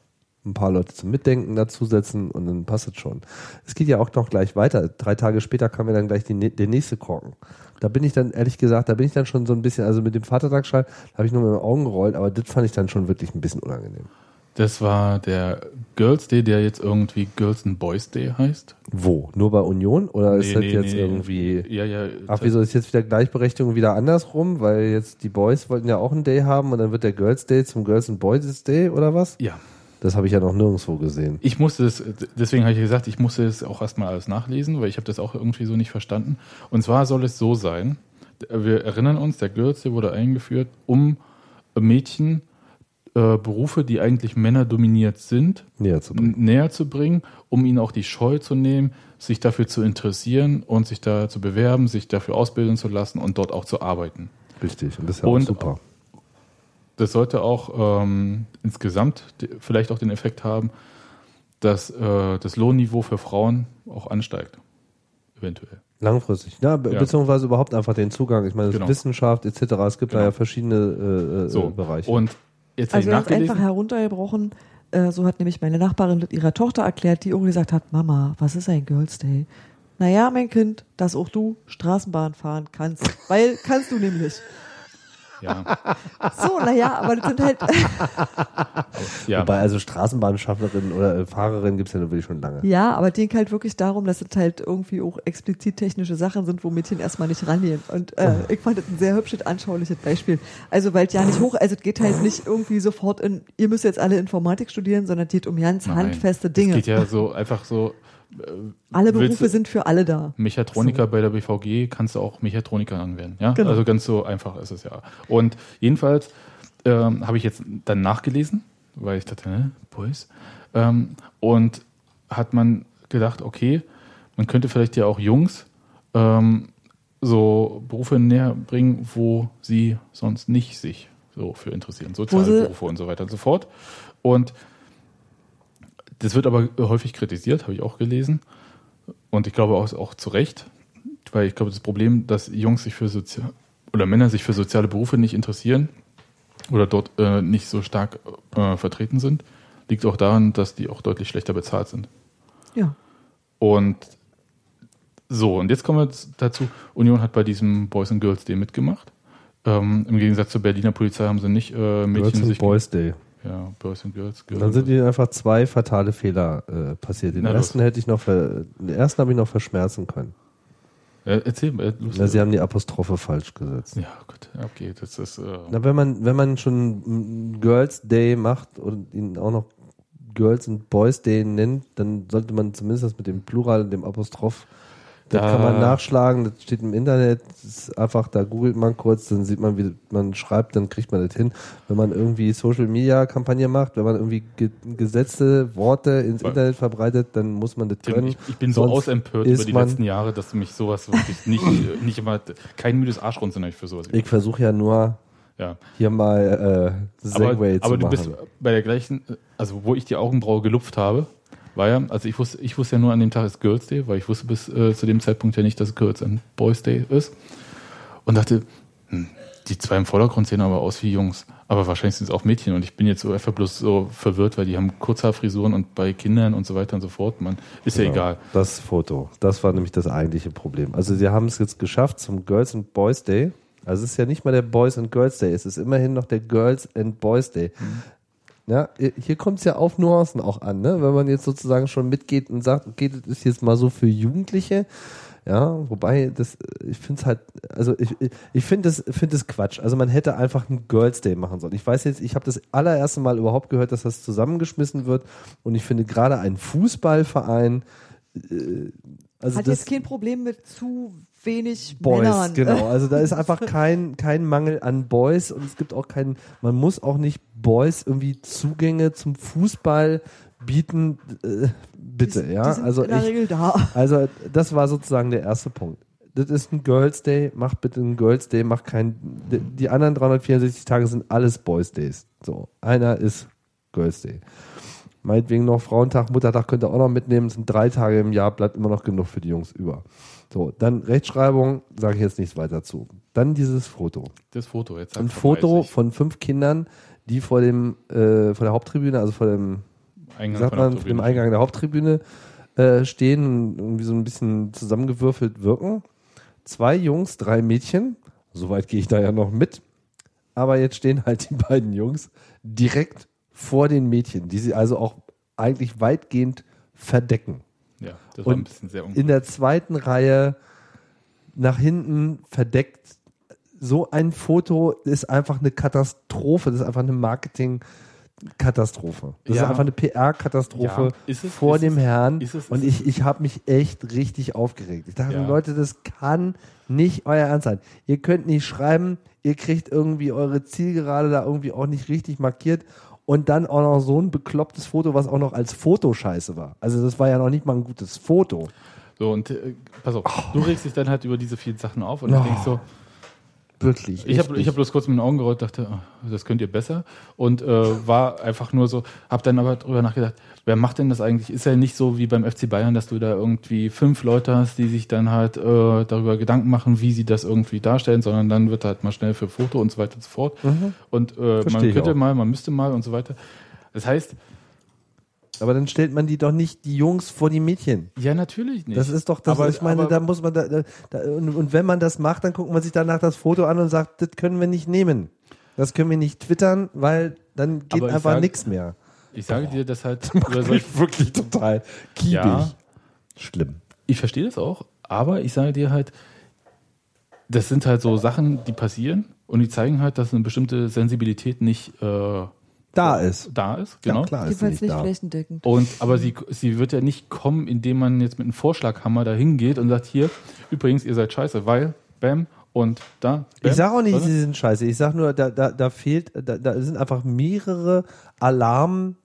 [SPEAKER 3] ein paar Leute zum Mitdenken dazusetzen und dann passt es schon. Es geht ja auch noch gleich weiter. Drei Tage später kam ja dann gleich die, der nächste Korken. Da bin ich dann, ehrlich gesagt, da bin ich dann schon so ein bisschen, also mit dem Vatertagsschall habe ich nur mit den Augen gerollt, aber das fand ich dann schon wirklich ein bisschen unangenehm.
[SPEAKER 1] Das war der Girls Day, der jetzt irgendwie Girls and Boys Day heißt.
[SPEAKER 3] Wo? Nur bei Union? Oder ist
[SPEAKER 1] Nee,
[SPEAKER 3] das
[SPEAKER 1] nee,
[SPEAKER 3] jetzt
[SPEAKER 1] nee.
[SPEAKER 3] irgendwie.
[SPEAKER 1] Ja, ja.
[SPEAKER 3] Ach, wieso ist jetzt wieder Gleichberechtigung wieder andersrum? Weil jetzt die Boys wollten ja auch einen Day haben und dann wird der Girls Day zum Girls and Boys Day oder was?
[SPEAKER 1] Ja.
[SPEAKER 3] Das habe ich ja noch nirgendwo gesehen.
[SPEAKER 1] Ich musste es, deswegen habe ich gesagt, ich musste es auch erstmal alles nachlesen, weil ich habe das auch irgendwie so nicht verstanden. Und zwar soll es so sein, wir erinnern uns, der Girls Day wurde eingeführt, um Mädchen äh, Berufe, die eigentlich männerdominiert sind,
[SPEAKER 3] Näher zu
[SPEAKER 1] näher zu bringen, um ihnen auch die Scheu zu nehmen, sich dafür zu interessieren und sich da zu bewerben, sich dafür ausbilden zu lassen und dort auch zu arbeiten.
[SPEAKER 3] Richtig. Und das ist ja
[SPEAKER 1] Und-
[SPEAKER 3] auch super.
[SPEAKER 1] Das sollte auch ähm, insgesamt vielleicht auch den Effekt haben, dass äh, das Lohnniveau für Frauen auch ansteigt. Eventuell.
[SPEAKER 3] Langfristig. Ja, be
[SPEAKER 1] Ja.
[SPEAKER 3] beziehungsweise überhaupt einfach den Zugang. Ich meine,
[SPEAKER 1] Genau.
[SPEAKER 3] Wissenschaft etc. Es gibt da
[SPEAKER 1] Genau.
[SPEAKER 3] ja verschiedene äh, äh,
[SPEAKER 1] So.
[SPEAKER 3] Bereiche.
[SPEAKER 1] Und jetzt
[SPEAKER 2] Also ganz einfach heruntergebrochen. Äh, so hat nämlich meine Nachbarin mit ihrer Tochter erklärt, die auch gesagt hat, Mama, was ist ein Girls Day? Naja, mein Kind, dass auch du Straßenbahn fahren kannst. Weil kannst du nämlich.
[SPEAKER 1] Ja,
[SPEAKER 2] So, naja, aber das sind halt,
[SPEAKER 1] ja.
[SPEAKER 3] Wobei also Straßenbahnschaffnerin oder äh, Fahrerin gibt es ja wirklich schon lange.
[SPEAKER 2] ja, aber denen halt wirklich darum, dass es halt irgendwie auch explizit technische Sachen sind, wo Mädchen erstmal nicht rangehen. Und äh, ich fand das ein sehr hübsches, anschauliches Beispiel. Also, weil es ja nicht hoch, also es geht halt nicht irgendwie sofort in, ihr müsst jetzt alle Informatik studieren, sondern es geht um ganz
[SPEAKER 1] Nein.
[SPEAKER 2] handfeste Dinge.
[SPEAKER 1] Es geht ja so einfach so. Äh,
[SPEAKER 2] Alle Berufe sind für alle da.
[SPEAKER 1] Mechatroniker bei der BVG kannst du auch Mechatroniker anwerden. Ja?
[SPEAKER 2] Genau.
[SPEAKER 1] Also ganz so einfach ist es ja. Und jedenfalls ähm, habe ich jetzt dann nachgelesen, weil ich dachte, ne, Boys. Ähm, und hat man gedacht, okay, man könnte vielleicht ja auch Jungs ähm, so Berufe näher bringen, wo sie sonst nicht sich so für interessieren. Soziale Berufe und so weiter und so fort. Und das wird aber häufig kritisiert, habe ich auch gelesen. Und ich glaube auch, auch zu Recht, weil ich glaube, das Problem, dass Jungs sich für sozial oder Männer sich für soziale Berufe nicht interessieren oder dort äh, nicht so stark äh, vertreten sind, liegt auch daran, dass die auch deutlich schlechter bezahlt sind.
[SPEAKER 2] Ja.
[SPEAKER 1] Und so, und jetzt kommen wir dazu, Union hat bei diesem Boys and Girls Day mitgemacht. Ähm, Im Gegensatz zur Berliner Polizei haben sie nicht äh, Mädchen
[SPEAKER 3] Girls and
[SPEAKER 1] sich.
[SPEAKER 3] Boys Day.
[SPEAKER 1] Ja, Boys and Girls.
[SPEAKER 3] Und dann sind ihnen einfach zwei fatale Fehler äh, passiert. Den
[SPEAKER 1] Na, los.
[SPEAKER 3] ersten hätte ich noch, ver den ersten habe ich noch verschmerzen können.
[SPEAKER 1] äh, erzähl mal.
[SPEAKER 3] Na, sie haben die Apostrophe falsch gesetzt.
[SPEAKER 1] ja, gut, okay, das ist. Äh,
[SPEAKER 3] Na, wenn man, wenn man schon einen Girls Day macht und ihn auch noch Girls and Boys Day nennt, dann sollte man zumindest das mit dem Plural, dem Apostroph, da kann man nachschlagen, das steht im Internet, das ist einfach, da googelt man kurz, dann sieht man, wie man schreibt, dann kriegt man das hin. Wenn man irgendwie Social Media Kampagne macht, wenn man irgendwie ge gesetzte Worte ins
[SPEAKER 1] Weil-
[SPEAKER 3] Internet verbreitet, dann muss man das können.
[SPEAKER 1] ich, ich bin so
[SPEAKER 3] Sonst
[SPEAKER 1] ausempört
[SPEAKER 3] ist
[SPEAKER 1] über die letzten Jahre, dass mich sowas wirklich nicht, nicht immer, kein müdes Arschrunzeln habe ich für sowas.
[SPEAKER 3] Ich versuche ja nur
[SPEAKER 1] ja.
[SPEAKER 3] hier mal äh,
[SPEAKER 1] Aber,
[SPEAKER 3] Segway
[SPEAKER 1] aber
[SPEAKER 3] zu
[SPEAKER 1] du
[SPEAKER 3] machen.
[SPEAKER 1] bist bei der gleichen, also wo ich die Augenbraue gelupft habe, war ja, also ich wusste, ich wusste ja nur an dem Tag ist Girls Day, weil ich wusste bis äh, zu dem Zeitpunkt ja nicht, dass Girls and Boys Day ist. Und dachte, hm, die zwei im Vordergrund sehen aber aus wie Jungs. Aber wahrscheinlich sind es auch Mädchen und ich bin jetzt so einfach bloß so verwirrt, weil die haben Kurzhaarfrisuren und bei Kindern und so weiter und so fort. Man, ist ja
[SPEAKER 3] Genau,
[SPEAKER 1] egal.
[SPEAKER 3] Das Foto. Das war nämlich das eigentliche Problem. Also sie haben es jetzt geschafft zum Girls and Boys Day. Also es ist ja nicht mal der Boys and Girls Day, es ist immerhin noch der Girls and Boys Day.
[SPEAKER 1] Mhm.
[SPEAKER 3] Ja, hier kommt es ja auf Nuancen auch an, ne? Wenn man jetzt sozusagen schon mitgeht und sagt, okay, das ist jetzt mal so für Jugendliche. Ja, wobei das, ich finde es halt, also ich, ich- finde es finde es Quatsch. Also man hätte einfach einen Girls Day machen sollen. Ich weiß jetzt, ich habe das allererste Mal überhaupt gehört, dass das zusammengeschmissen wird und ich finde gerade ein Fußballverein, äh, also
[SPEAKER 2] Hat
[SPEAKER 3] das
[SPEAKER 2] jetzt kein Problem mit zu wenig
[SPEAKER 3] Boys,
[SPEAKER 2] Männern.
[SPEAKER 3] genau. Also da ist einfach kein, kein Mangel an Boys und es gibt auch keinen, man muss auch nicht Boys irgendwie Zugänge zum Fußball bieten, äh, bitte,
[SPEAKER 2] Die-
[SPEAKER 3] ja.
[SPEAKER 2] die
[SPEAKER 3] also
[SPEAKER 2] in der
[SPEAKER 3] ich,
[SPEAKER 2] Regel da.
[SPEAKER 3] also das war sozusagen der erste Punkt. Das ist ein Girls Day, mach bitte einen Girls Day, mach kein, die- die anderen 364 Tage sind alles Boys Days. So, einer ist Girls Day. Meinetwegen noch Frauentag, Muttertag könnt ihr auch noch mitnehmen. Es sind drei Tage im Jahr, bleibt immer noch genug für die Jungs über. So, dann Rechtschreibung, sage ich jetzt nichts weiter zu. Dann dieses Foto.
[SPEAKER 1] Das Foto jetzt.
[SPEAKER 3] Ein
[SPEAKER 1] doch
[SPEAKER 3] Foto von fünf Kindern, die vor dem, äh, vor der Haupttribüne, also vor dem,
[SPEAKER 1] Eingang
[SPEAKER 3] man, dem
[SPEAKER 1] Haupttribüne.
[SPEAKER 3] Eingang der Haupttribüne äh, stehen und irgendwie so ein bisschen zusammengewürfelt wirken. Zwei Jungs, drei Mädchen. Soweit gehe ich da ja noch mit. Aber jetzt stehen halt die beiden Jungs direkt vor den Mädchen, die sie also auch eigentlich weitgehend verdecken.
[SPEAKER 1] Das war
[SPEAKER 3] Und
[SPEAKER 1] ein bisschen sehr
[SPEAKER 3] In der zweiten Reihe nach hinten verdeckt. So ein Foto ist einfach eine Katastrophe. Das ist einfach eine Marketing. Katastrophe. Das
[SPEAKER 1] Ja.
[SPEAKER 3] ist einfach eine PR-Katastrophe
[SPEAKER 1] Ja,
[SPEAKER 3] vor
[SPEAKER 1] ist
[SPEAKER 3] dem
[SPEAKER 1] es-
[SPEAKER 3] Herrn.
[SPEAKER 1] ist es-
[SPEAKER 3] und
[SPEAKER 1] ist
[SPEAKER 3] ich, ich habe mich echt richtig aufgeregt. Ich dachte,
[SPEAKER 1] Ja.
[SPEAKER 3] Leute, das kann nicht euer Ernst sein. Ihr könnt nicht schreiben, ihr kriegt irgendwie eure Zielgerade da irgendwie auch nicht richtig markiert. Und dann auch noch so ein beklopptes Foto, was auch noch als Fotoscheiße war. Also das war ja noch nicht mal ein gutes Foto.
[SPEAKER 1] So, und äh, pass auf, du regst dich dann halt über diese vielen Sachen auf und
[SPEAKER 3] Oh.
[SPEAKER 1] denk so,
[SPEAKER 3] Wirklich.
[SPEAKER 1] ich habe ich hab bloß kurz mit den Augen gerollt, dachte, ah, das könnt ihr besser. Und äh, war einfach nur so, hab dann aber drüber nachgedacht, wer macht denn das eigentlich? Ist ja nicht so wie beim FC Bayern, dass du da irgendwie fünf Leute hast, die sich dann halt äh, darüber Gedanken machen, wie sie das irgendwie darstellen, sondern dann wird halt mal schnell für Foto und so weiter und so fort. Und äh, man könnte mal, man müsste mal und so weiter. Das heißt,
[SPEAKER 3] Aber dann stellt man die doch nicht die Jungs vor die Mädchen.
[SPEAKER 1] ja, natürlich nicht.
[SPEAKER 3] Das ist doch das,
[SPEAKER 1] Aber-
[SPEAKER 3] ich meine, da muss man da, da, und, und wenn man das macht, dann guckt man sich danach das Foto an und sagt, das können wir nicht nehmen. Das können wir nicht twittern, weil dann geht einfach nichts mehr.
[SPEAKER 1] Ich sage dir, dass halt über solche
[SPEAKER 3] wirklich total kiebig.
[SPEAKER 1] Ja.
[SPEAKER 3] Schlimm.
[SPEAKER 1] Ich verstehe das auch, aber ich sage dir halt, das sind halt so Sachen, die passieren und die zeigen halt, dass eine bestimmte Sensibilität nicht äh,
[SPEAKER 3] Da ist.
[SPEAKER 1] da ist. Genau.
[SPEAKER 3] Ja, klar ist sie
[SPEAKER 2] Jedenfalls
[SPEAKER 3] nicht
[SPEAKER 2] nicht
[SPEAKER 3] da.
[SPEAKER 2] flächendeckend.
[SPEAKER 1] Und aber sie, sie wird ja nicht kommen, indem man jetzt mit einem Vorschlaghammer da hingeht und sagt, hier, übrigens, ihr seid scheiße, weil, bam, und da. Bam,
[SPEAKER 3] Ich sage auch nicht,
[SPEAKER 1] oder?
[SPEAKER 3] sie sind scheiße. Ich sage nur, da, da, da fehlt, da, da sind einfach mehrere Alarm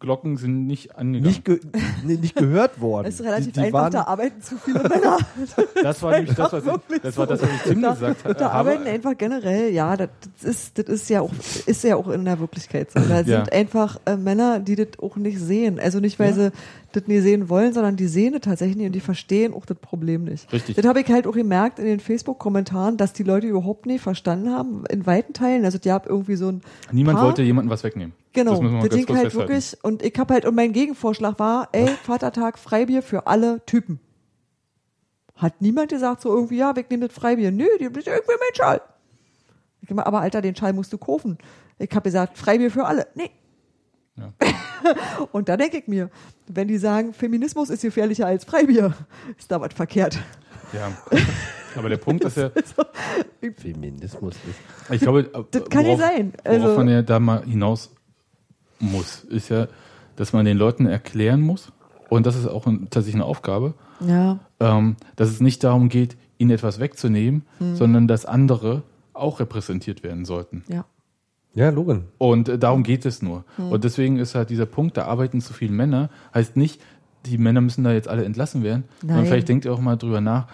[SPEAKER 1] Glocken sind nicht angegangen.
[SPEAKER 3] nicht, ge nee, nicht gehört worden.
[SPEAKER 2] Es ist relativ
[SPEAKER 3] die, die
[SPEAKER 2] einfach, da arbeiten zu viele Männer.
[SPEAKER 1] das war nämlich das, was ich,
[SPEAKER 2] wirklich
[SPEAKER 1] das war das, was ich Tim
[SPEAKER 2] da,
[SPEAKER 1] gesagt habe.
[SPEAKER 2] da arbeiten einfach generell, ja, das, das ist, das ist ja auch, ist ja auch in der Wirklichkeit so. Da
[SPEAKER 1] Ja.
[SPEAKER 2] sind einfach äh, Männer, die das auch nicht sehen. Also nicht, weil
[SPEAKER 1] Ja.
[SPEAKER 2] sie das nie sehen wollen, sondern die sehen das tatsächlich nicht und die verstehen auch das Problem nicht.
[SPEAKER 1] Richtig.
[SPEAKER 2] Das habe ich halt auch gemerkt in den Facebook-Kommentaren, dass die Leute überhaupt nie verstanden haben, in weiten Teilen. Also die haben irgendwie so ein
[SPEAKER 1] Niemand
[SPEAKER 2] paar,
[SPEAKER 1] wollte jemandem was wegnehmen.
[SPEAKER 2] Genau,
[SPEAKER 1] wir kurz
[SPEAKER 2] halt
[SPEAKER 1] festhalten.
[SPEAKER 2] wirklich, und ich habe halt, und mein Gegenvorschlag war, ey, Vatertag, Freibier für alle Typen. Hat niemand gesagt, so irgendwie, ja, nehmen das Freibier. Nö, die bist irgendwie mein Schal. Ich immer, aber Alter, den Schal musst du kaufen. Ich habe gesagt, Freibier für alle. Nee.
[SPEAKER 1] Ja.
[SPEAKER 2] Und da denke ich mir, wenn die sagen, Feminismus ist gefährlicher als Freibier, ist da was verkehrt.
[SPEAKER 1] Ja. Aber der Punkt ist ja,
[SPEAKER 3] Feminismus ist.
[SPEAKER 1] ich glaube,
[SPEAKER 2] Das kann
[SPEAKER 1] worauf-
[SPEAKER 2] sein.
[SPEAKER 1] Worauf
[SPEAKER 2] Also-
[SPEAKER 1] man ja da mal hinaus muss, ist ja, dass man den Leuten erklären muss, und das ist auch ein, tatsächlich eine Aufgabe,
[SPEAKER 2] Ja.
[SPEAKER 1] ähm, dass es nicht darum geht, ihnen etwas wegzunehmen,
[SPEAKER 2] Hm.
[SPEAKER 1] sondern dass andere auch repräsentiert werden sollten.
[SPEAKER 2] Ja.
[SPEAKER 3] Ja, Logan.
[SPEAKER 1] Und äh, darum geht es nur.
[SPEAKER 2] Hm.
[SPEAKER 1] Und deswegen ist halt dieser Punkt, da arbeiten zu viele Männer, heißt nicht, die Männer müssen da jetzt alle entlassen werden, sondern
[SPEAKER 2] Nein.
[SPEAKER 1] vielleicht denkt ihr auch mal drüber nach,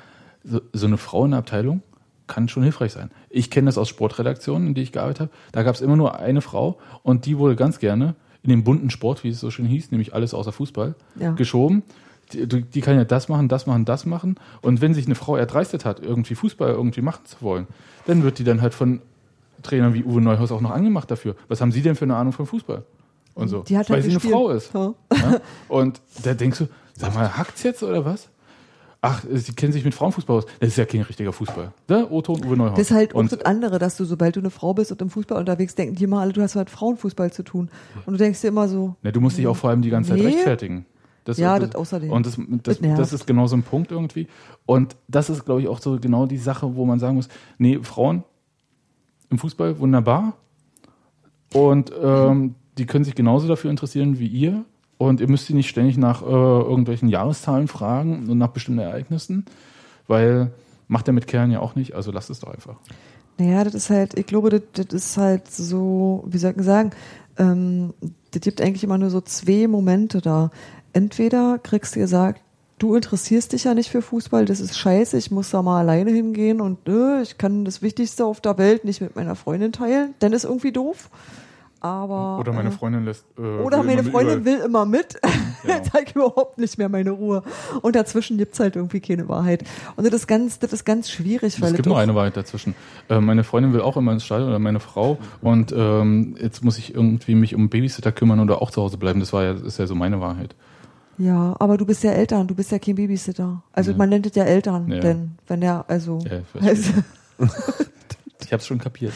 [SPEAKER 1] so, so eine Frauenabteilung kann schon hilfreich sein. Ich kenne das aus Sportredaktionen, in die ich gearbeitet habe. Da gab es immer nur eine Frau und die wurde ganz gerne in den bunten Sport, wie es so schön hieß, nämlich alles außer Fußball,
[SPEAKER 2] Ja.
[SPEAKER 1] geschoben. Die, die kann ja das machen, das machen, das machen. Und wenn sich eine Frau erdreistet hat, irgendwie Fußball irgendwie machen zu wollen, dann wird die dann halt von Trainern wie Uwe Neuhaus auch noch angemacht dafür. Was haben Sie denn für eine Ahnung von Fußball? Und so.
[SPEAKER 2] Die hat
[SPEAKER 1] Weil
[SPEAKER 2] halt
[SPEAKER 1] sie eine
[SPEAKER 2] gespielt.
[SPEAKER 1] Frau ist.
[SPEAKER 2] Ja.
[SPEAKER 1] Ja? Und da denkst du, sag mal, hackt's jetzt oder was? Ach, sie kennen sich mit Frauenfußball aus. Das ist ja kein richtiger Fußball. Ne? Otto und Uwe Neuhaus.
[SPEAKER 2] Das ist halt
[SPEAKER 1] und,
[SPEAKER 2] das andere, dass du, sobald du eine Frau bist und im Fußball unterwegs, denken die immer alle, du hast mit Frauenfußball zu tun. Und du denkst dir immer so,
[SPEAKER 1] ne, du musst dich auch vor allem die ganze Zeit
[SPEAKER 2] Nee.
[SPEAKER 1] rechtfertigen. Das,
[SPEAKER 2] Ja, das außerdem.
[SPEAKER 1] Und das, das,
[SPEAKER 2] Das
[SPEAKER 1] das ist genau so ein Punkt irgendwie. Und das ist, glaube ich, auch so genau die Sache, wo man sagen muss, nee, Frauen im Fußball wunderbar. Und ähm, die können sich genauso dafür interessieren wie ihr. Und ihr müsst sie nicht ständig nach äh, irgendwelchen Jahreszahlen fragen und nach bestimmten Ereignissen, weil macht er mit Kerlen ja auch nicht, also lasst es doch einfach.
[SPEAKER 2] naja, das ist halt, ich glaube, das, das ist halt so, wie soll ich sagen, ähm, das gibt eigentlich immer nur so zwei Momente da. Entweder kriegst du gesagt, du interessierst dich ja nicht für Fußball, das ist scheiße, ich muss da mal alleine hingehen und äh, ich kann das Wichtigste auf der Welt nicht mit meiner Freundin teilen, dann ist irgendwie doof. Aber
[SPEAKER 1] Oder meine
[SPEAKER 2] äh,
[SPEAKER 1] Freundin lässt. Äh,
[SPEAKER 2] Oder
[SPEAKER 1] will
[SPEAKER 2] meine
[SPEAKER 1] immer mit
[SPEAKER 2] Freundin
[SPEAKER 1] überall-
[SPEAKER 2] will immer mit.
[SPEAKER 1] Ja.
[SPEAKER 2] Jetzt habe ich überhaupt nicht mehr meine Ruhe. Und dazwischen gibt's halt irgendwie keine Wahrheit. Und das ist ganz, das ist ganz schwierig, weil
[SPEAKER 1] Es gibt nur eine Wahrheit dazwischen. Äh, meine Freundin will auch immer ins Stadion oder meine Frau und ähm, jetzt muss ich irgendwie mich um Babysitter kümmern oder auch zu Hause bleiben. Das war ja, das ist ja so meine Wahrheit.
[SPEAKER 2] Ja, aber du bist ja Eltern, du bist ja kein Babysitter. Also
[SPEAKER 1] Ja.
[SPEAKER 2] man nennt es ja Eltern,
[SPEAKER 1] Ja.
[SPEAKER 2] denn wenn der, also,
[SPEAKER 1] Ja, ich
[SPEAKER 2] also
[SPEAKER 1] Ich habe es schon kapiert.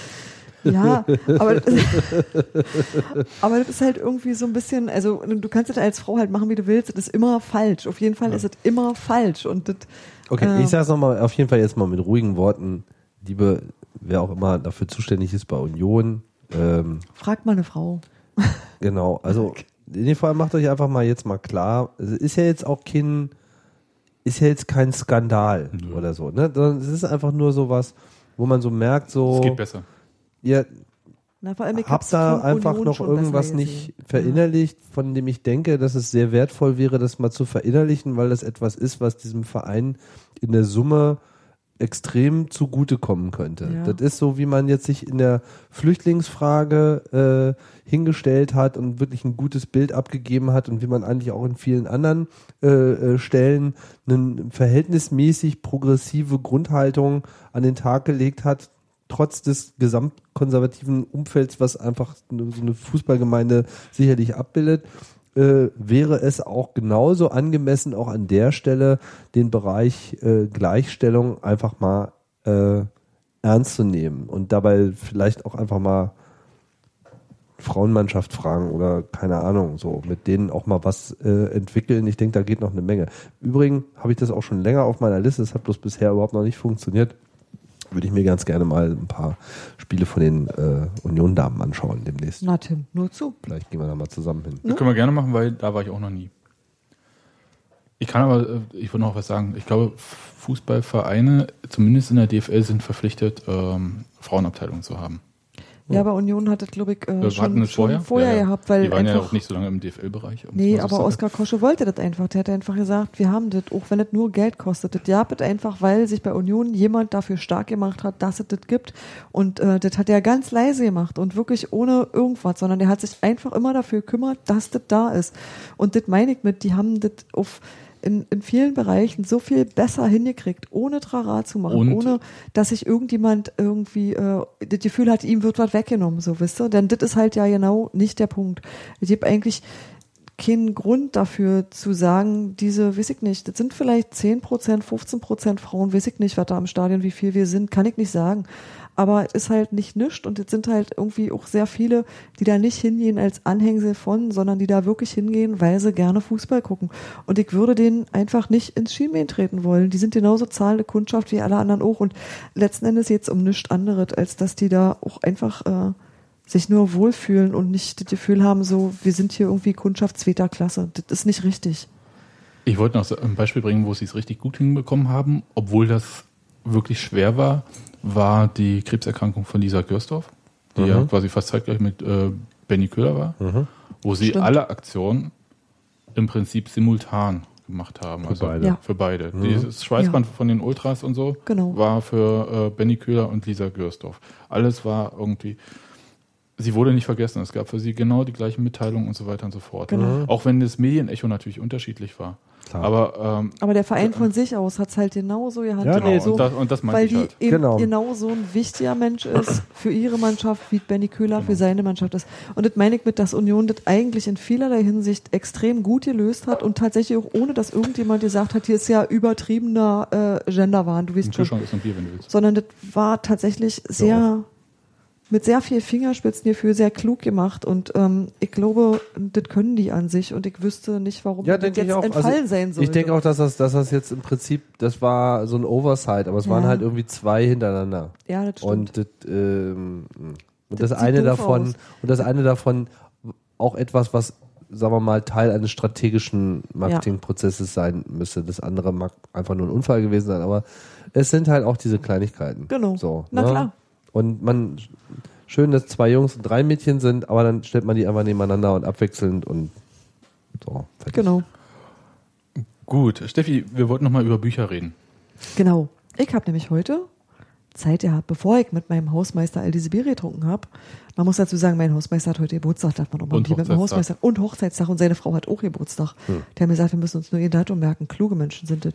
[SPEAKER 2] Ja, aber das, aber das ist halt irgendwie so ein bisschen, also du kannst es als Frau halt machen, wie du willst, das ist immer falsch. Auf jeden Fall
[SPEAKER 1] Ja.
[SPEAKER 2] ist es immer falsch und das,
[SPEAKER 3] Okay,
[SPEAKER 2] Äh.
[SPEAKER 3] ich sag's nochmal auf jeden Fall jetzt mal mit ruhigen Worten. Liebe, wer auch immer dafür zuständig ist bei Union, ähm,
[SPEAKER 2] fragt mal eine Frau.
[SPEAKER 3] Genau, also in dem Fall macht euch einfach mal jetzt mal klar, es ist ja jetzt auch kein, ist ja jetzt kein Skandal
[SPEAKER 1] Nö.
[SPEAKER 3] oder so, ne? Sondern es ist einfach nur sowas, wo man so merkt, so,
[SPEAKER 1] Es geht besser.
[SPEAKER 3] Ihr
[SPEAKER 2] Na, vor allem, ich
[SPEAKER 3] habt da einfach
[SPEAKER 2] Union
[SPEAKER 3] noch irgendwas nicht verinnerlicht, von dem ich denke, dass es sehr wertvoll wäre, das mal zu verinnerlichen, weil das etwas ist, was diesem Verein in der Summe extrem zugutekommen könnte.
[SPEAKER 2] Ja.
[SPEAKER 3] Das ist so, wie man jetzt sich in der Flüchtlingsfrage äh, hingestellt hat und wirklich ein gutes Bild abgegeben hat und wie man eigentlich auch in vielen anderen äh, äh, Stellen eine verhältnismäßig progressive Grundhaltung an den Tag gelegt hat, trotz des gesamtkonservativen Umfelds, was einfach so eine Fußballgemeinde sicherlich abbildet, äh, wäre es auch genauso angemessen, auch an der Stelle den Bereich äh, Gleichstellung einfach mal äh, ernst zu nehmen und dabei vielleicht auch einfach mal Frauenmannschaft fragen oder keine Ahnung, so mit denen auch mal was äh, entwickeln. Ich denke, da geht noch eine Menge. Übrigens habe ich das auch schon länger auf meiner Liste, es hat bloß bisher überhaupt noch nicht funktioniert. Würde ich mir ganz gerne mal ein paar Spiele von den äh, Union-Damen anschauen demnächst.
[SPEAKER 2] Na, Tim, nur zu.
[SPEAKER 3] Vielleicht gehen wir da mal zusammen hin.
[SPEAKER 1] Das können wir gerne machen, weil da war ich auch noch nie. Ich kann aber, äh, ich würde noch was sagen. Ich glaube, Fußballvereine, zumindest in der DFL, sind verpflichtet, ähm, Frauenabteilungen zu haben.
[SPEAKER 2] Ja, aber Union hat das, glaube ich, äh, schon,
[SPEAKER 1] hatten es
[SPEAKER 2] schon
[SPEAKER 1] vorher,
[SPEAKER 2] vorher
[SPEAKER 1] Ja, ja.
[SPEAKER 2] gehabt, weil
[SPEAKER 1] Die waren ja
[SPEAKER 2] einfach
[SPEAKER 1] auch nicht so lange im DFL-Bereich. um es
[SPEAKER 2] Nee, aber. Oskar Kosche wollte das einfach. Der hat einfach gesagt, wir haben das, auch wenn es nur Geld kostet. Das ja, das einfach, weil sich bei Union jemand dafür stark gemacht hat, dass es das gibt. Und äh, das hat er ganz leise gemacht und wirklich ohne irgendwas, sondern der hat sich einfach immer dafür gekümmert, dass das da ist. Und das meine ich mit, die haben das auf in, in vielen Bereichen so viel besser hingekriegt, ohne Trara zu machen,
[SPEAKER 1] Und-
[SPEAKER 2] ohne dass sich irgendjemand irgendwie äh, das Gefühl hat, ihm wird was weggenommen, so wisst ihr? Denn das ist halt ja genau nicht der Punkt. Ich habe eigentlich keinen Grund dafür zu sagen, diese, weiß ich nicht, das sind vielleicht 10 Prozent, 15 Prozent Frauen, weiß ich nicht, was da im Stadion, wie viel wir sind, kann ich nicht sagen. Aber es ist halt nicht nischt und es sind halt irgendwie auch sehr viele, die da nicht hingehen als Anhängsel von, sondern die da wirklich hingehen, weil sie gerne Fußball gucken. Und ich würde denen einfach nicht ins Schienbein treten wollen. Die sind genauso zahlende Kundschaft wie alle anderen auch. Und letzten Endes jetzt um nichts anderes, als dass die da auch einfach äh, sich nur wohlfühlen und nicht das Gefühl haben, so, wir sind hier irgendwie Kundschaft zweiter Klasse. Das ist nicht richtig.
[SPEAKER 1] Ich wollte noch ein Beispiel bringen, wo sie es richtig gut hinbekommen haben, obwohl das wirklich schwer war, war die Krebserkrankung von Lisa Görsdorf, die ja quasi fast zeitgleich mit äh, Benny Köhler war, wo sie
[SPEAKER 2] Stimmt.
[SPEAKER 1] alle Aktionen im Prinzip simultan gemacht haben.
[SPEAKER 3] Für
[SPEAKER 1] also
[SPEAKER 3] beide.
[SPEAKER 2] Ja.
[SPEAKER 1] für beide. Dieses Schweißband von den Ultras und so
[SPEAKER 2] Genau.
[SPEAKER 1] war für äh, Benny Köhler und Lisa Görsdorf. Alles war irgendwie. Sie wurde nicht vergessen. Es gab für sie genau die gleichen Mitteilungen und so weiter und so fort.
[SPEAKER 2] Genau.
[SPEAKER 1] Auch wenn das Medienecho natürlich unterschiedlich war.
[SPEAKER 3] Klar.
[SPEAKER 1] Aber ähm,
[SPEAKER 2] Aber der Verein von sich aus hat es halt genauso gehandhabt.
[SPEAKER 3] Ja,
[SPEAKER 1] genau,
[SPEAKER 3] nee,
[SPEAKER 2] so,
[SPEAKER 1] und, das, und das
[SPEAKER 2] weil die
[SPEAKER 1] halt.
[SPEAKER 2] eben
[SPEAKER 3] Genau.
[SPEAKER 2] genau. so ein wichtiger Mensch ist für ihre Mannschaft, wie Benny Köhler
[SPEAKER 1] Genau.
[SPEAKER 2] für seine Mannschaft ist. Und das meine ich mit, dass Union das eigentlich in vielerlei Hinsicht extrem gut gelöst hat und tatsächlich auch ohne, dass irgendjemand gesagt hat, hier ist ja übertriebener äh, Genderwahn, du weißt schon.
[SPEAKER 1] Kühlschrank ist ein Bier, wenn du willst.
[SPEAKER 2] sondern das war tatsächlich sehr mit sehr viel Fingerspitzengefühl sehr klug gemacht und ähm, ich glaube, das können die an sich und ich wüsste nicht, warum
[SPEAKER 3] Ja,
[SPEAKER 2] das jetzt
[SPEAKER 3] auch.
[SPEAKER 2] entfallen
[SPEAKER 3] Also,
[SPEAKER 2] sein soll.
[SPEAKER 3] Ich denke auch, dass das, dass das jetzt im Prinzip, das war so ein Oversight, aber es waren
[SPEAKER 2] Ja.
[SPEAKER 3] halt irgendwie zwei hintereinander.
[SPEAKER 2] Ja, das stimmt.
[SPEAKER 3] Und das, ähm, und
[SPEAKER 2] Das
[SPEAKER 3] das, eine davon
[SPEAKER 2] aus.
[SPEAKER 3] und das eine davon auch etwas, was sagen wir mal Teil eines strategischen Marketingprozesses sein müsste. Das andere mag einfach nur ein Unfall gewesen sein, aber es sind halt auch diese Kleinigkeiten.
[SPEAKER 2] Genau.
[SPEAKER 3] So,
[SPEAKER 2] Na
[SPEAKER 3] ne?
[SPEAKER 2] klar.
[SPEAKER 3] Und man schön, dass zwei Jungs und drei Mädchen sind, aber dann stellt man die einfach nebeneinander und abwechselnd und so. fertig.
[SPEAKER 2] Genau.
[SPEAKER 1] Gut, Steffi, wir wollten noch mal über Bücher reden.
[SPEAKER 2] Genau. Ich habe nämlich heute Zeit gehabt, bevor ich mit meinem Hausmeister all diese Bier getrunken habe. Man muss dazu sagen, mein Hausmeister hat heute Geburtstag, darf man auch mal mit dem
[SPEAKER 1] Hochzeitstag.
[SPEAKER 2] Hausmeister. Und Hochzeitstag und seine Frau hat auch Geburtstag. Der hat mir gesagt, wir müssen uns nur ihr Datum merken. Kluge Menschen sind das.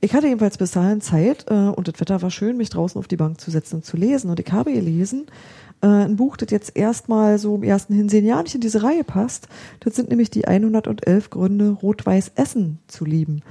[SPEAKER 2] Ich hatte jedenfalls bis dahin Zeit äh, und das Wetter war schön, mich draußen auf die Bank zu setzen und zu lesen. Und ich habe gelesen, äh, ein Buch, das jetzt erstmal so im ersten Hinsehen ja nicht in diese Reihe passt. Das sind nämlich die 111 Gründe, Rot-Weiß Essen zu lieben.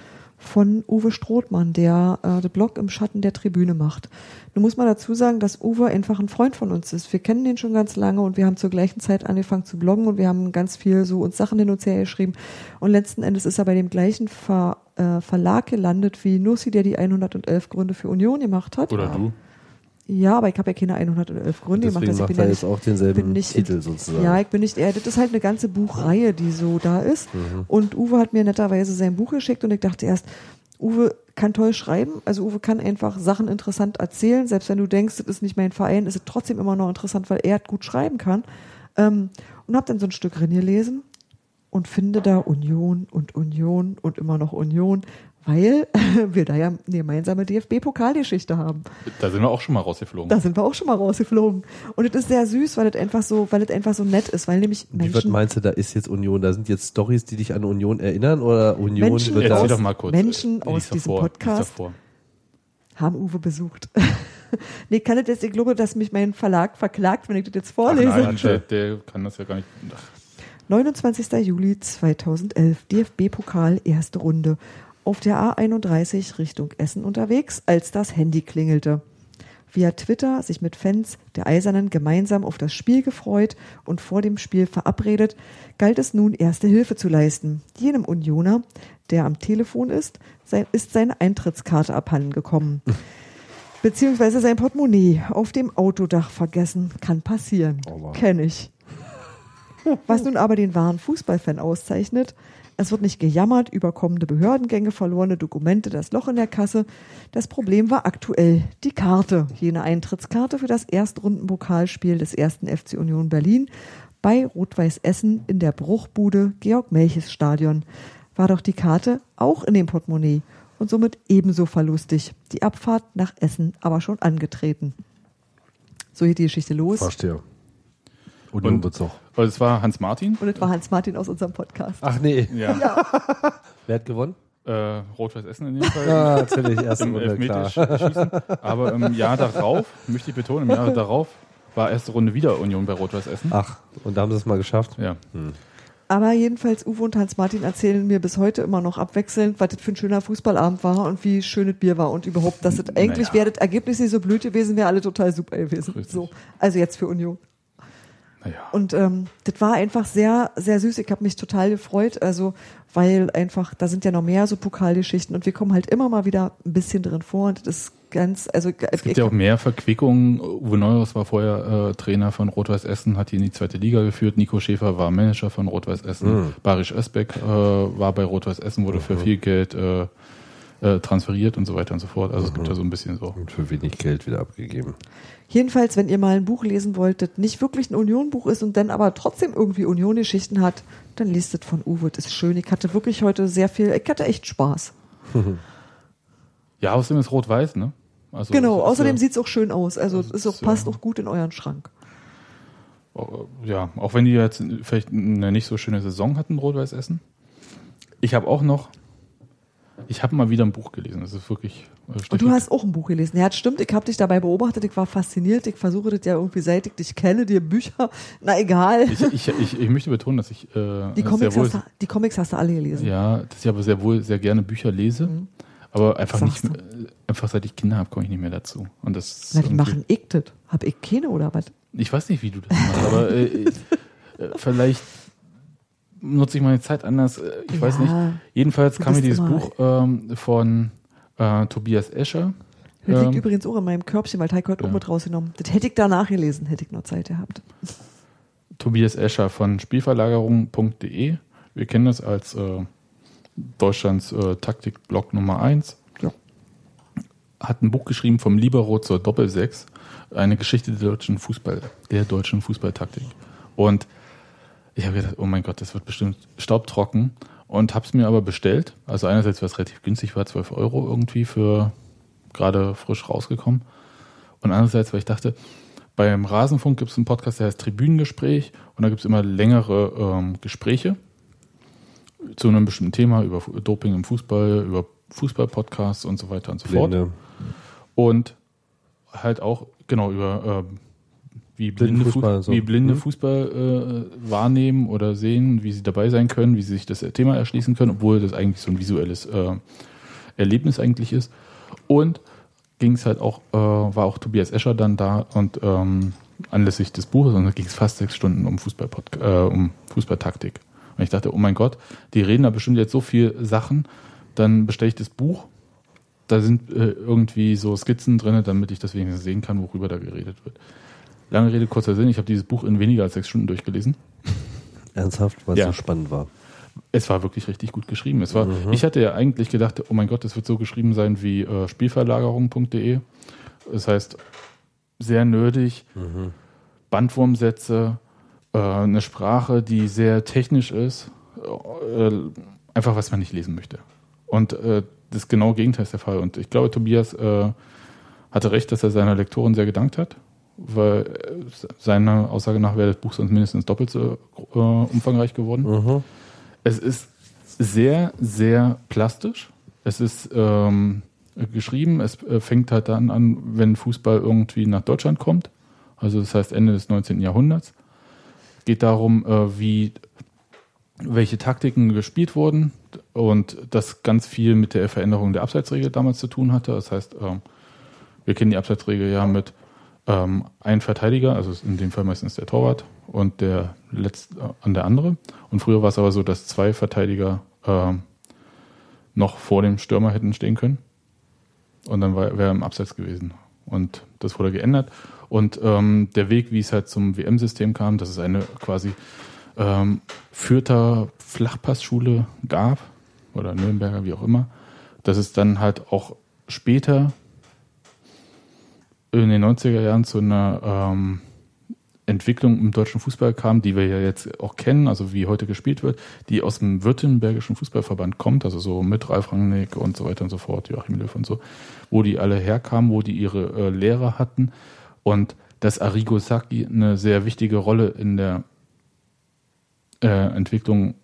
[SPEAKER 2] Von Uwe Strothmann, der äh, den Blog im Schatten der Tribüne macht. Nun muss man dazu sagen, dass Uwe einfach ein Freund von uns ist. Wir kennen den schon ganz lange und wir haben zur gleichen Zeit angefangen zu bloggen und wir haben ganz viel so uns Sachen hin und her geschrieben. Und letzten Endes ist er bei dem gleichen Ver, äh, Verlag gelandet wie Nussi, der die 111 Gründe für Union gemacht hat.
[SPEAKER 1] Oder du?
[SPEAKER 2] Ja, aber ich habe ja keine 111 Gründe gemacht.
[SPEAKER 3] Deswegen
[SPEAKER 2] Also ich
[SPEAKER 3] macht
[SPEAKER 2] bin
[SPEAKER 3] er
[SPEAKER 2] ja
[SPEAKER 3] jetzt
[SPEAKER 2] nicht,
[SPEAKER 3] auch denselben
[SPEAKER 2] bin nicht-
[SPEAKER 3] Titel sozusagen.
[SPEAKER 2] Ja, ich bin nicht eher, das ist halt eine ganze Buchreihe, die so da ist.
[SPEAKER 3] Mhm.
[SPEAKER 2] Und Uwe hat mir netterweise sein Buch geschickt und ich dachte erst, Uwe kann toll schreiben, also Uwe kann einfach Sachen interessant erzählen, selbst wenn du denkst, das ist nicht mein Verein, ist es trotzdem immer noch interessant, weil er gut schreiben kann. Ähm, und habe dann so ein Stück drin gelesen und finde da Union und Union und immer noch Union, weil wir da ja eine gemeinsame DFB-Pokalgeschichte haben.
[SPEAKER 1] Da sind wir auch schon mal rausgeflogen.
[SPEAKER 2] Da sind wir auch schon mal rausgeflogen. Und es ist sehr süß, weil es einfach so, weil es einfach so nett ist, weil nämlich
[SPEAKER 3] Wie was
[SPEAKER 2] Menschen,
[SPEAKER 3] meinst du, da ist jetzt Union? Da sind jetzt Stories, die dich an Union erinnern oder Union
[SPEAKER 2] Menschen
[SPEAKER 3] wird
[SPEAKER 2] aus-
[SPEAKER 1] doch mal kurz.
[SPEAKER 2] Menschen aus diesem
[SPEAKER 1] davor,
[SPEAKER 2] Podcast. haben Uwe besucht. nee, kann das jetzt, ich glaube, dass mich mein Verlag verklagt, wenn ich das jetzt
[SPEAKER 1] Ach
[SPEAKER 2] vorlese.
[SPEAKER 1] nein, der, der kann das ja gar nicht. Ach,
[SPEAKER 2] 29. Juli 2011, DFB-Pokal, erste Runde. Auf der A31 Richtung Essen unterwegs, als das Handy klingelte. Via Twitter sich mit Fans der Eisernen gemeinsam auf das Spiel gefreut und vor dem Spiel verabredet, galt es nun erste Hilfe zu leisten. Jenem Unioner, der am Telefon ist, sein, ist seine Eintrittskarte abhanden gekommen. Beziehungsweise sein Portemonnaie auf dem Autodach vergessen. Kann passieren.
[SPEAKER 3] Aua.
[SPEAKER 2] Kenn ich. Was nun aber den wahren Fußballfan auszeichnet, es wird nicht gejammert über kommende Behördengänge, verlorene Dokumente, das Loch in der Kasse. Das Problem war aktuell die Karte, jene Eintrittskarte für das Erstrundenpokalspiel des ersten FC Union Berlin bei Rot-Weiß Essen in der Bruchbude Georg Melches Stadion. War doch die Karte auch in dem Portemonnaie und somit ebenso verlustig. Die Abfahrt nach Essen aber schon angetreten. So geht die Geschichte los.
[SPEAKER 3] Verstehe. Union
[SPEAKER 1] Und-
[SPEAKER 3] wird's auch.
[SPEAKER 1] Also es war Hans Martin.
[SPEAKER 2] Und es war Hans Martin aus unserem Podcast.
[SPEAKER 3] Ach nee,
[SPEAKER 1] Ja.
[SPEAKER 3] wer hat gewonnen?
[SPEAKER 1] Äh, Rot-Weiß Essen in dem Fall.
[SPEAKER 3] Ja, natürlich, erste
[SPEAKER 1] Im
[SPEAKER 3] Runde, klar.
[SPEAKER 1] Elfmeterschießen. Aber im Jahr darauf, möchte ich betonen, im Jahr darauf war erste Runde wieder Union bei Rot-Weiß Essen.
[SPEAKER 3] Ach, und da haben sie es mal geschafft?
[SPEAKER 1] Ja.
[SPEAKER 2] Aber jedenfalls, Uwe und Hans-Martin erzählen mir bis heute immer noch abwechselnd, was das für ein schöner Fußballabend war und wie schön das Bier war und überhaupt, dass das eigentlich
[SPEAKER 1] Naja.
[SPEAKER 2] wäre das Ergebnis nicht so blöd gewesen, wäre alle total super gewesen. So. Also jetzt für Union. Und ähm, das war einfach sehr, sehr süß. Ich habe mich total gefreut, also weil einfach, da sind ja noch mehr so Pokalgeschichten und wir kommen halt immer mal wieder ein bisschen drin vor und das ist ganz, also
[SPEAKER 1] Es gibt ja auch mehr Verquickungen. Uwe Neuhaus war vorher äh, Trainer von Rot-Weiß Essen, hat die in die zweite Liga geführt. Nico Schäfer war Manager von Rotweiß Essen.
[SPEAKER 3] Mhm.
[SPEAKER 1] Barisch Özbeck äh, war bei Rot-Weiß Essen, wurde für viel Geld äh, äh, transferiert und so weiter und so fort. Also es gibt ja so ein bisschen so.
[SPEAKER 3] Und für wenig Geld wieder abgegeben.
[SPEAKER 2] Jedenfalls, wenn ihr mal ein Buch lesen wollt, das nicht wirklich ein Union-Buch ist und dann aber trotzdem irgendwie Union-Geschichten hat, dann liest es von Uwe. Das ist schön. Ich hatte wirklich heute sehr viel, ich hatte echt Spaß.
[SPEAKER 1] Ja, außerdem ist Rot-Weiß, ne? Also
[SPEAKER 2] genau, außerdem
[SPEAKER 1] äh,
[SPEAKER 2] sieht es auch schön aus. Also es ist auch,
[SPEAKER 1] äh,
[SPEAKER 2] passt auch gut in euren Schrank.
[SPEAKER 1] Ja, auch wenn die jetzt vielleicht eine nicht so schöne Saison hatten, Rot-Weiß Essen. Ich habe auch noch, ich habe mal wieder ein Buch gelesen. Das ist wirklich. äh,
[SPEAKER 2] Und du hast auch ein Buch gelesen. Ja, das stimmt. Ich habe dich dabei beobachtet. Ich war fasziniert. Ich versuche das ja irgendwie seit ich dich kenne, dir Bücher. Na egal.
[SPEAKER 1] ich, ich, ich, ich möchte betonen, dass ich äh,
[SPEAKER 2] Die Comics,
[SPEAKER 1] wohl,
[SPEAKER 2] hast du, die Comics hast du alle gelesen.
[SPEAKER 1] ja, dass ich aber sehr wohl sehr gerne Bücher lese, aber einfach nicht, mehr- einfach seit ich Kinder habe, komme ich nicht mehr dazu. Und das
[SPEAKER 2] Na, wie machen ich das? Hab ich keine oder was?
[SPEAKER 1] Ich weiß nicht, wie du das machst, aber äh, äh, vielleicht nutze ich meine Zeit anders. äh, Ich weiß
[SPEAKER 2] Ja,
[SPEAKER 1] nicht. Jedenfalls kam mir dieses Buch ähm, von äh, Tobias Escher.
[SPEAKER 2] Das liegt
[SPEAKER 1] Ähm,
[SPEAKER 2] übrigens auch in meinem Körbchen, weil heute auch
[SPEAKER 1] ja.
[SPEAKER 2] mit rausgenommen. Das hätte ich danach gelesen, hätte ich noch Zeit gehabt.
[SPEAKER 1] Tobias Escher von Spielverlagerung.de. Wir kennen das als äh, Deutschlands äh, Taktikblog Nummer 1.
[SPEAKER 2] Ja.
[SPEAKER 1] Hat ein Buch geschrieben vom Libero zur Doppelsechs. Eine Geschichte der deutschen Fußball, der deutschen Fußballtaktik. Und ich habe gedacht, oh mein Gott, das wird bestimmt staubtrocken. Und habe es mir aber bestellt. Also einerseits, weil es relativ günstig war, 12 Euro irgendwie für gerade frisch rausgekommen. Und andererseits, weil ich dachte, beim Rasenfunk gibt es einen Podcast, der heißt Tribünengespräch. Und da gibt es immer längere ähm, Gespräche zu einem bestimmten Thema über Doping im Fußball, über Fußballpodcasts und so weiter und so fort.
[SPEAKER 3] Blinde.
[SPEAKER 1] Und halt auch, genau, über ähm, wie blinde, Fußball,
[SPEAKER 3] so.
[SPEAKER 1] wie blinde
[SPEAKER 3] Hm.
[SPEAKER 1] Fußball äh, wahrnehmen oder sehen, wie sie dabei sein können, wie sie sich das Thema erschließen können, obwohl das eigentlich so ein visuelles äh, Erlebnis eigentlich ist. Und ging es halt auch, äh, war auch Tobias Escher dann da und ähm, anlässlich des Buches, und da ging es fast sechs Stunden um Fußball äh, um Fußballtaktik. Und ich dachte, oh mein Gott, die reden da bestimmt jetzt so viel Sachen, dann bestelle ich das Buch da sind äh, irgendwie so Skizzen drin, damit ich das wenigstens sehen kann, worüber da geredet wird. Lange Rede, kurzer Sinn, ich habe dieses Buch in weniger als sechs Stunden durchgelesen.
[SPEAKER 3] Ernsthaft, weil es
[SPEAKER 1] Ja.
[SPEAKER 3] so spannend war.
[SPEAKER 1] Es war wirklich richtig gut geschrieben. Es war, Ich hatte ja eigentlich gedacht, oh mein Gott, das wird so geschrieben sein wie äh, Spielverlagerung.de. Das heißt, sehr nerdig, Bandwurmsätze, äh, eine Sprache, die sehr technisch ist, äh, einfach was man nicht lesen möchte. Und äh, das genaue Gegenteil ist der Fall. Und ich glaube, Tobias äh, hatte recht, dass er seiner Lektorin sehr gedankt hat, weil äh, seiner Aussage nach wäre das Buch sonst mindestens doppelt so äh, umfangreich geworden.
[SPEAKER 3] Mhm.
[SPEAKER 1] Es ist sehr, sehr plastisch. Es ist ähm, geschrieben, es äh, fängt halt dann an, wenn Fußball irgendwie nach Deutschland kommt. Also das heißt Ende des 19. Jahrhunderts. Geht darum, äh, wie welche Taktiken gespielt wurden und das ganz viel mit der Veränderung der Abseitsregel damals zu tun hatte. Das heißt, ähm, wir kennen die Abseitsregel ja mit ähm, ein Verteidiger, also in dem Fall meistens der Torwart und der letzte äh, an der andere. Und früher war es aber so, dass zwei Verteidiger ähm, noch vor dem Stürmer hätten stehen können. Und dann wäre er im Abseits gewesen. Und das wurde geändert. Und ähm, der Weg, wie es halt zum WM-System kam, dass es eine quasi ähm, Fürther Flachpassschule gab, oder Nürnberger, wie auch immer, dass es dann halt auch später in den 90er Jahren zu einer ähm, Entwicklung im deutschen Fußball kam, die wir ja jetzt auch kennen, also wie heute gespielt wird, die aus dem Württembergischen Fußballverband kommt, also so mit Ralf Rangnick und so weiter und so fort, Joachim Löw und so, wo die alle herkamen, wo die ihre äh, Lehrer hatten und dass Arrigo Sacchi eine sehr wichtige Rolle in der äh, Entwicklung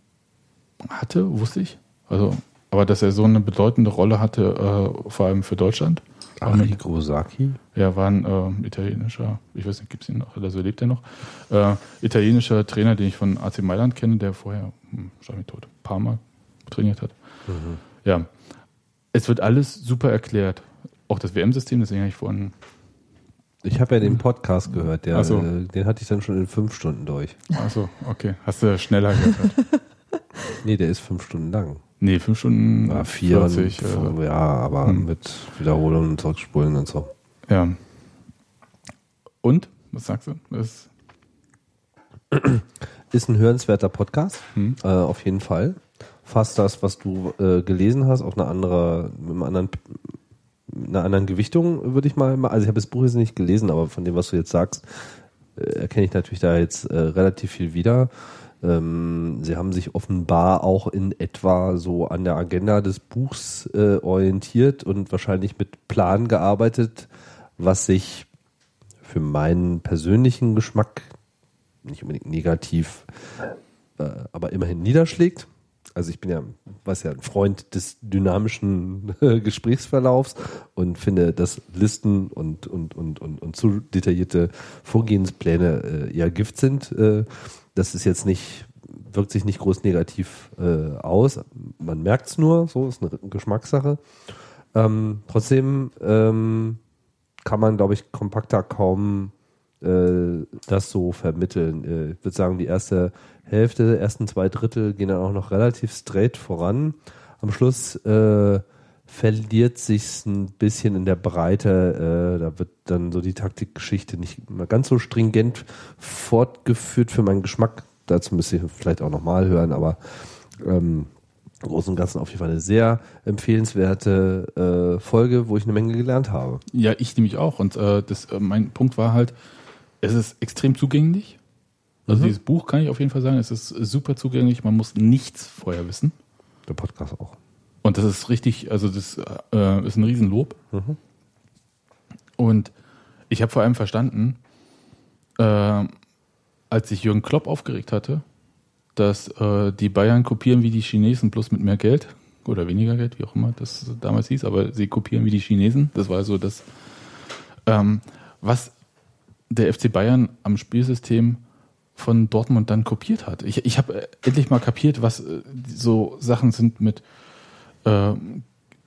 [SPEAKER 1] hatte, wusste ich. Also, aber dass er so eine bedeutende Rolle hatte, äh, vor allem für Deutschland.
[SPEAKER 3] Arrigo Sacchi?
[SPEAKER 1] er war ein äh, italienischer, ich weiß nicht, gibt es ihn noch, also lebt er noch? Äh, italienischer Trainer, den ich von AC Mailand kenne, der vorher, hm, schau mich tot, Parma trainiert hat. Ja, es wird alles super erklärt. Auch das WM-System, deswegen habe ich vorhin,
[SPEAKER 3] Ich habe ja den Podcast gehört, der,
[SPEAKER 1] so.
[SPEAKER 3] äh, den hatte ich dann schon in fünf Stunden durch.
[SPEAKER 1] achso, okay, hast du schneller gehört.
[SPEAKER 3] Nee, der ist fünf Stunden lang.
[SPEAKER 1] Nee, fünf Stunden
[SPEAKER 3] Ja, vier,
[SPEAKER 1] 40.
[SPEAKER 3] und,
[SPEAKER 1] Also,
[SPEAKER 3] ja, aber
[SPEAKER 1] Hm.
[SPEAKER 3] mit Wiederholungen und Zurückspulen und so.
[SPEAKER 1] ja. Und? Was sagst du? Das,
[SPEAKER 3] Ist ein hörenswerter Podcast,
[SPEAKER 1] Hm.
[SPEAKER 3] äh, auf jeden Fall. Fast das, was du äh, gelesen hast, auf eine andere, mit einem anderen, mit einer anderen Gewichtung, würde ich mal, ma- also ich habe das Buch jetzt nicht gelesen, aber von dem, was du jetzt sagst, äh, erkenne ich natürlich da jetzt äh, relativ viel wieder. Ähm, sie haben sich offenbar auch in etwa so an der Agenda des Buchs äh, orientiert und wahrscheinlich mit Plan gearbeitet, was sich für meinen persönlichen Geschmack nicht unbedingt negativ, äh, aber immerhin niederschlägt. Also ich bin ja, weiß ja, ein Freund des dynamischen äh, Gesprächsverlaufs und finde, dass Listen und, und, und, und, und zu detaillierte Vorgehenspläne äh, eher Gift sind. Das ist jetzt nicht, wirkt sich nicht groß negativ äh, aus. Man merkt es nur, so ist eine Geschmackssache. Ähm, trotzdem ähm, kann man, glaube ich, kompakter kaum äh, das so vermitteln. Äh, ich würde sagen, die erste Hälfte, ersten zwei Drittel gehen dann auch noch relativ straight voran. Am Schluss äh, verliert sich's ein bisschen in der Breite. Äh, da wird dann so die Taktikgeschichte nicht mehr ganz so stringent fortgeführt für meinen Geschmack. Dazu müsste ich vielleicht auch nochmal hören, aber ähm, im Großen und Ganzen auf jeden Fall eine sehr empfehlenswerte äh, Folge, wo ich eine Menge gelernt habe.
[SPEAKER 1] ja, ich nämlich auch. Und äh, das, äh, mein Punkt war halt, es ist extrem zugänglich. Also
[SPEAKER 3] Mhm.
[SPEAKER 1] dieses Buch kann ich auf jeden Fall sagen, es ist super zugänglich, man muss nichts vorher wissen.
[SPEAKER 3] Der Podcast auch.
[SPEAKER 1] Und das ist richtig, also das äh, ist ein Riesenlob.
[SPEAKER 3] Mhm.
[SPEAKER 1] Und ich habe vor allem verstanden, äh, als sich Jürgen Klopp aufgeregt hatte, dass äh, die Bayern kopieren wie die Chinesen, bloß mit mehr Geld oder weniger Geld, wie auch immer das damals hieß, aber sie kopieren wie die Chinesen. Das war so das, ähm, was der FC Bayern am Spielsystem von Dortmund dann kopiert hat. Ich, ich habe endlich mal kapiert, was äh, so Sachen sind mit äh,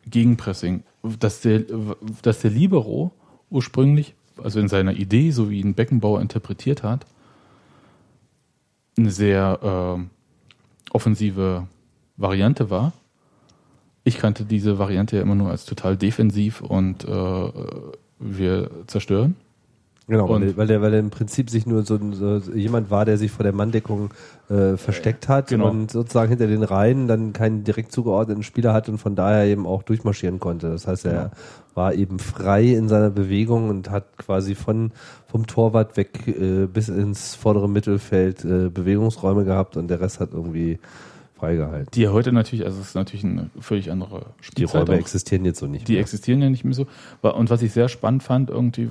[SPEAKER 1] Gegenpressing. Dass der, dass der Libero ursprünglich, also in seiner Idee, so wie ihn Beckenbauer interpretiert hat, eine sehr äh, offensive Variante war, Ich kannte diese Variante ja immer nur als total defensiv und äh, wir zerstören.
[SPEAKER 3] Genau, weil,
[SPEAKER 1] Und-
[SPEAKER 3] der- weil, der, weil der im Prinzip sich nur so, so jemand war, der sich vor der Manndeckung äh, versteckt hat
[SPEAKER 1] Genau.
[SPEAKER 3] und sozusagen hinter den Reihen dann keinen direkt zugeordneten Spieler hat und von daher eben auch durchmarschieren konnte. Das heißt, er
[SPEAKER 1] Genau.
[SPEAKER 3] war eben frei in seiner Bewegung und hat quasi von vom Torwart weg äh, bis ins vordere Mittelfeld äh, Bewegungsräume gehabt und der Rest hat irgendwie freigehalten.
[SPEAKER 1] Die ja heute natürlich, also es ist natürlich eine völlig andere
[SPEAKER 3] Die
[SPEAKER 1] Spielzeit.
[SPEAKER 3] Räume
[SPEAKER 1] auch.
[SPEAKER 3] existieren jetzt so nicht
[SPEAKER 1] Die
[SPEAKER 3] mehr.
[SPEAKER 1] existieren ja nicht mehr so. Und was ich sehr spannend fand, irgendwie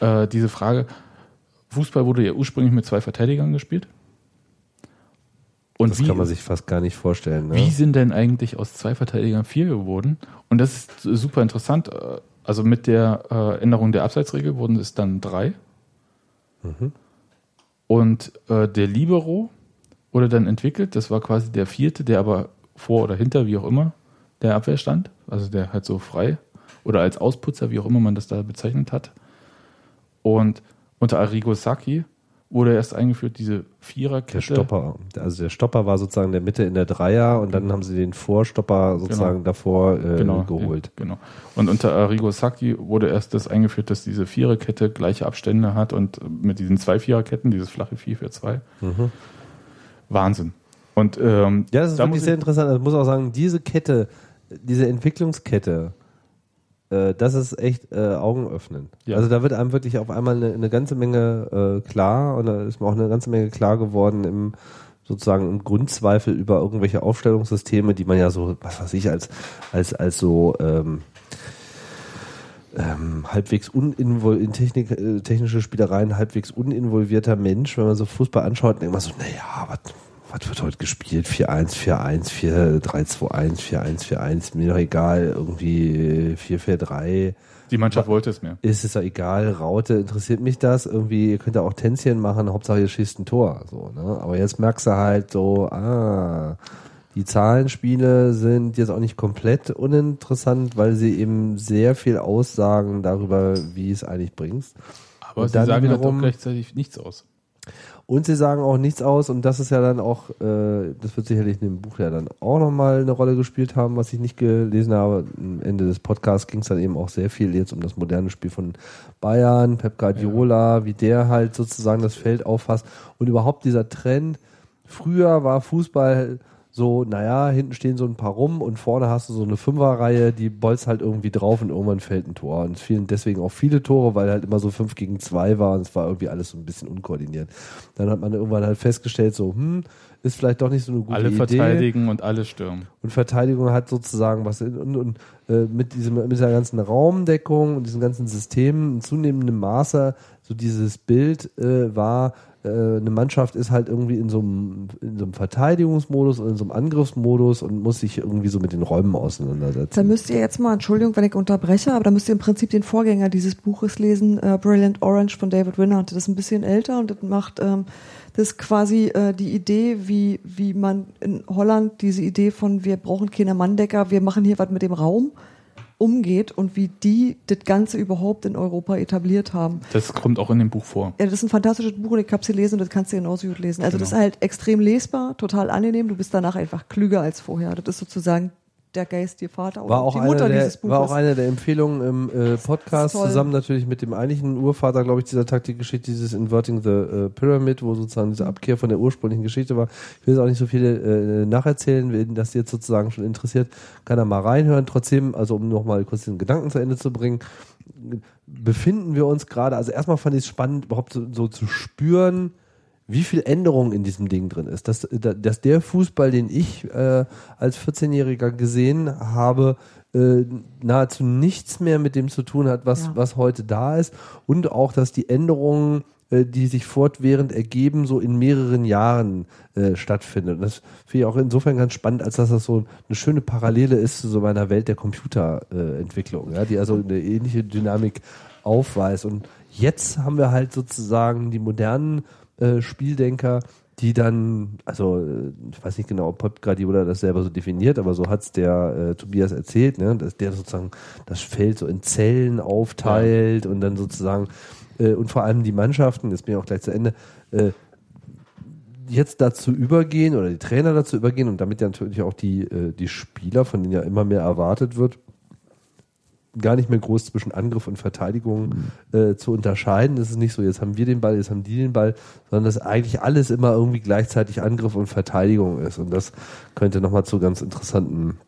[SPEAKER 1] äh, diese Frage, Fußball wurde ja ursprünglich mit zwei Verteidigern gespielt. Und
[SPEAKER 3] Das
[SPEAKER 1] wie,
[SPEAKER 3] kann man sich fast gar nicht vorstellen. Ne?
[SPEAKER 1] wie sind denn eigentlich aus zwei Verteidigern vier geworden? Und das ist super interessant. Äh, Also mit der äh, Änderung der Abseitsregel wurden es dann drei.
[SPEAKER 3] Mhm.
[SPEAKER 1] Und äh, der Libero wurde dann entwickelt. Das war quasi der vierte, der aber vor oder hinter, wie auch immer, der Abwehr stand. Also der halt so frei oder als Ausputzer, wie auch immer man das da bezeichnet hat. Und unter Arrigo Sacchi wurde erst eingeführt diese Viererkette.
[SPEAKER 3] Der Stopper, also der Stopper war sozusagen der Mitte in der Dreier und dann haben sie den Vorstopper sozusagen davor äh,
[SPEAKER 1] genau,
[SPEAKER 3] geholt.
[SPEAKER 1] Genau. Und unter Arrigo Sacchi wurde erst das eingeführt, dass diese Viererkette gleiche Abstände hat und mit diesen zwei Viererketten, dieses flache 4 für 2. Wahnsinn. Und ähm,
[SPEAKER 3] Ja, das ist
[SPEAKER 1] da
[SPEAKER 3] wirklich sehr interessant. Also Ich muss auch sagen, diese Kette, diese Entwicklungskette, äh, das ist echt äh, Augenöffnen.
[SPEAKER 1] Ja.
[SPEAKER 3] Also da wird einem wirklich auf einmal eine, eine ganze Menge äh, klar und da ist mir auch eine ganze Menge klar geworden im sozusagen im Grundzweifel über irgendwelche Aufstellungssysteme, die man ja so, was weiß ich, als, als, als so ähm, ähm, halbwegs uninvol in Technik, äh, technische Spielereien halbwegs uninvolvierter Mensch, wenn man so Fußball anschaut, denkt man so, naja, was was wird heute gespielt? 4-1, 4-1, 4-3-2-1, 4-1, 4-1, mir doch egal, irgendwie 4-4-3,
[SPEAKER 1] die Mannschaft wollte es mehr.
[SPEAKER 3] ist es ja egal, Raute, interessiert mich das, irgendwie, ihr könnt ja auch Tänzchen machen, Hauptsache ihr schießt ein Tor, so, ne? Aber jetzt merkst du halt so, ah, die Zahlenspiele sind jetzt auch nicht komplett uninteressant, weil sie eben sehr viel aussagen darüber, wie es eigentlich bringst.
[SPEAKER 1] Aber
[SPEAKER 3] Und
[SPEAKER 1] sie sagen halt
[SPEAKER 3] wiederum-
[SPEAKER 1] auch gleichzeitig nichts aus.
[SPEAKER 3] Und sie sagen auch nichts aus und das ist ja dann auch, äh, das wird sicherlich in dem Buch ja dann auch nochmal eine Rolle gespielt haben, was ich nicht gelesen habe. Am Ende des Podcasts ging es dann eben auch sehr viel jetzt um das moderne Spiel von Bayern, Pep Guardiola, wie der halt sozusagen das Feld auffasst und überhaupt dieser Trend. Früher war Fußball so, naja, hinten stehen so ein paar rum und vorne hast du so eine Fünferreihe, die bolzt halt irgendwie drauf und irgendwann fällt ein Tor. Und es fielen deswegen auch viele Tore, weil halt immer so fünf gegen zwei war und es war irgendwie alles so ein bisschen unkoordiniert. Dann hat man irgendwann halt festgestellt, so, hm, ist vielleicht doch nicht so eine gute
[SPEAKER 1] Alle
[SPEAKER 3] Idee.
[SPEAKER 1] verteidigen und alle stürmen.
[SPEAKER 3] Und Verteidigung hat sozusagen was in, und, und äh, mit diesem mit dieser ganzen Raumdeckung und diesen ganzen Systemen in zunehmendem Maße so dieses Bild äh, war eine Mannschaft ist halt irgendwie in so einem in so einem Verteidigungsmodus und in so einem Angriffsmodus und muss sich irgendwie so mit den Räumen
[SPEAKER 2] Da
[SPEAKER 3] auseinandersetzen.
[SPEAKER 2] müsst ihr jetzt mal, Entschuldigung, wenn ich unterbreche, aber da müsst ihr im Prinzip den Vorgänger dieses Buches lesen, äh, Brilliant Orange von David Winnard. Das ist ein bisschen älter und das macht ähm, das ist quasi äh, die Idee, wie, wie man in Holland diese Idee von wir brauchen keine Manndecker, wir machen hier was mit dem Raum umgeht und wie die das Ganze überhaupt in Europa etabliert haben.
[SPEAKER 1] Das kommt auch in dem Buch vor.
[SPEAKER 2] Ja, das ist ein fantastisches Buch und ich habe es gelesen und das kannst du genauso gut lesen. Also das
[SPEAKER 1] Genau.
[SPEAKER 2] ist halt extrem lesbar, total angenehm. Du bist danach einfach klüger als vorher. Das ist sozusagen der geistige Vater
[SPEAKER 3] War auch,
[SPEAKER 2] die Mutter
[SPEAKER 3] der,
[SPEAKER 2] dieses Buches.
[SPEAKER 3] war auch eine der Empfehlungen im äh, Podcast, zusammen natürlich mit dem eigentlichen Urvater, glaube ich, dieser Taktikgeschichte, dieses Inverting the äh, Pyramid, wo sozusagen diese Abkehr von der ursprünglichen Geschichte war. Ich will jetzt auch nicht so viele äh, nacherzählen, wen das jetzt sozusagen schon interessiert, kann er mal reinhören. Trotzdem, also um nochmal kurz den Gedanken zu Ende zu bringen, befinden wir uns gerade, also erstmal fand ich es spannend, überhaupt so, so zu spüren, wie viel Änderung in diesem Ding drin ist. Dass, dass der Fußball, den ich äh, als 14-Jähriger gesehen habe, äh, nahezu nichts mehr mit dem zu tun hat, was,
[SPEAKER 2] Ja.
[SPEAKER 3] was heute da ist. Und auch, dass die Änderungen, äh, die sich fortwährend ergeben, so in mehreren Jahren äh, stattfinden. Und das finde ich auch insofern ganz spannend, als dass das so eine schöne Parallele ist zu so meiner Welt der Computerentwicklung, ja, die also eine ähnliche Dynamik aufweist. Und jetzt haben wir halt sozusagen die modernen äh, Spieldenker, die dann, also äh, ich weiß nicht genau, ob Pep Guardiola das selber so definiert, aber so hat's der äh, Tobias erzählt, ne, dass der sozusagen das Feld so in Zellen aufteilt und dann sozusagen äh, und vor allem die Mannschaften, jetzt bin ich auch gleich zu Ende, äh, jetzt dazu übergehen oder die Trainer dazu übergehen und damit ja natürlich auch die, äh, die Spieler, von denen ja immer mehr erwartet wird, gar nicht mehr groß zwischen Angriff und Verteidigung äh, zu unterscheiden. Es ist nicht so, jetzt haben wir den Ball, jetzt haben die den Ball, sondern dass eigentlich alles immer irgendwie gleichzeitig Angriff und Verteidigung ist. Und das könnte nochmal zu ganz interessanten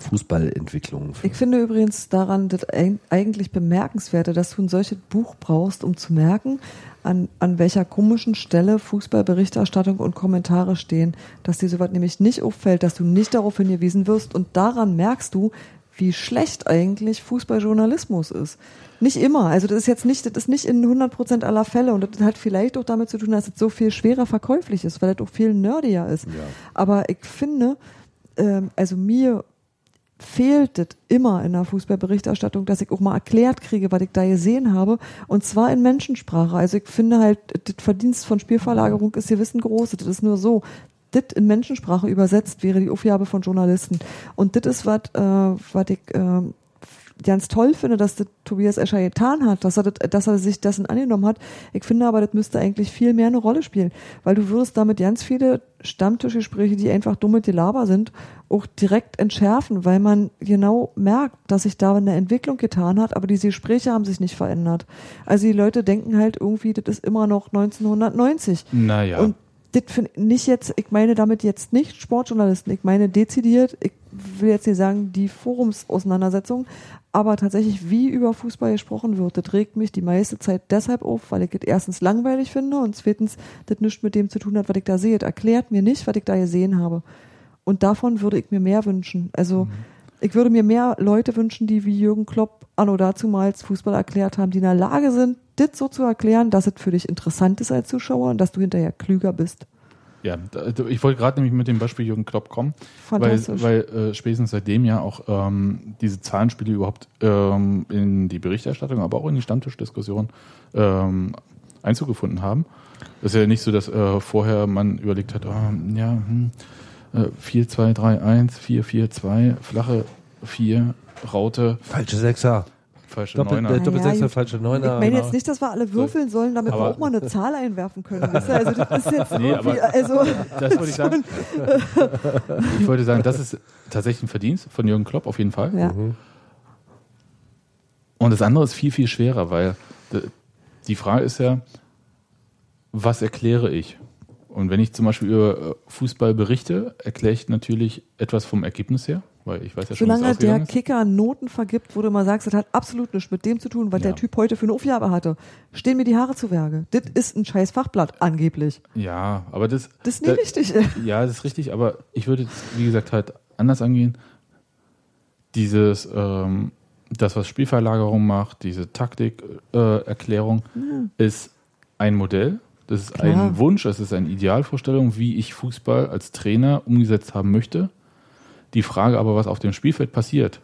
[SPEAKER 3] Fußballentwicklungen führen.
[SPEAKER 2] Ich finde übrigens daran das eigentlich bemerkenswerte, dass du ein solches Buch brauchst, um zu merken, an, an welcher komischen Stelle Fußballberichterstattung und Kommentare stehen, dass dir sowas nämlich nicht auffällt, dass du nicht darauf hingewiesen wirst und daran merkst du, wie schlecht eigentlich Fußballjournalismus ist. Nicht immer. Also das ist jetzt nicht, das ist nicht in 100% aller Fälle und das hat vielleicht auch damit zu tun, dass es so viel schwerer verkäuflich ist, weil das auch viel nerdier ist. Ja. Aber ich finde, ähm, also mir fehlt es immer in der Fußballberichterstattung, dass ich auch mal erklärt kriege, was ich da gesehen habe. Und zwar in Menschensprache. Also ich finde halt, das Verdienst von Spielverlagerung ist hier Wissen groß. Das ist nur so. Das in Menschensprache übersetzt wäre die Aufgabe von Journalisten. Und das ist was, äh, was ich äh, ganz toll finde, dass das Tobias Escher getan hat, dass er, das, dass er sich dessen angenommen hat. Ich finde aber, das müsste eigentlich viel mehr eine Rolle spielen, weil du wirst damit ganz viele Stammtischgespräche, die einfach dumme Gelaber sind, auch direkt entschärfen, weil man genau merkt, dass sich da eine Entwicklung getan hat, aber diese Gespräche haben sich nicht verändert. Also die Leute denken halt irgendwie, das ist immer noch 1990.
[SPEAKER 1] Naja.
[SPEAKER 2] Und das finde nicht jetzt, ich meine damit jetzt nicht Sportjournalisten, ich meine dezidiert, ich will jetzt nicht sagen die Forumsauseinandersetzung, aber tatsächlich, wie über Fußball gesprochen wird, das regt mich die meiste Zeit deshalb auf, weil ich es erstens langweilig finde und zweitens das nichts mit dem zu tun hat, was ich da sehe. Das erklärt mir nicht, was ich da gesehen habe. Und davon würde ich mir mehr wünschen. Also mhm. Ich würde mir mehr Leute wünschen, die wie Jürgen Klopp anno dazumals Fußball erklärt haben, die in der Lage sind, das so zu erklären, dass es für dich interessant ist als Zuschauer und dass du hinterher klüger bist.
[SPEAKER 1] Ja, ich wollte gerade nämlich mit dem Beispiel Jürgen Klopp kommen, weil, weil äh, spätestens seitdem ja auch ähm, diese Zahlenspiele überhaupt ähm, in die Berichterstattung, aber auch in die Stammtischdiskussion ähm, Einzug gefunden haben. Es ist ja nicht so, dass äh, vorher man überlegt hat, oh, ja, hm, äh, 4, 2, 3, 1, 4, 4, 2, flache 4, Raute.
[SPEAKER 3] Falsche Sechser
[SPEAKER 1] falsche Doppel,
[SPEAKER 3] Neuner. Äh, Doppelsechser, ja, falsche Neuner.
[SPEAKER 2] Ich meine jetzt nicht, dass wir alle würfeln sollen, damit aber wir auch mal eine Zahl einwerfen können. Also das ist jetzt
[SPEAKER 1] nee, aber also, das wollte ich sagen. ich wollte sagen, das ist tatsächlich ein Verdienst von Jürgen Klopp auf jeden Fall.
[SPEAKER 2] Ja. Mhm.
[SPEAKER 1] Und das andere ist viel, viel schwerer, weil die Frage ist ja, was erkläre ich? Und wenn ich zum Beispiel über äh, Fußball berichte, erkläre ich natürlich etwas vom Ergebnis her. Weil ich weiß ja
[SPEAKER 2] schon, Solange der Kicker Noten vergibt, wo du mal sagst, das hat absolut nichts mit dem zu tun, was ja. der Typ heute für eine Aufgabe hatte, stehen mir die Haare zu Werke. Das ist ein scheiß Fachblatt, angeblich.
[SPEAKER 1] Ja, aber das.
[SPEAKER 2] Das ist nicht da, richtig.
[SPEAKER 1] Ja, das ist richtig, aber ich würde, wie gesagt, halt anders angehen. Dieses, ähm, das, was Spielverlagerung macht, diese Taktikerklärung, äh, ja. ist ein Modell. Das ist Klar. ein Wunsch, das ist eine Idealvorstellung, wie ich Fußball als Trainer umgesetzt haben möchte. Die Frage aber, was auf dem Spielfeld passiert,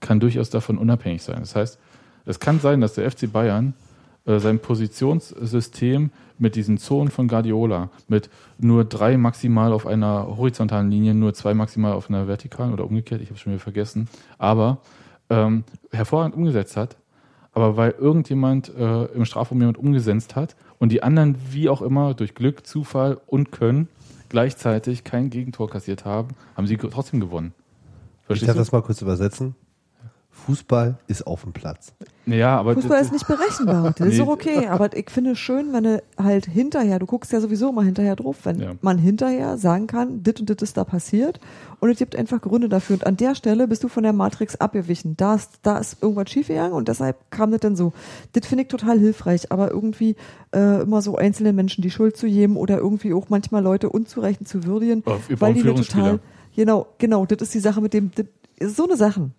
[SPEAKER 1] kann durchaus davon unabhängig sein. Das heißt, es kann sein, dass der FC Bayern äh, sein Positionssystem mit diesen Zonen von Guardiola, mit nur drei maximal auf einer horizontalen Linie, nur zwei maximal auf einer vertikalen oder umgekehrt, ich habe es schon wieder vergessen, aber ähm, hervorragend umgesetzt hat. Aber weil irgendjemand äh, im Strafraum jemand umgesetzt hat und die anderen, wie auch immer, durch Glück, Zufall und Können gleichzeitig kein Gegentor kassiert haben, haben sie trotzdem gewonnen.
[SPEAKER 3] Verstehst ich darf du? das mal kurz übersetzen. Fußball ist auf dem Platz.
[SPEAKER 1] Ja, aber
[SPEAKER 2] Fußball ist nicht berechenbar. Das ist auch okay. Aber ich finde es schön, wenn du halt hinterher, du guckst ja sowieso immer hinterher drauf, wenn ja. man hinterher sagen kann, dit und dit ist da passiert und es gibt einfach Gründe dafür. Und an der Stelle bist du von der Matrix abgewichen. Da ist, da ist irgendwas schiefgegangen und deshalb kam das dann so. Das finde ich total hilfreich, aber irgendwie äh, immer so einzelne Menschen die Schuld zu geben oder irgendwie auch manchmal Leute unzureichend zu würdigen, weil die total, genau, genau, das ist die Sache mit dem, das, so eine Sachen.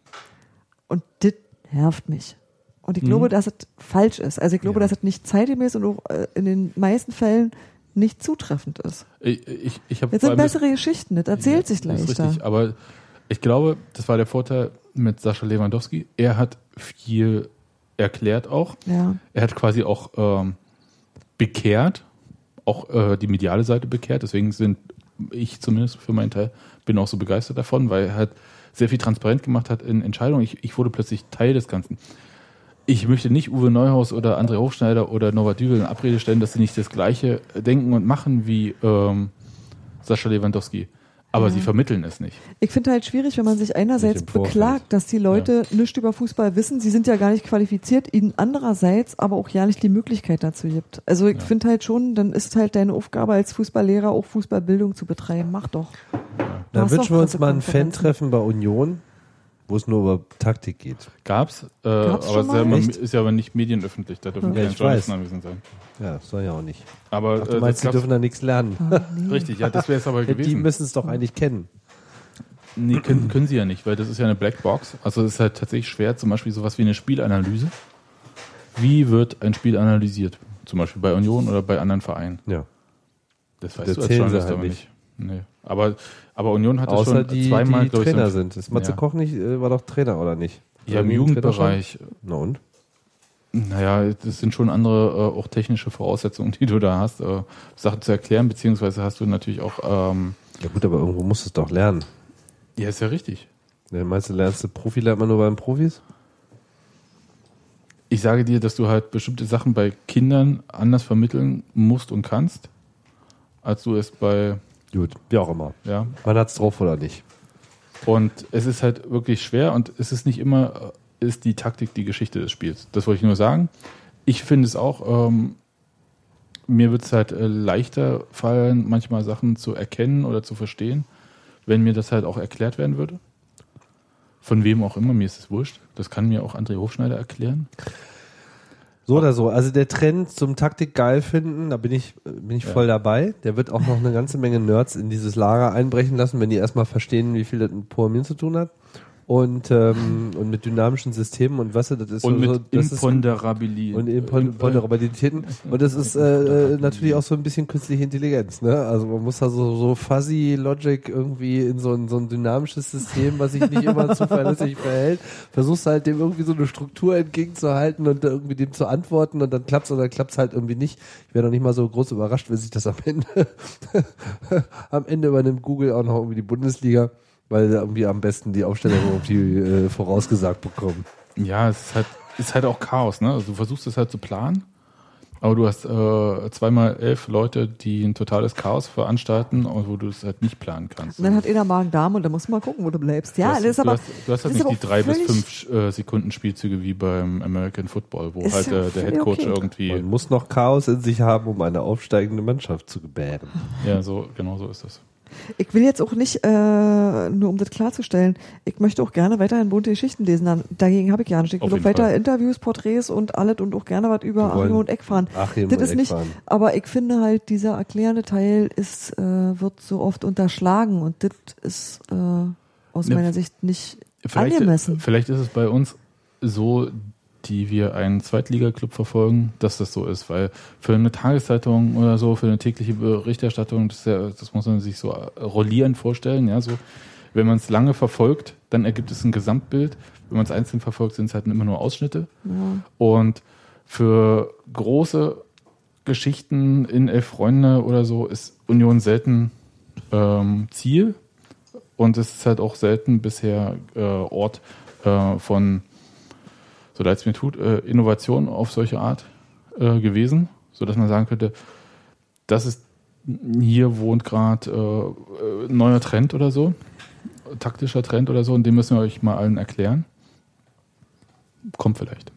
[SPEAKER 2] Und das nervt mich. Und ich mhm. glaube, dass es falsch ist. Also ich glaube, ja. dass es nicht zeitgemäß und auch äh, in den meisten Fällen nicht zutreffend ist.
[SPEAKER 1] Ich, ich, ich
[SPEAKER 2] Jetzt sind bessere Geschichten, das erzählt ja, sich leichter.
[SPEAKER 1] Das ist richtig, aber ich glaube, das war der Vorteil mit Sascha Lewandowski. Er hat viel erklärt auch.
[SPEAKER 2] Ja.
[SPEAKER 1] Er hat quasi auch ähm, bekehrt, auch äh, die mediale Seite bekehrt. Deswegen sind ich zumindest für meinen Teil bin auch so begeistert davon, weil er halt sehr viel transparent gemacht hat in Entscheidungen. Ich, ich wurde plötzlich Teil des Ganzen. ich möchte nicht Uwe Neuhaus oder André Hochschneider oder Norbert Dübel in Abrede stellen, dass sie nicht das Gleiche denken und machen wie ähm, Sascha Lewandowski. Aber sie vermitteln es nicht.
[SPEAKER 2] Ich finde halt schwierig, wenn man sich einerseits beklagt, dass die Leute nichts über Fußball wissen, sie sind ja gar nicht qualifiziert, ihnen andererseits aber auch ja nicht die Möglichkeit dazu gibt. Also ich finde halt schon, dann ist halt deine Aufgabe als Fußballlehrer auch Fußballbildung zu betreiben. Mach doch.
[SPEAKER 3] Dann wünschen wir uns mal ein. Fan-Treffen bei Union, wo es nur über Taktik geht.
[SPEAKER 1] Gab's, äh,
[SPEAKER 2] Gab's
[SPEAKER 1] aber
[SPEAKER 2] schon
[SPEAKER 1] ist ja, ist ja aber nicht medienöffentlich, da dürfen
[SPEAKER 3] Ja,
[SPEAKER 1] keine Journalisten anwesend sein.
[SPEAKER 3] Ja, das soll ja auch nicht.
[SPEAKER 1] Aber
[SPEAKER 3] Ach, du
[SPEAKER 1] äh,
[SPEAKER 3] meinst,
[SPEAKER 1] das
[SPEAKER 3] die
[SPEAKER 1] gab's-
[SPEAKER 3] dürfen da nichts lernen.
[SPEAKER 2] Ah, nee.
[SPEAKER 1] richtig, ja, das wäre es aber
[SPEAKER 3] Die
[SPEAKER 1] gewesen.
[SPEAKER 3] müssen es doch eigentlich kennen.
[SPEAKER 1] Nee, können, können sie ja nicht, weil das ist ja eine Blackbox. Also es ist halt tatsächlich schwer, zum Beispiel sowas wie eine Spielanalyse. Wie wird ein Spiel analysiert? Zum Beispiel bei Union oder bei anderen Vereinen.
[SPEAKER 3] Ja.
[SPEAKER 1] Das
[SPEAKER 3] Das
[SPEAKER 1] weißt du als
[SPEAKER 3] sie
[SPEAKER 1] Journalist
[SPEAKER 3] halt
[SPEAKER 1] aber
[SPEAKER 3] nicht.
[SPEAKER 1] nicht. Nee. Aber, aber Union hat das
[SPEAKER 3] Außer
[SPEAKER 1] schon
[SPEAKER 3] die,
[SPEAKER 1] zweimal,
[SPEAKER 3] die
[SPEAKER 1] ich,
[SPEAKER 3] Trainer
[SPEAKER 1] so,
[SPEAKER 3] sind. Ist Matze
[SPEAKER 1] Ja.
[SPEAKER 3] Koch nicht, äh, war doch Trainer, oder nicht?
[SPEAKER 1] ja, im Jugendbereich.
[SPEAKER 3] Na und?
[SPEAKER 1] Naja, das sind schon andere äh, auch technische Voraussetzungen, die du da hast, äh, Sachen zu erklären, beziehungsweise hast du natürlich auch, ähm,
[SPEAKER 3] Ja gut, aber irgendwo musst du es doch lernen.
[SPEAKER 1] ja, ist ja richtig.
[SPEAKER 3] Ja, meinst du, lernst du Profi, lernt man nur beim Profis?
[SPEAKER 1] Ich sage dir, dass du halt bestimmte Sachen bei Kindern anders vermitteln musst und kannst, als du es bei,
[SPEAKER 3] Gut, wie auch immer.
[SPEAKER 1] ja,
[SPEAKER 3] Man hat's drauf oder nicht.
[SPEAKER 1] Und es ist halt wirklich schwer und es ist nicht immer, äh, ist die Taktik die Geschichte des Spiels. Das wollte ich nur sagen. Ich finde es auch, ähm, mir wird es halt äh, leichter fallen, manchmal Sachen zu erkennen oder zu verstehen, wenn mir das halt auch erklärt werden würde. Von wem auch immer, mir ist es wurscht. Das kann mir auch André Hofschneider erklären.
[SPEAKER 3] So oder so. Also der Trend zum Taktik geil finden, da bin ich, bin ich
[SPEAKER 1] Ja.
[SPEAKER 3] voll dabei. Der wird auch noch eine ganze Menge Nerds in dieses Lager einbrechen lassen, wenn die erstmal verstehen, wie viel das mit Programmieren zu tun hat. Und, ähm, und mit dynamischen Systemen und was das ist
[SPEAKER 1] Und
[SPEAKER 3] so,
[SPEAKER 1] mit
[SPEAKER 3] das
[SPEAKER 1] Imponderabilität.
[SPEAKER 3] und Impon- Ponderabilitäten. Und das ist äh, äh, natürlich auch so ein bisschen künstliche Intelligenz. Ne? Also man muss da so, so fuzzy Logic irgendwie in so ein, so ein dynamisches System, was sich nicht immer zuverlässig verhält, versuchst halt dem irgendwie so eine Struktur entgegenzuhalten und irgendwie dem zu antworten und dann klappt's oder klappt's halt irgendwie nicht. Ich wäre noch nicht mal so groß überrascht, wenn sich das am Ende am Ende übernimmt Google auch noch irgendwie die Bundesliga, weil sie irgendwie am besten die Aufstellung irgendwie äh, vorausgesagt bekommen.
[SPEAKER 1] Ja, es ist halt, ist halt auch Chaos, ne? Also du versuchst es halt zu planen, aber du hast äh, zweimal elf Leute, die ein totales Chaos veranstalten, und wo du es halt nicht planen kannst.
[SPEAKER 2] Und dann hat einer Magen-Darm und dann musst du mal gucken, wo du bleibst. Ja,
[SPEAKER 1] du hast,
[SPEAKER 2] das ist aber.
[SPEAKER 1] du hast, du hast halt nicht die drei bis fünf äh, Sekunden Spielzüge wie beim American Football, wo halt äh, der
[SPEAKER 2] völlig
[SPEAKER 1] Headcoach
[SPEAKER 2] okay.
[SPEAKER 1] irgendwie,
[SPEAKER 3] Man muss noch Chaos in sich haben, um eine aufsteigende Mannschaft zu gebären.
[SPEAKER 1] ja, so, genau so ist das.
[SPEAKER 2] Ich will jetzt auch nicht, äh, nur um das klarzustellen, ich möchte auch gerne weiterhin bunte Geschichten lesen. Dann, dagegen habe ich ja nicht. Ich will auch weiter
[SPEAKER 1] Fall.
[SPEAKER 2] Interviews, Porträts und alles und auch gerne was über Achim und Eck fahren.
[SPEAKER 3] Achim
[SPEAKER 2] das
[SPEAKER 3] und
[SPEAKER 2] ist
[SPEAKER 3] Eck
[SPEAKER 2] nicht,
[SPEAKER 3] fahren.
[SPEAKER 2] aber ich finde halt, dieser erklärende Teil ist, äh, wird so oft unterschlagen und das ist äh, aus
[SPEAKER 1] Ja,
[SPEAKER 2] meiner Sicht nicht
[SPEAKER 1] Vielleicht,
[SPEAKER 2] angemessen.
[SPEAKER 1] vielleicht ist es bei uns so, die wir einen Zweitligaklub verfolgen, dass das so ist, weil für eine Tageszeitung oder so, für eine tägliche Berichterstattung, das, ja, das muss man sich so rollierend vorstellen, ja, so. Wenn man es lange verfolgt, dann ergibt es ein Gesamtbild. Wenn man es einzeln verfolgt, sind es halt immer nur Ausschnitte. Und für große Geschichten in Elf Freunde oder so ist Union selten ähm, Ziel. Und es ist halt auch selten bisher äh, Ort äh, von, so leid es mir tut, äh, Innovation auf solche Art äh, gewesen, sodass man sagen könnte, das ist hier wohnt gerade äh, äh, neuer Trend oder so, taktischer Trend oder so, und den müssen wir euch mal allen erklären. Kommt vielleicht.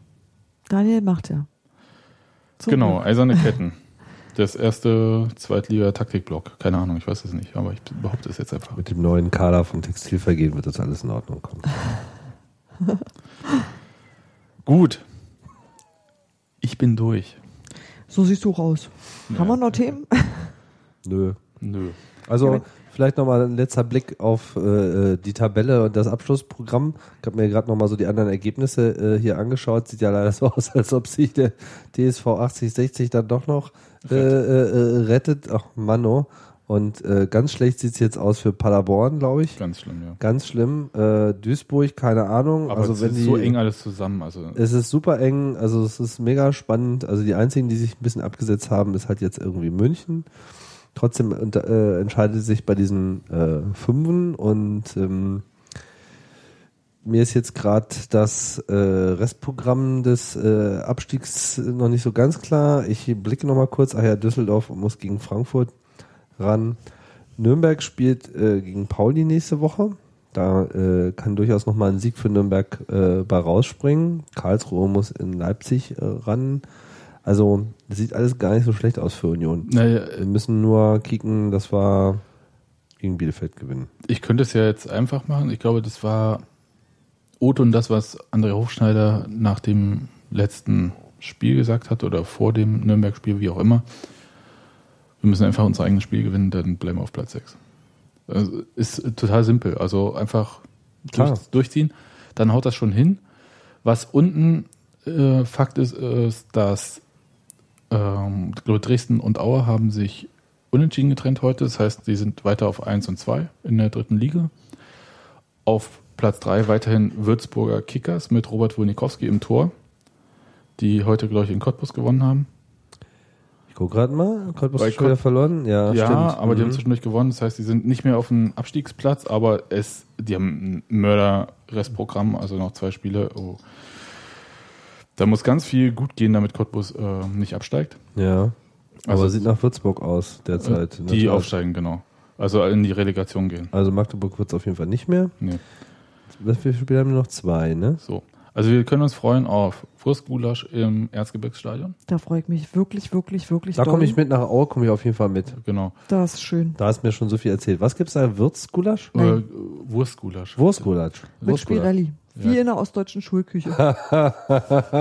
[SPEAKER 2] Daniel macht ja. So,
[SPEAKER 1] Genau, eiserne Ketten. Das erste Zweitliga-Taktikblock. Keine Ahnung, ich weiß es nicht, aber ich behaupte es jetzt einfach.
[SPEAKER 3] Mit dem neuen Kader vom Textilvergehen wird das alles in Ordnung kommen.
[SPEAKER 1] Gut. Ich bin durch.
[SPEAKER 2] So siehst du auch aus.
[SPEAKER 1] Ja.
[SPEAKER 2] Haben wir noch Themen?
[SPEAKER 3] Nö.
[SPEAKER 1] Nö.
[SPEAKER 3] Also
[SPEAKER 2] Ja,
[SPEAKER 3] vielleicht nochmal ein letzter Blick auf äh, die Tabelle und das Abschlussprogramm. Ich habe mir gerade nochmal so die anderen Ergebnisse äh, hier angeschaut. Sieht ja leider so aus, als ob sich der TSV 8060 dann doch noch äh, äh, äh, rettet. Ach Manno. Und äh, ganz schlecht sieht's jetzt aus für Paderborn, glaube ich.
[SPEAKER 1] Ganz schlimm, ja.
[SPEAKER 3] Ganz schlimm. Äh, Duisburg, keine Ahnung.
[SPEAKER 1] Aber
[SPEAKER 3] also
[SPEAKER 1] es
[SPEAKER 3] wenn
[SPEAKER 1] ist
[SPEAKER 3] die,
[SPEAKER 1] so eng alles zusammen. Also
[SPEAKER 3] Es ist super eng, also es ist mega spannend. Also die einzigen, die sich ein bisschen abgesetzt haben, ist halt jetzt irgendwie München. Trotzdem äh, entscheidet sich bei diesen äh, Fünfen und ähm, mir ist jetzt gerade das äh, Restprogramm des äh, Abstiegs noch nicht so ganz klar. Ich blicke noch mal kurz. Ach ja, Düsseldorf muss gegen Frankfurt ran. Nürnberg spielt äh, gegen Pauli nächste Woche. Da äh, kann durchaus noch mal ein Sieg für Nürnberg äh, bei rausspringen. Karlsruhe muss in Leipzig äh, ran. Also das sieht alles gar nicht so schlecht aus für Union.
[SPEAKER 1] Naja,
[SPEAKER 3] Wir müssen nur kicken, dass wir gegen Bielefeld gewinnen.
[SPEAKER 1] ich könnte es ja jetzt einfach machen. Ich glaube, das war Otto und das, was André Hochschneider nach dem letzten Spiel gesagt hat oder vor dem Nürnberg-Spiel, wie auch immer. Wir müssen einfach unser eigenes Spiel gewinnen, dann bleiben wir auf Platz 6. Also ist total simpel. Also einfach durch, durchziehen. Dann haut das schon hin. Was unten äh, Fakt ist, ist, dass ähm, Dresden und Aue haben sich unentschieden getrennt heute. Das heißt, sie sind weiter auf 1 und 2 in der dritten Liga. Auf Platz 3 weiterhin Würzburger Kickers mit Robert Wolnikowski im Tor, die heute, glaube ich, in Cottbus gewonnen haben.
[SPEAKER 3] Ich gucke gerade mal. Cottbus schon wieder verloren. Ja,
[SPEAKER 1] Ja,
[SPEAKER 3] stimmt.
[SPEAKER 1] aber die haben
[SPEAKER 3] Mhm.
[SPEAKER 1] zwischendurch gewonnen. Das heißt, die sind nicht mehr auf dem Abstiegsplatz, aber es, die haben ein Mörder-Restprogramm, also noch zwei Spiele. Oh. Da muss ganz viel gut gehen, damit Cottbus äh, nicht absteigt.
[SPEAKER 3] Ja. Aber
[SPEAKER 1] Also-
[SPEAKER 3] sieht nach Würzburg aus derzeit. der
[SPEAKER 1] Die aufsteigen, genau. Also in die Relegation gehen.
[SPEAKER 3] Also Magdeburg wird es auf jeden Fall nicht mehr.
[SPEAKER 1] Nee.
[SPEAKER 3] Wie viele Spiele haben wir noch? Zwei, ne?
[SPEAKER 1] So. Also wir können uns freuen auf Wurstgulasch im Erzgebirgsstadion.
[SPEAKER 2] Da freue ich mich wirklich, wirklich, wirklich
[SPEAKER 3] Da komme ich mit nach Aue, komme ich auf jeden Fall mit.
[SPEAKER 1] Genau.
[SPEAKER 2] Das ist schön.
[SPEAKER 3] Da hast du mir schon so viel erzählt. Was gibt's da? Würzgulasch?
[SPEAKER 1] Äh,
[SPEAKER 2] Nein.
[SPEAKER 1] Wurstgulasch.
[SPEAKER 3] Wurstgulasch.
[SPEAKER 2] Mit
[SPEAKER 1] Wurstgulasch.
[SPEAKER 2] Spirelli. Wie
[SPEAKER 1] Ja.
[SPEAKER 2] in der ostdeutschen Schulküche.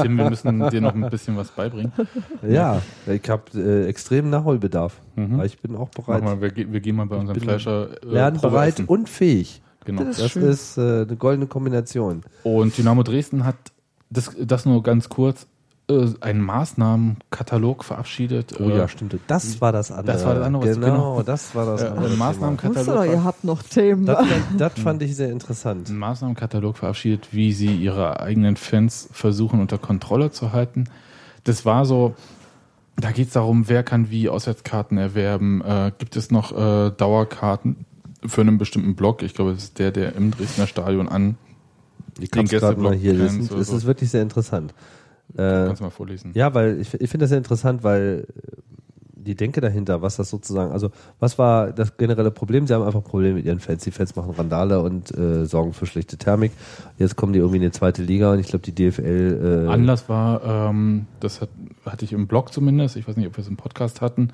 [SPEAKER 1] Tim, wir müssen dir noch ein bisschen was beibringen.
[SPEAKER 3] Ja, ich habe äh, extremen Nachholbedarf.
[SPEAKER 1] Mhm.
[SPEAKER 3] Ich bin auch bereit.
[SPEAKER 1] mal, wir, wir gehen mal bei unserem Fleischer äh, essen.
[SPEAKER 3] und fähig.
[SPEAKER 1] Genau.
[SPEAKER 2] Das
[SPEAKER 3] Das
[SPEAKER 2] schön.
[SPEAKER 3] ist äh, eine goldene Kombination.
[SPEAKER 1] Und Dynamo Dresden hat das, das nur ganz kurz äh, einen Maßnahmenkatalog verabschiedet.
[SPEAKER 3] Oh
[SPEAKER 1] äh,
[SPEAKER 3] ja, stimmt. Das war das andere.
[SPEAKER 1] Das war das andere,
[SPEAKER 3] Genau,
[SPEAKER 1] genau.
[SPEAKER 3] das war das
[SPEAKER 1] äh,
[SPEAKER 3] andere.
[SPEAKER 1] Maßnahmenkatalog,
[SPEAKER 2] doch, ihr habt noch Themen.
[SPEAKER 3] Das, das fand ich sehr interessant.
[SPEAKER 1] einen Maßnahmenkatalog verabschiedet, wie sie ihre eigenen Fans versuchen unter Kontrolle zu halten. Das war so, da geht es darum, wer kann wie Auswärtskarten erwerben. Äh, gibt es noch äh, Dauerkarten für einen bestimmten Block? Ich glaube, das ist der, der im Dresdner Stadion an.
[SPEAKER 3] Ich
[SPEAKER 1] Den
[SPEAKER 3] kann es gerade mal
[SPEAKER 1] Gästeblock
[SPEAKER 3] hier lesen. Es
[SPEAKER 1] so.
[SPEAKER 3] ist wirklich sehr interessant. Äh,
[SPEAKER 1] Kannst du mal vorlesen.
[SPEAKER 3] Ja, weil ich, ich finde das sehr interessant, weil die Denke dahinter, was das sozusagen, also was war das generelle Problem? Sie haben einfach Probleme mit ihren Fans. Die Fans machen Randale und äh, sorgen für schlechte Thermik. Jetzt kommen die irgendwie in die zweite Liga und ich glaube, die DFL. Äh,
[SPEAKER 1] Anlass war, ähm, das hat, hatte ich im Blog zumindest, ich weiß nicht, ob wir es im Podcast hatten,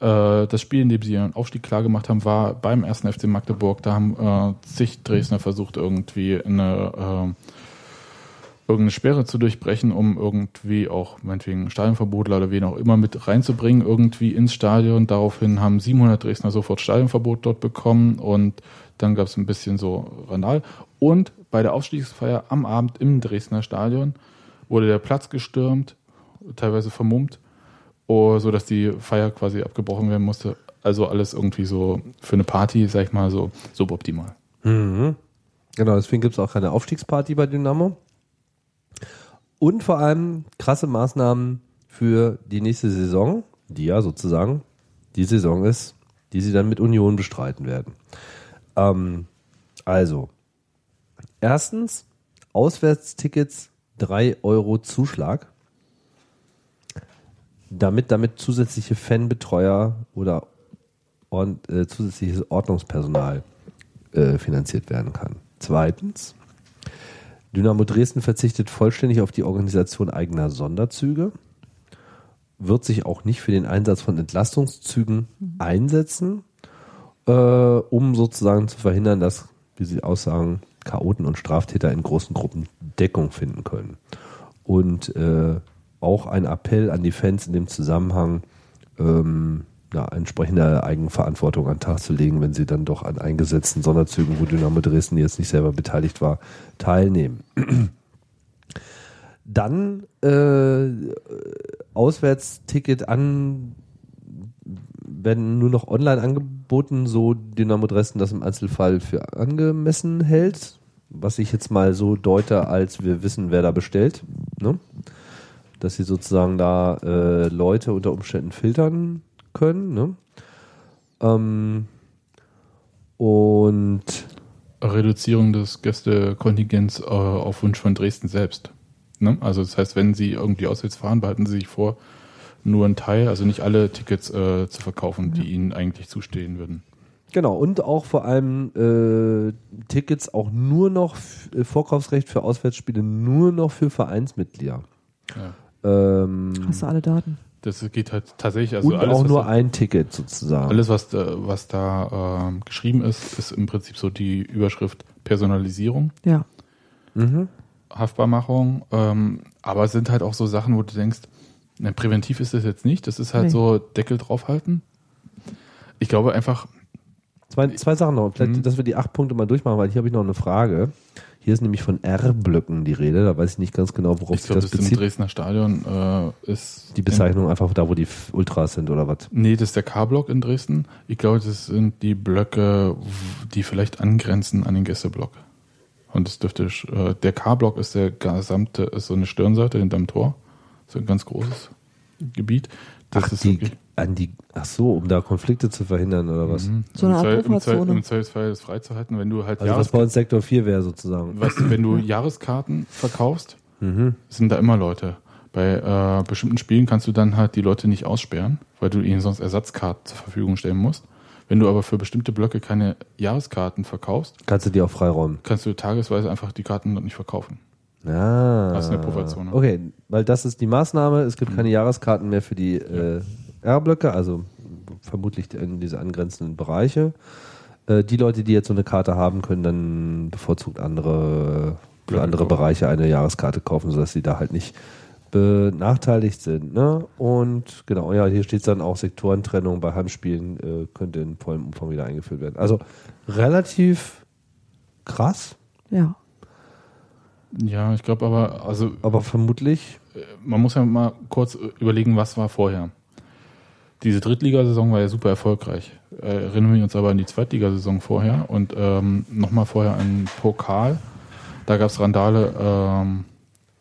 [SPEAKER 1] das Spiel, in dem sie ihren Aufstieg klar gemacht haben, war beim ersten FC Magdeburg. Da haben äh, zig Dresdner versucht, irgendwie eine, äh, irgendeine Sperre zu durchbrechen, um irgendwie auch meinetwegen Stadionverbotler oder wen auch immer mit reinzubringen, irgendwie ins Stadion. Daraufhin haben 700 Dresdner sofort Stadionverbot dort bekommen und dann gab es ein bisschen so Randal. Und bei der Aufstiegsfeier am Abend im Dresdner Stadion wurde der Platz gestürmt, teilweise vermummt, oh, so dass die Feier quasi abgebrochen werden musste. Also alles irgendwie so für eine Party, sag ich mal, so suboptimal.
[SPEAKER 3] Mhm. Genau, deswegen gibt es auch keine Aufstiegsparty bei Dynamo. Und vor allem krasse Maßnahmen für die nächste Saison, die ja sozusagen die Saison ist, die sie dann mit Union bestreiten werden. Ähm, also, erstens, Auswärtstickets 3 Euro Zuschlag, damit damit zusätzliche Fanbetreuer oder und, äh, zusätzliches Ordnungspersonal äh, finanziert werden kann. Zweitens, Dynamo Dresden verzichtet vollständig auf die Organisation eigener Sonderzüge, wird sich auch nicht für den Einsatz von Entlastungszügen einsetzen, äh, um sozusagen zu verhindern, dass, wie Sie aussagen, Chaoten und Straftäter in großen Gruppen Deckung finden können. Und äh, auch ein Appell an die Fans in dem Zusammenhang, ähm, ja, entsprechende Eigenverantwortung an den Tag zu legen, wenn sie dann doch an eingesetzten Sonderzügen, wo Dynamo Dresden jetzt nicht selber beteiligt war, teilnehmen. Dann äh, Auswärtsticket an werden nur noch online angeboten, so Dynamo Dresden das im Einzelfall für angemessen hält, was ich jetzt mal so deute, als wir wissen, wer da bestellt, ne? Dass sie sozusagen da äh, Leute unter Umständen filtern können. Ne? Ähm, und
[SPEAKER 1] Reduzierung des Gästekontingents äh, auf Wunsch von Dresden selbst. Ne? Also das heißt, wenn Sie irgendwie auswärts fahren, behalten Sie sich vor, nur einen Teil, also nicht alle Tickets äh, zu verkaufen, die Ihnen eigentlich zustehen würden.
[SPEAKER 3] Genau, und auch vor allem äh, Tickets auch nur noch, äh, Vorkaufsrecht für Auswärtsspiele nur noch für Vereinsmitglieder.
[SPEAKER 1] Ja.
[SPEAKER 3] Ähm,
[SPEAKER 2] Hast du alle Daten?
[SPEAKER 1] Das geht halt tatsächlich, also
[SPEAKER 3] und
[SPEAKER 1] alles,
[SPEAKER 3] auch
[SPEAKER 1] was
[SPEAKER 3] nur
[SPEAKER 1] da,
[SPEAKER 3] ein Ticket sozusagen.
[SPEAKER 1] alles, was da, was da ähm, geschrieben ist, ist im Prinzip so die Überschrift Personalisierung,
[SPEAKER 2] Ja.
[SPEAKER 3] Mhm.
[SPEAKER 1] Haftbarmachung, ähm, aber es sind halt auch so Sachen, wo du denkst, ne, präventiv ist das jetzt nicht, das ist halt
[SPEAKER 2] Nee.
[SPEAKER 1] so Deckel draufhalten. Ich glaube einfach,
[SPEAKER 3] Zwei, zwei Sachen noch, vielleicht,
[SPEAKER 1] Mhm.
[SPEAKER 3] dass wir die acht Punkte mal durchmachen, weil hier habe ich noch eine Frage. Hier ist nämlich von R-Blöcken die Rede, da weiß ich nicht ganz genau, worauf
[SPEAKER 1] ich
[SPEAKER 3] sich
[SPEAKER 1] glaube,
[SPEAKER 3] das
[SPEAKER 1] das im
[SPEAKER 3] bezieht.
[SPEAKER 1] Dresdner Stadion äh, ist
[SPEAKER 3] Die Bezeichnung einfach da, wo die Ultras sind oder was?
[SPEAKER 1] Nee, das ist der K-Block in Dresden. Ich glaube, das sind die Blöcke, die vielleicht angrenzen an den Gästeblock. Und das dürfte, äh, der K-Block ist der gesamte, ist so eine Stirnseite hinterm Tor. So ein ganz großes Gebiet. Das
[SPEAKER 3] ach,
[SPEAKER 1] ist
[SPEAKER 3] die,
[SPEAKER 1] wirklich,
[SPEAKER 3] an die, ach so, um da Konflikte zu verhindern oder was?
[SPEAKER 1] Mhm.
[SPEAKER 2] So eine Art Pufferzone.
[SPEAKER 1] Im Zweifelsfall das freizuhalten, wenn du halt
[SPEAKER 3] Also was bei uns Sektor 4 wäre sozusagen.
[SPEAKER 1] weißt du, wenn du Jahreskarten verkaufst,
[SPEAKER 3] Mhm.
[SPEAKER 1] sind da immer Leute. Bei äh, bestimmten Spielen kannst du dann halt die Leute nicht aussperren, weil du ihnen sonst Ersatzkarten zur Verfügung stellen musst. Wenn du aber für bestimmte Blöcke keine Jahreskarten verkaufst,
[SPEAKER 3] Kannst du die auch freiräumen?
[SPEAKER 1] kannst du tagesweise einfach die Karten noch nicht verkaufen.
[SPEAKER 3] Ah.
[SPEAKER 1] Das ist eine Pufferzone.
[SPEAKER 3] Okay, weil das ist die Maßnahme. Es gibt keine Jahreskarten mehr für die äh, R-Blöcke, also vermutlich in diese angrenzenden Bereiche. Äh, die Leute, die jetzt so eine Karte haben, können dann bevorzugt andere, für andere. Bereiche eine Jahreskarte kaufen, sodass sie da halt nicht benachteiligt sind. Ne? Und genau, ja, hier steht dann auch Sektorentrennung bei Heimspielen äh, könnte in vollem Umfang wieder eingeführt werden. Also relativ krass,
[SPEAKER 2] Ja.
[SPEAKER 1] Ja, ich glaube aber, also
[SPEAKER 3] aber vermutlich
[SPEAKER 1] man muss ja mal kurz überlegen, was war vorher. Diese Drittligasaison war ja super erfolgreich. Äh, Erinnern wir uns aber an die Zweitligasaison vorher und ähm, nochmal vorher an Pokal. Da gab es Randale ähm,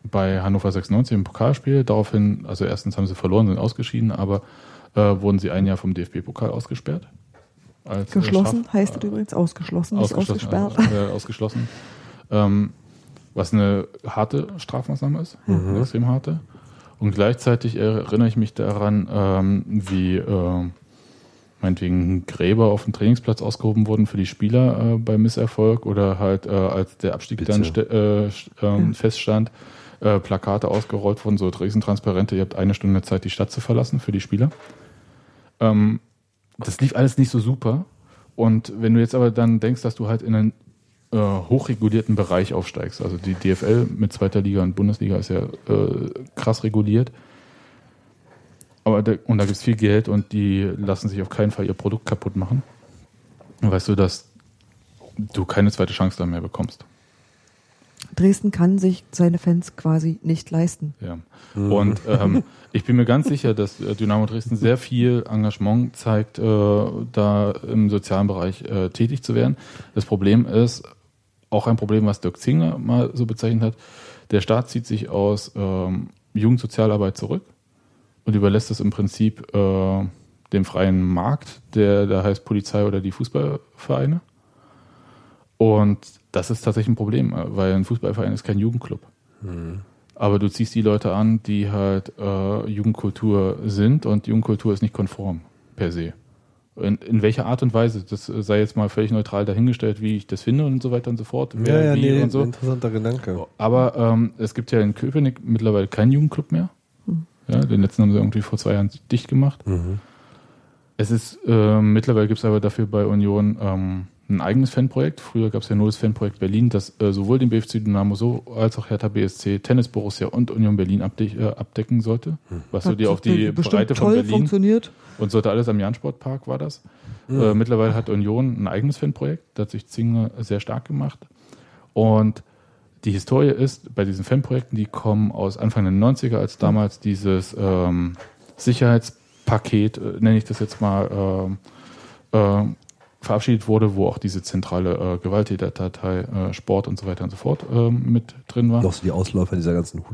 [SPEAKER 1] bei Hannover 96 im Pokalspiel. Daraufhin, also erstens haben sie verloren, sind ausgeschieden, aber äh, wurden sie ein Jahr vom DFB-Pokal ausgesperrt. Als, äh,
[SPEAKER 2] Geschlossen
[SPEAKER 1] Straf-
[SPEAKER 2] heißt das übrigens ausgeschlossen, nicht
[SPEAKER 1] ausgeschlossen.
[SPEAKER 2] ausgesperrt.
[SPEAKER 1] Also, äh, ausgeschlossen. Ähm, was eine harte Strafmaßnahme ist, eine extrem harte. Und gleichzeitig erinnere ich mich daran, ähm, wie äh, meinetwegen Gräber auf dem Trainingsplatz ausgehoben wurden für die Spieler äh, bei Misserfolg oder halt äh, als der Abstieg
[SPEAKER 3] Bitte.
[SPEAKER 1] dann äh, ähm,
[SPEAKER 2] Ja.
[SPEAKER 1] feststand, äh, Plakate ausgerollt wurden, so Dresden-Transparente, ihr habt eine Stunde Zeit, die Stadt zu verlassen für die Spieler. Ähm, das lief alles nicht so super. Und wenn du jetzt aber dann denkst, dass du halt in einen äh, hochregulierten Bereich aufsteigst, also die DFL mit zweiter Liga und Bundesliga ist ja äh, krass reguliert. Aber da, und da gibt es viel Geld und die lassen sich auf keinen Fall ihr Produkt kaputt machen. Weißt du, dass du keine zweite Chance da mehr bekommst.
[SPEAKER 2] Dresden kann sich seine Fans quasi nicht leisten.
[SPEAKER 1] Ja. Und ähm, ich bin mir ganz sicher, dass äh, Dynamo Dresden sehr viel Engagement zeigt, äh, da im sozialen Bereich äh, tätig zu werden. Das Problem ist auch ein Problem, was Dirk Zinger mal so bezeichnet hat. Der Staat zieht sich aus ähm, Jugendsozialarbeit zurück und überlässt es im Prinzip äh, dem freien Markt, der da heißt Polizei oder die Fußballvereine. Und das ist tatsächlich ein Problem, weil ein Fußballverein ist kein Jugendclub. Aber du ziehst die Leute an, die halt äh, Jugendkultur sind und Jugendkultur ist nicht konform per se. In, in welcher Art und Weise, das äh, sei jetzt mal völlig neutral dahingestellt, wie ich das finde und so weiter und so fort. wer wie und so.
[SPEAKER 3] interessanter Gedanke.
[SPEAKER 1] Aber ähm, es gibt ja in Köpenick mittlerweile keinen Jugendclub mehr. Ja, den letzten haben sie irgendwie vor zwei Jahren dicht gemacht.
[SPEAKER 3] Mhm.
[SPEAKER 1] Es ist, ähm, mittlerweile gibt es aber dafür bei Union ähm, ein eigenes Fanprojekt. Früher gab es ja nur das Fanprojekt Berlin, das äh, sowohl den BFC Dynamo so als auch Hertha BSC, Tennis Borussia und Union Berlin abde äh, abdecken sollte. Was so die auf die Breite von
[SPEAKER 2] toll
[SPEAKER 1] Berlin
[SPEAKER 2] funktioniert.
[SPEAKER 1] und sollte alles am Jansportpark war das. Äh, mittlerweile hat Union ein eigenes Fanprojekt, da hat sich Zinger sehr stark gemacht. Und die Historie ist, bei diesen Fanprojekten, die kommen aus Anfang der 90er, als damals dieses ähm, Sicherheitspaket, äh, nenne ich das jetzt mal, ähm, äh, verabschiedet wurde, wo auch diese zentrale äh, Gewalttäterdatei, äh, Sport und so weiter und so fort ähm, mit drin war.
[SPEAKER 3] Noch so die Ausläufer dieser ganzen
[SPEAKER 1] Genau.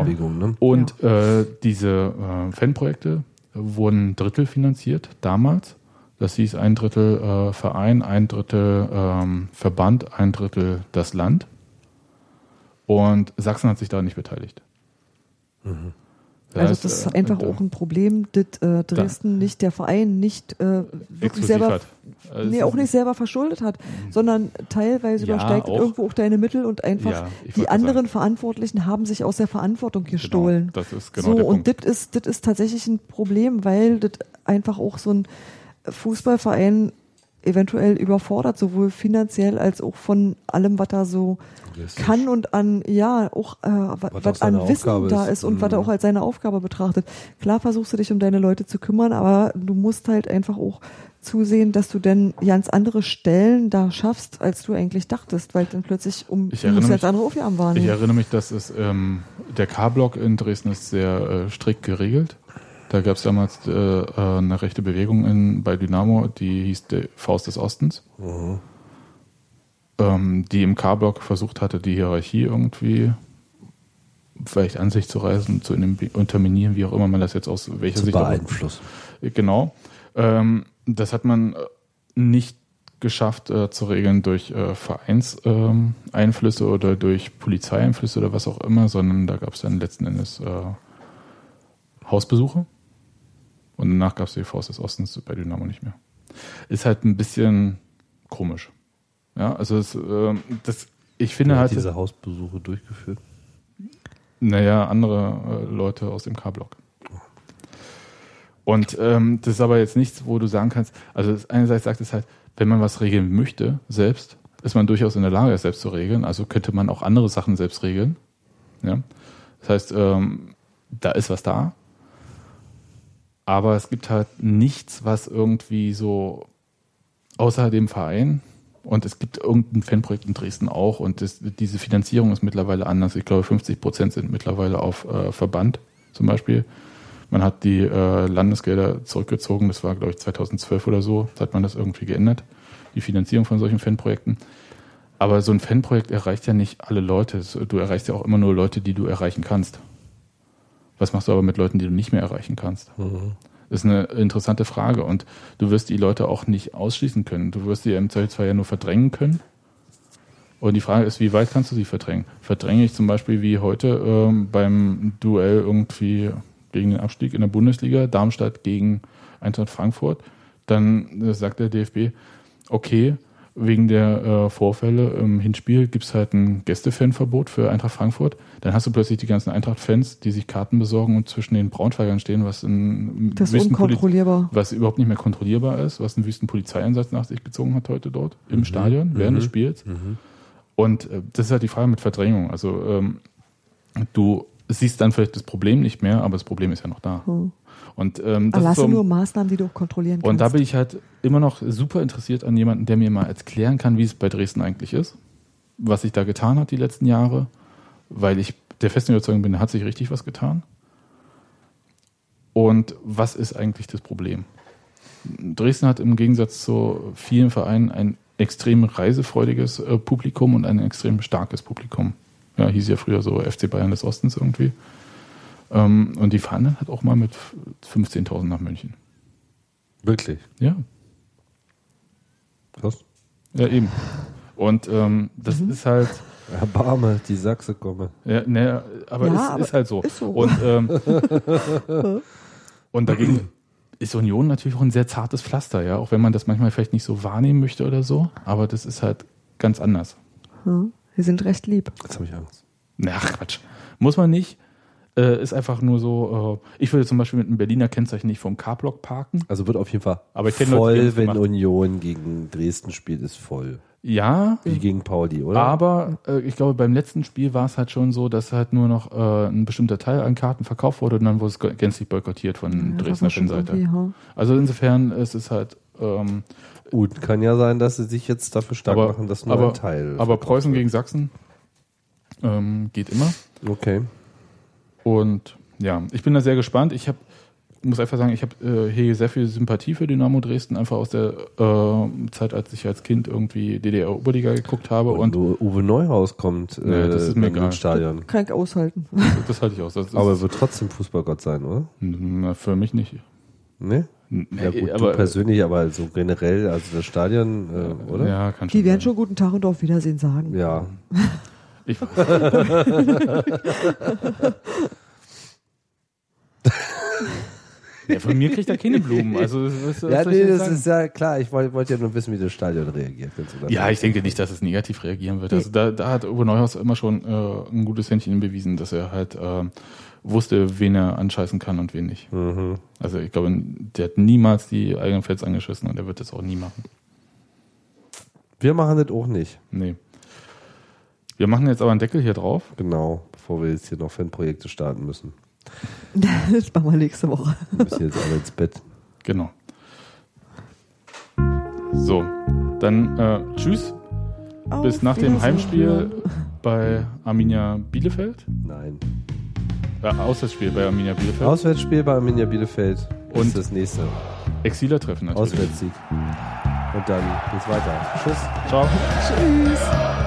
[SPEAKER 3] Hooligan-Bewegung, ne?
[SPEAKER 1] Und äh, diese äh, Fanprojekte wurden Drittel finanziert damals Das hieß ein Drittel äh, Verein, ein Drittel ähm, Verband, ein Drittel das Land. Und Sachsen hat sich da nicht beteiligt. Das
[SPEAKER 2] also das ist
[SPEAKER 1] äh,
[SPEAKER 2] einfach
[SPEAKER 1] da-
[SPEAKER 2] auch ein Problem, dass äh, Dresden nicht der Verein nicht äh, wirklich selber,
[SPEAKER 1] hat. Also
[SPEAKER 2] nee, auch nicht selber verschuldet hat, sondern teilweise
[SPEAKER 1] Ja,
[SPEAKER 2] übersteigt
[SPEAKER 1] auch.
[SPEAKER 2] irgendwo auch deine Mittel und einfach
[SPEAKER 1] Ja,
[SPEAKER 2] die anderen
[SPEAKER 1] sagen.
[SPEAKER 2] Verantwortlichen haben sich aus der Verantwortung gestohlen.
[SPEAKER 1] Genau, das ist genau
[SPEAKER 2] so,
[SPEAKER 1] der
[SPEAKER 2] und das ist, das ist tatsächlich ein Problem, weil das einfach auch so ein Fußballverein eventuell überfordert, sowohl finanziell als auch von allem, was da so kann und an, ja, auch äh, was, an Wissen
[SPEAKER 3] Aufgabe
[SPEAKER 2] da
[SPEAKER 3] ist.
[SPEAKER 2] und was er
[SPEAKER 3] Mhm.
[SPEAKER 2] auch als seine Aufgabe betrachtet. Klar versuchst du dich um deine Leute zu kümmern, aber du musst halt einfach auch zusehen, dass du dann ganz andere Stellen da schaffst, als du eigentlich dachtest, weil dann plötzlich um
[SPEAKER 1] Ich erinnere mich-
[SPEAKER 2] andere Aufgaben
[SPEAKER 1] Ich
[SPEAKER 2] wahrnehmen.
[SPEAKER 1] erinnere mich, dass es ähm, der K-Block in Dresden ist sehr äh, strikt geregelt. Da gab es damals äh, äh, eine rechte Bewegung in, bei Dynamo, die hieß die Faust des Ostens, ähm, die im K-Block versucht hatte, die Hierarchie irgendwie vielleicht an sich zu reißen, zu unterminieren, wie auch immer man das jetzt aus welcher
[SPEAKER 3] Zu
[SPEAKER 1] Sicht
[SPEAKER 3] beeinflussen.
[SPEAKER 1] Genau. Ähm, das hat man äh, nicht geschafft äh, zu regeln durch äh, Vereinseinflüsse ähm, oder durch Polizeieinflüsse oder was auch immer, sondern da gab es dann letzten Endes äh, Hausbesuche. Und danach gab es die Faust des Ostens bei Dynamo nicht mehr. Ist halt ein bisschen komisch. Ja, also es, ähm, das, ich finde
[SPEAKER 3] Wer
[SPEAKER 1] halt,
[SPEAKER 3] hat diese Hausbesuche durchgeführt?
[SPEAKER 1] naja, andere äh, Leute aus dem K-Block. Und ähm, das ist aber jetzt nichts, wo du sagen kannst, also einerseits sagt es halt, wenn man was regeln möchte, selbst, ist man durchaus in der Lage, es selbst zu regeln. Also könnte man auch andere Sachen selbst regeln. Ja? Das heißt, ähm, da ist was da. Aber es gibt halt nichts, was irgendwie so außer dem Verein und es gibt irgendein Fanprojekt in Dresden auch und das, diese Finanzierung ist mittlerweile anders. Ich glaube, 50 Prozent sind mittlerweile auf äh, Verband zum Beispiel. Man hat die äh, Landesgelder zurückgezogen, das war, glaube ich, 2012 oder so, da hat man das irgendwie geändert, die Finanzierung von solchen Fanprojekten. Aber so ein Fanprojekt erreicht ja nicht alle Leute. Du erreichst ja auch immer nur Leute, die du erreichen kannst. Was machst du aber mit Leuten, die du nicht mehr erreichen kannst? Das ist eine interessante Frage und du wirst die Leute auch nicht ausschließen können. Du wirst sie im Zweifelsfall ja nur verdrängen können. Und die Frage ist, wie weit kannst du sie verdrängen? Verdränge ich zum Beispiel wie heute ähm, beim Duell irgendwie gegen den Abstieg in der Bundesliga, Darmstadt gegen Eintracht Frankfurt, dann äh, sagt der DFB, okay, wegen der äh, Vorfälle im Hinspiel gibt es halt ein Gästefanverbot für Eintracht Frankfurt. Dann hast du plötzlich die ganzen Eintracht-Fans, die sich Karten besorgen und zwischen den Braunschweigern stehen, was ein
[SPEAKER 2] Das unkontrollierbar.
[SPEAKER 1] was überhaupt nicht mehr kontrollierbar ist, was ein Wüstenpolizeieinsatz nach sich gezogen hat heute dort im Stadion während des Spiels. Und äh, das ist halt die Frage mit Verdrängung. Also ähm, du siehst dann vielleicht das Problem nicht mehr, aber das Problem ist ja noch da. Und ähm, das ist
[SPEAKER 2] Erlasse
[SPEAKER 1] so,
[SPEAKER 2] nur Maßnahmen, die du auch kontrollieren kannst.
[SPEAKER 1] und da bin ich halt immer noch super interessiert an jemanden, der mir mal erklären kann, wie es bei Dresden eigentlich ist, was sich da getan hat die letzten Jahre, weil ich der festen Überzeugung bin, da hat sich richtig was getan. Und was ist eigentlich das Problem? Dresden hat im Gegensatz zu vielen Vereinen ein extrem reisefreudiges äh, Publikum und ein extrem starkes Publikum. Ja, hieß ja früher so FC Bayern des Ostens irgendwie. Ähm, und die fahren dann halt auch mal mit 15.000 nach München.
[SPEAKER 3] Wirklich?
[SPEAKER 1] Ja,
[SPEAKER 3] Krass.
[SPEAKER 1] Ja, eben. Und ähm, das
[SPEAKER 2] Mhm.
[SPEAKER 1] ist halt,
[SPEAKER 3] Erbarme, die Sachse komme.
[SPEAKER 1] ja, ne, aber
[SPEAKER 2] Ja,
[SPEAKER 1] es
[SPEAKER 2] aber
[SPEAKER 1] ist halt so.
[SPEAKER 2] ist so.
[SPEAKER 1] Und, ähm, und dagegen ist Union natürlich auch ein sehr zartes Pflaster, ja, auch wenn man das manchmal vielleicht nicht so wahrnehmen möchte oder so, aber das ist halt ganz anders.
[SPEAKER 2] Ja, wir sind recht lieb.
[SPEAKER 3] Jetzt habe ich Angst.
[SPEAKER 1] Na, ach Quatsch. Muss man nicht. Äh, ist einfach nur so, äh, ich würde zum Beispiel mit einem Berliner Kennzeichen nicht vom K-Block parken.
[SPEAKER 3] Also wird auf jeden Fall
[SPEAKER 1] Aber ich Leute,
[SPEAKER 3] voll,
[SPEAKER 1] das
[SPEAKER 3] wenn. Union gegen Dresden spielt, ist voll.
[SPEAKER 1] Ja,
[SPEAKER 3] Wie gegen Pauli, oder?
[SPEAKER 1] Aber äh, ich glaube, beim letzten Spiel war es halt schon so, dass halt nur noch äh, ein bestimmter Teil an Karten verkauft wurde und dann wurde es gänzlich boykottiert von
[SPEAKER 2] Ja,
[SPEAKER 1] Dresdner Fanseite.
[SPEAKER 2] irgendwie, ja.
[SPEAKER 1] Also insofern ist es halt, ähm,
[SPEAKER 3] Gut, kann ja sein, dass sie sich jetzt dafür stark
[SPEAKER 1] aber,
[SPEAKER 3] machen, dass nur
[SPEAKER 1] aber,
[SPEAKER 3] ein Teil.
[SPEAKER 1] aber Preußen
[SPEAKER 3] wird.
[SPEAKER 1] gegen Sachsen ähm, geht immer.
[SPEAKER 3] Okay.
[SPEAKER 1] Und ja, ich bin da sehr gespannt. Ich habe muss einfach sagen, ich habe äh, hier sehr viel Sympathie für Dynamo Dresden, einfach aus der äh, Zeit, als ich als Kind irgendwie DDR-Oberliga geguckt habe.
[SPEAKER 3] Und,
[SPEAKER 1] Und,
[SPEAKER 3] Uwe Neuhaus kommt äh,
[SPEAKER 1] Nee, das ist mir
[SPEAKER 3] im
[SPEAKER 1] egal.
[SPEAKER 3] Stadion.
[SPEAKER 2] Kann ich aushalten.
[SPEAKER 1] das halte ich aus. Das
[SPEAKER 3] Aber er wird trotzdem Fußballgott sein, oder?
[SPEAKER 1] na, für mich nicht.
[SPEAKER 3] Ne? Ja gut,
[SPEAKER 1] aber,
[SPEAKER 3] du persönlich, aber so generell, also das Stadion, äh, oder?
[SPEAKER 1] Ja, kann schon
[SPEAKER 2] Die werden
[SPEAKER 1] sein.
[SPEAKER 2] schon guten Tag und auf Wiedersehen sagen.
[SPEAKER 3] Ja.
[SPEAKER 1] Ich, ja, von mir kriegt er keine Blumen. Also, was, was
[SPEAKER 3] Ja, nee, das
[SPEAKER 1] sagen?
[SPEAKER 3] ist ja klar. Ich wollte wollte ja nur wissen, wie das Stadion reagiert.
[SPEAKER 1] Ja, ich denke nicht, dass es negativ reagieren wird. Also da, da hat Uwe Neuhaus immer schon äh, ein gutes Händchen bewiesen, dass er halt äh, wusste, wen er anscheißen kann und wen nicht.
[SPEAKER 3] Mhm.
[SPEAKER 1] Also ich glaube, der hat niemals die eigenen Fans angeschissen und er wird das auch nie machen.
[SPEAKER 3] Wir machen das auch nicht.
[SPEAKER 1] Nee. Wir machen jetzt aber einen Deckel hier drauf.
[SPEAKER 3] Genau, bevor wir jetzt hier noch Fanprojekte starten müssen.
[SPEAKER 2] Das machen wir nächste Woche.
[SPEAKER 3] Wir müssen jetzt alle ins Bett.
[SPEAKER 1] Genau. So, dann äh, tschüss. Bis
[SPEAKER 2] Auf
[SPEAKER 1] nach dem. Heimspiel bei Arminia Bielefeld.
[SPEAKER 3] Nein.
[SPEAKER 1] Äh, Auswärtsspiel bei Arminia Bielefeld.
[SPEAKER 3] Auswärtsspiel bei Arminia Bielefeld
[SPEAKER 1] Und-
[SPEAKER 3] ist das nächste.
[SPEAKER 1] Exiler-Treffen natürlich.
[SPEAKER 3] Auswärtssieg. Und dann geht's weiter. Tschüss.
[SPEAKER 1] Ciao.
[SPEAKER 2] Tschüss.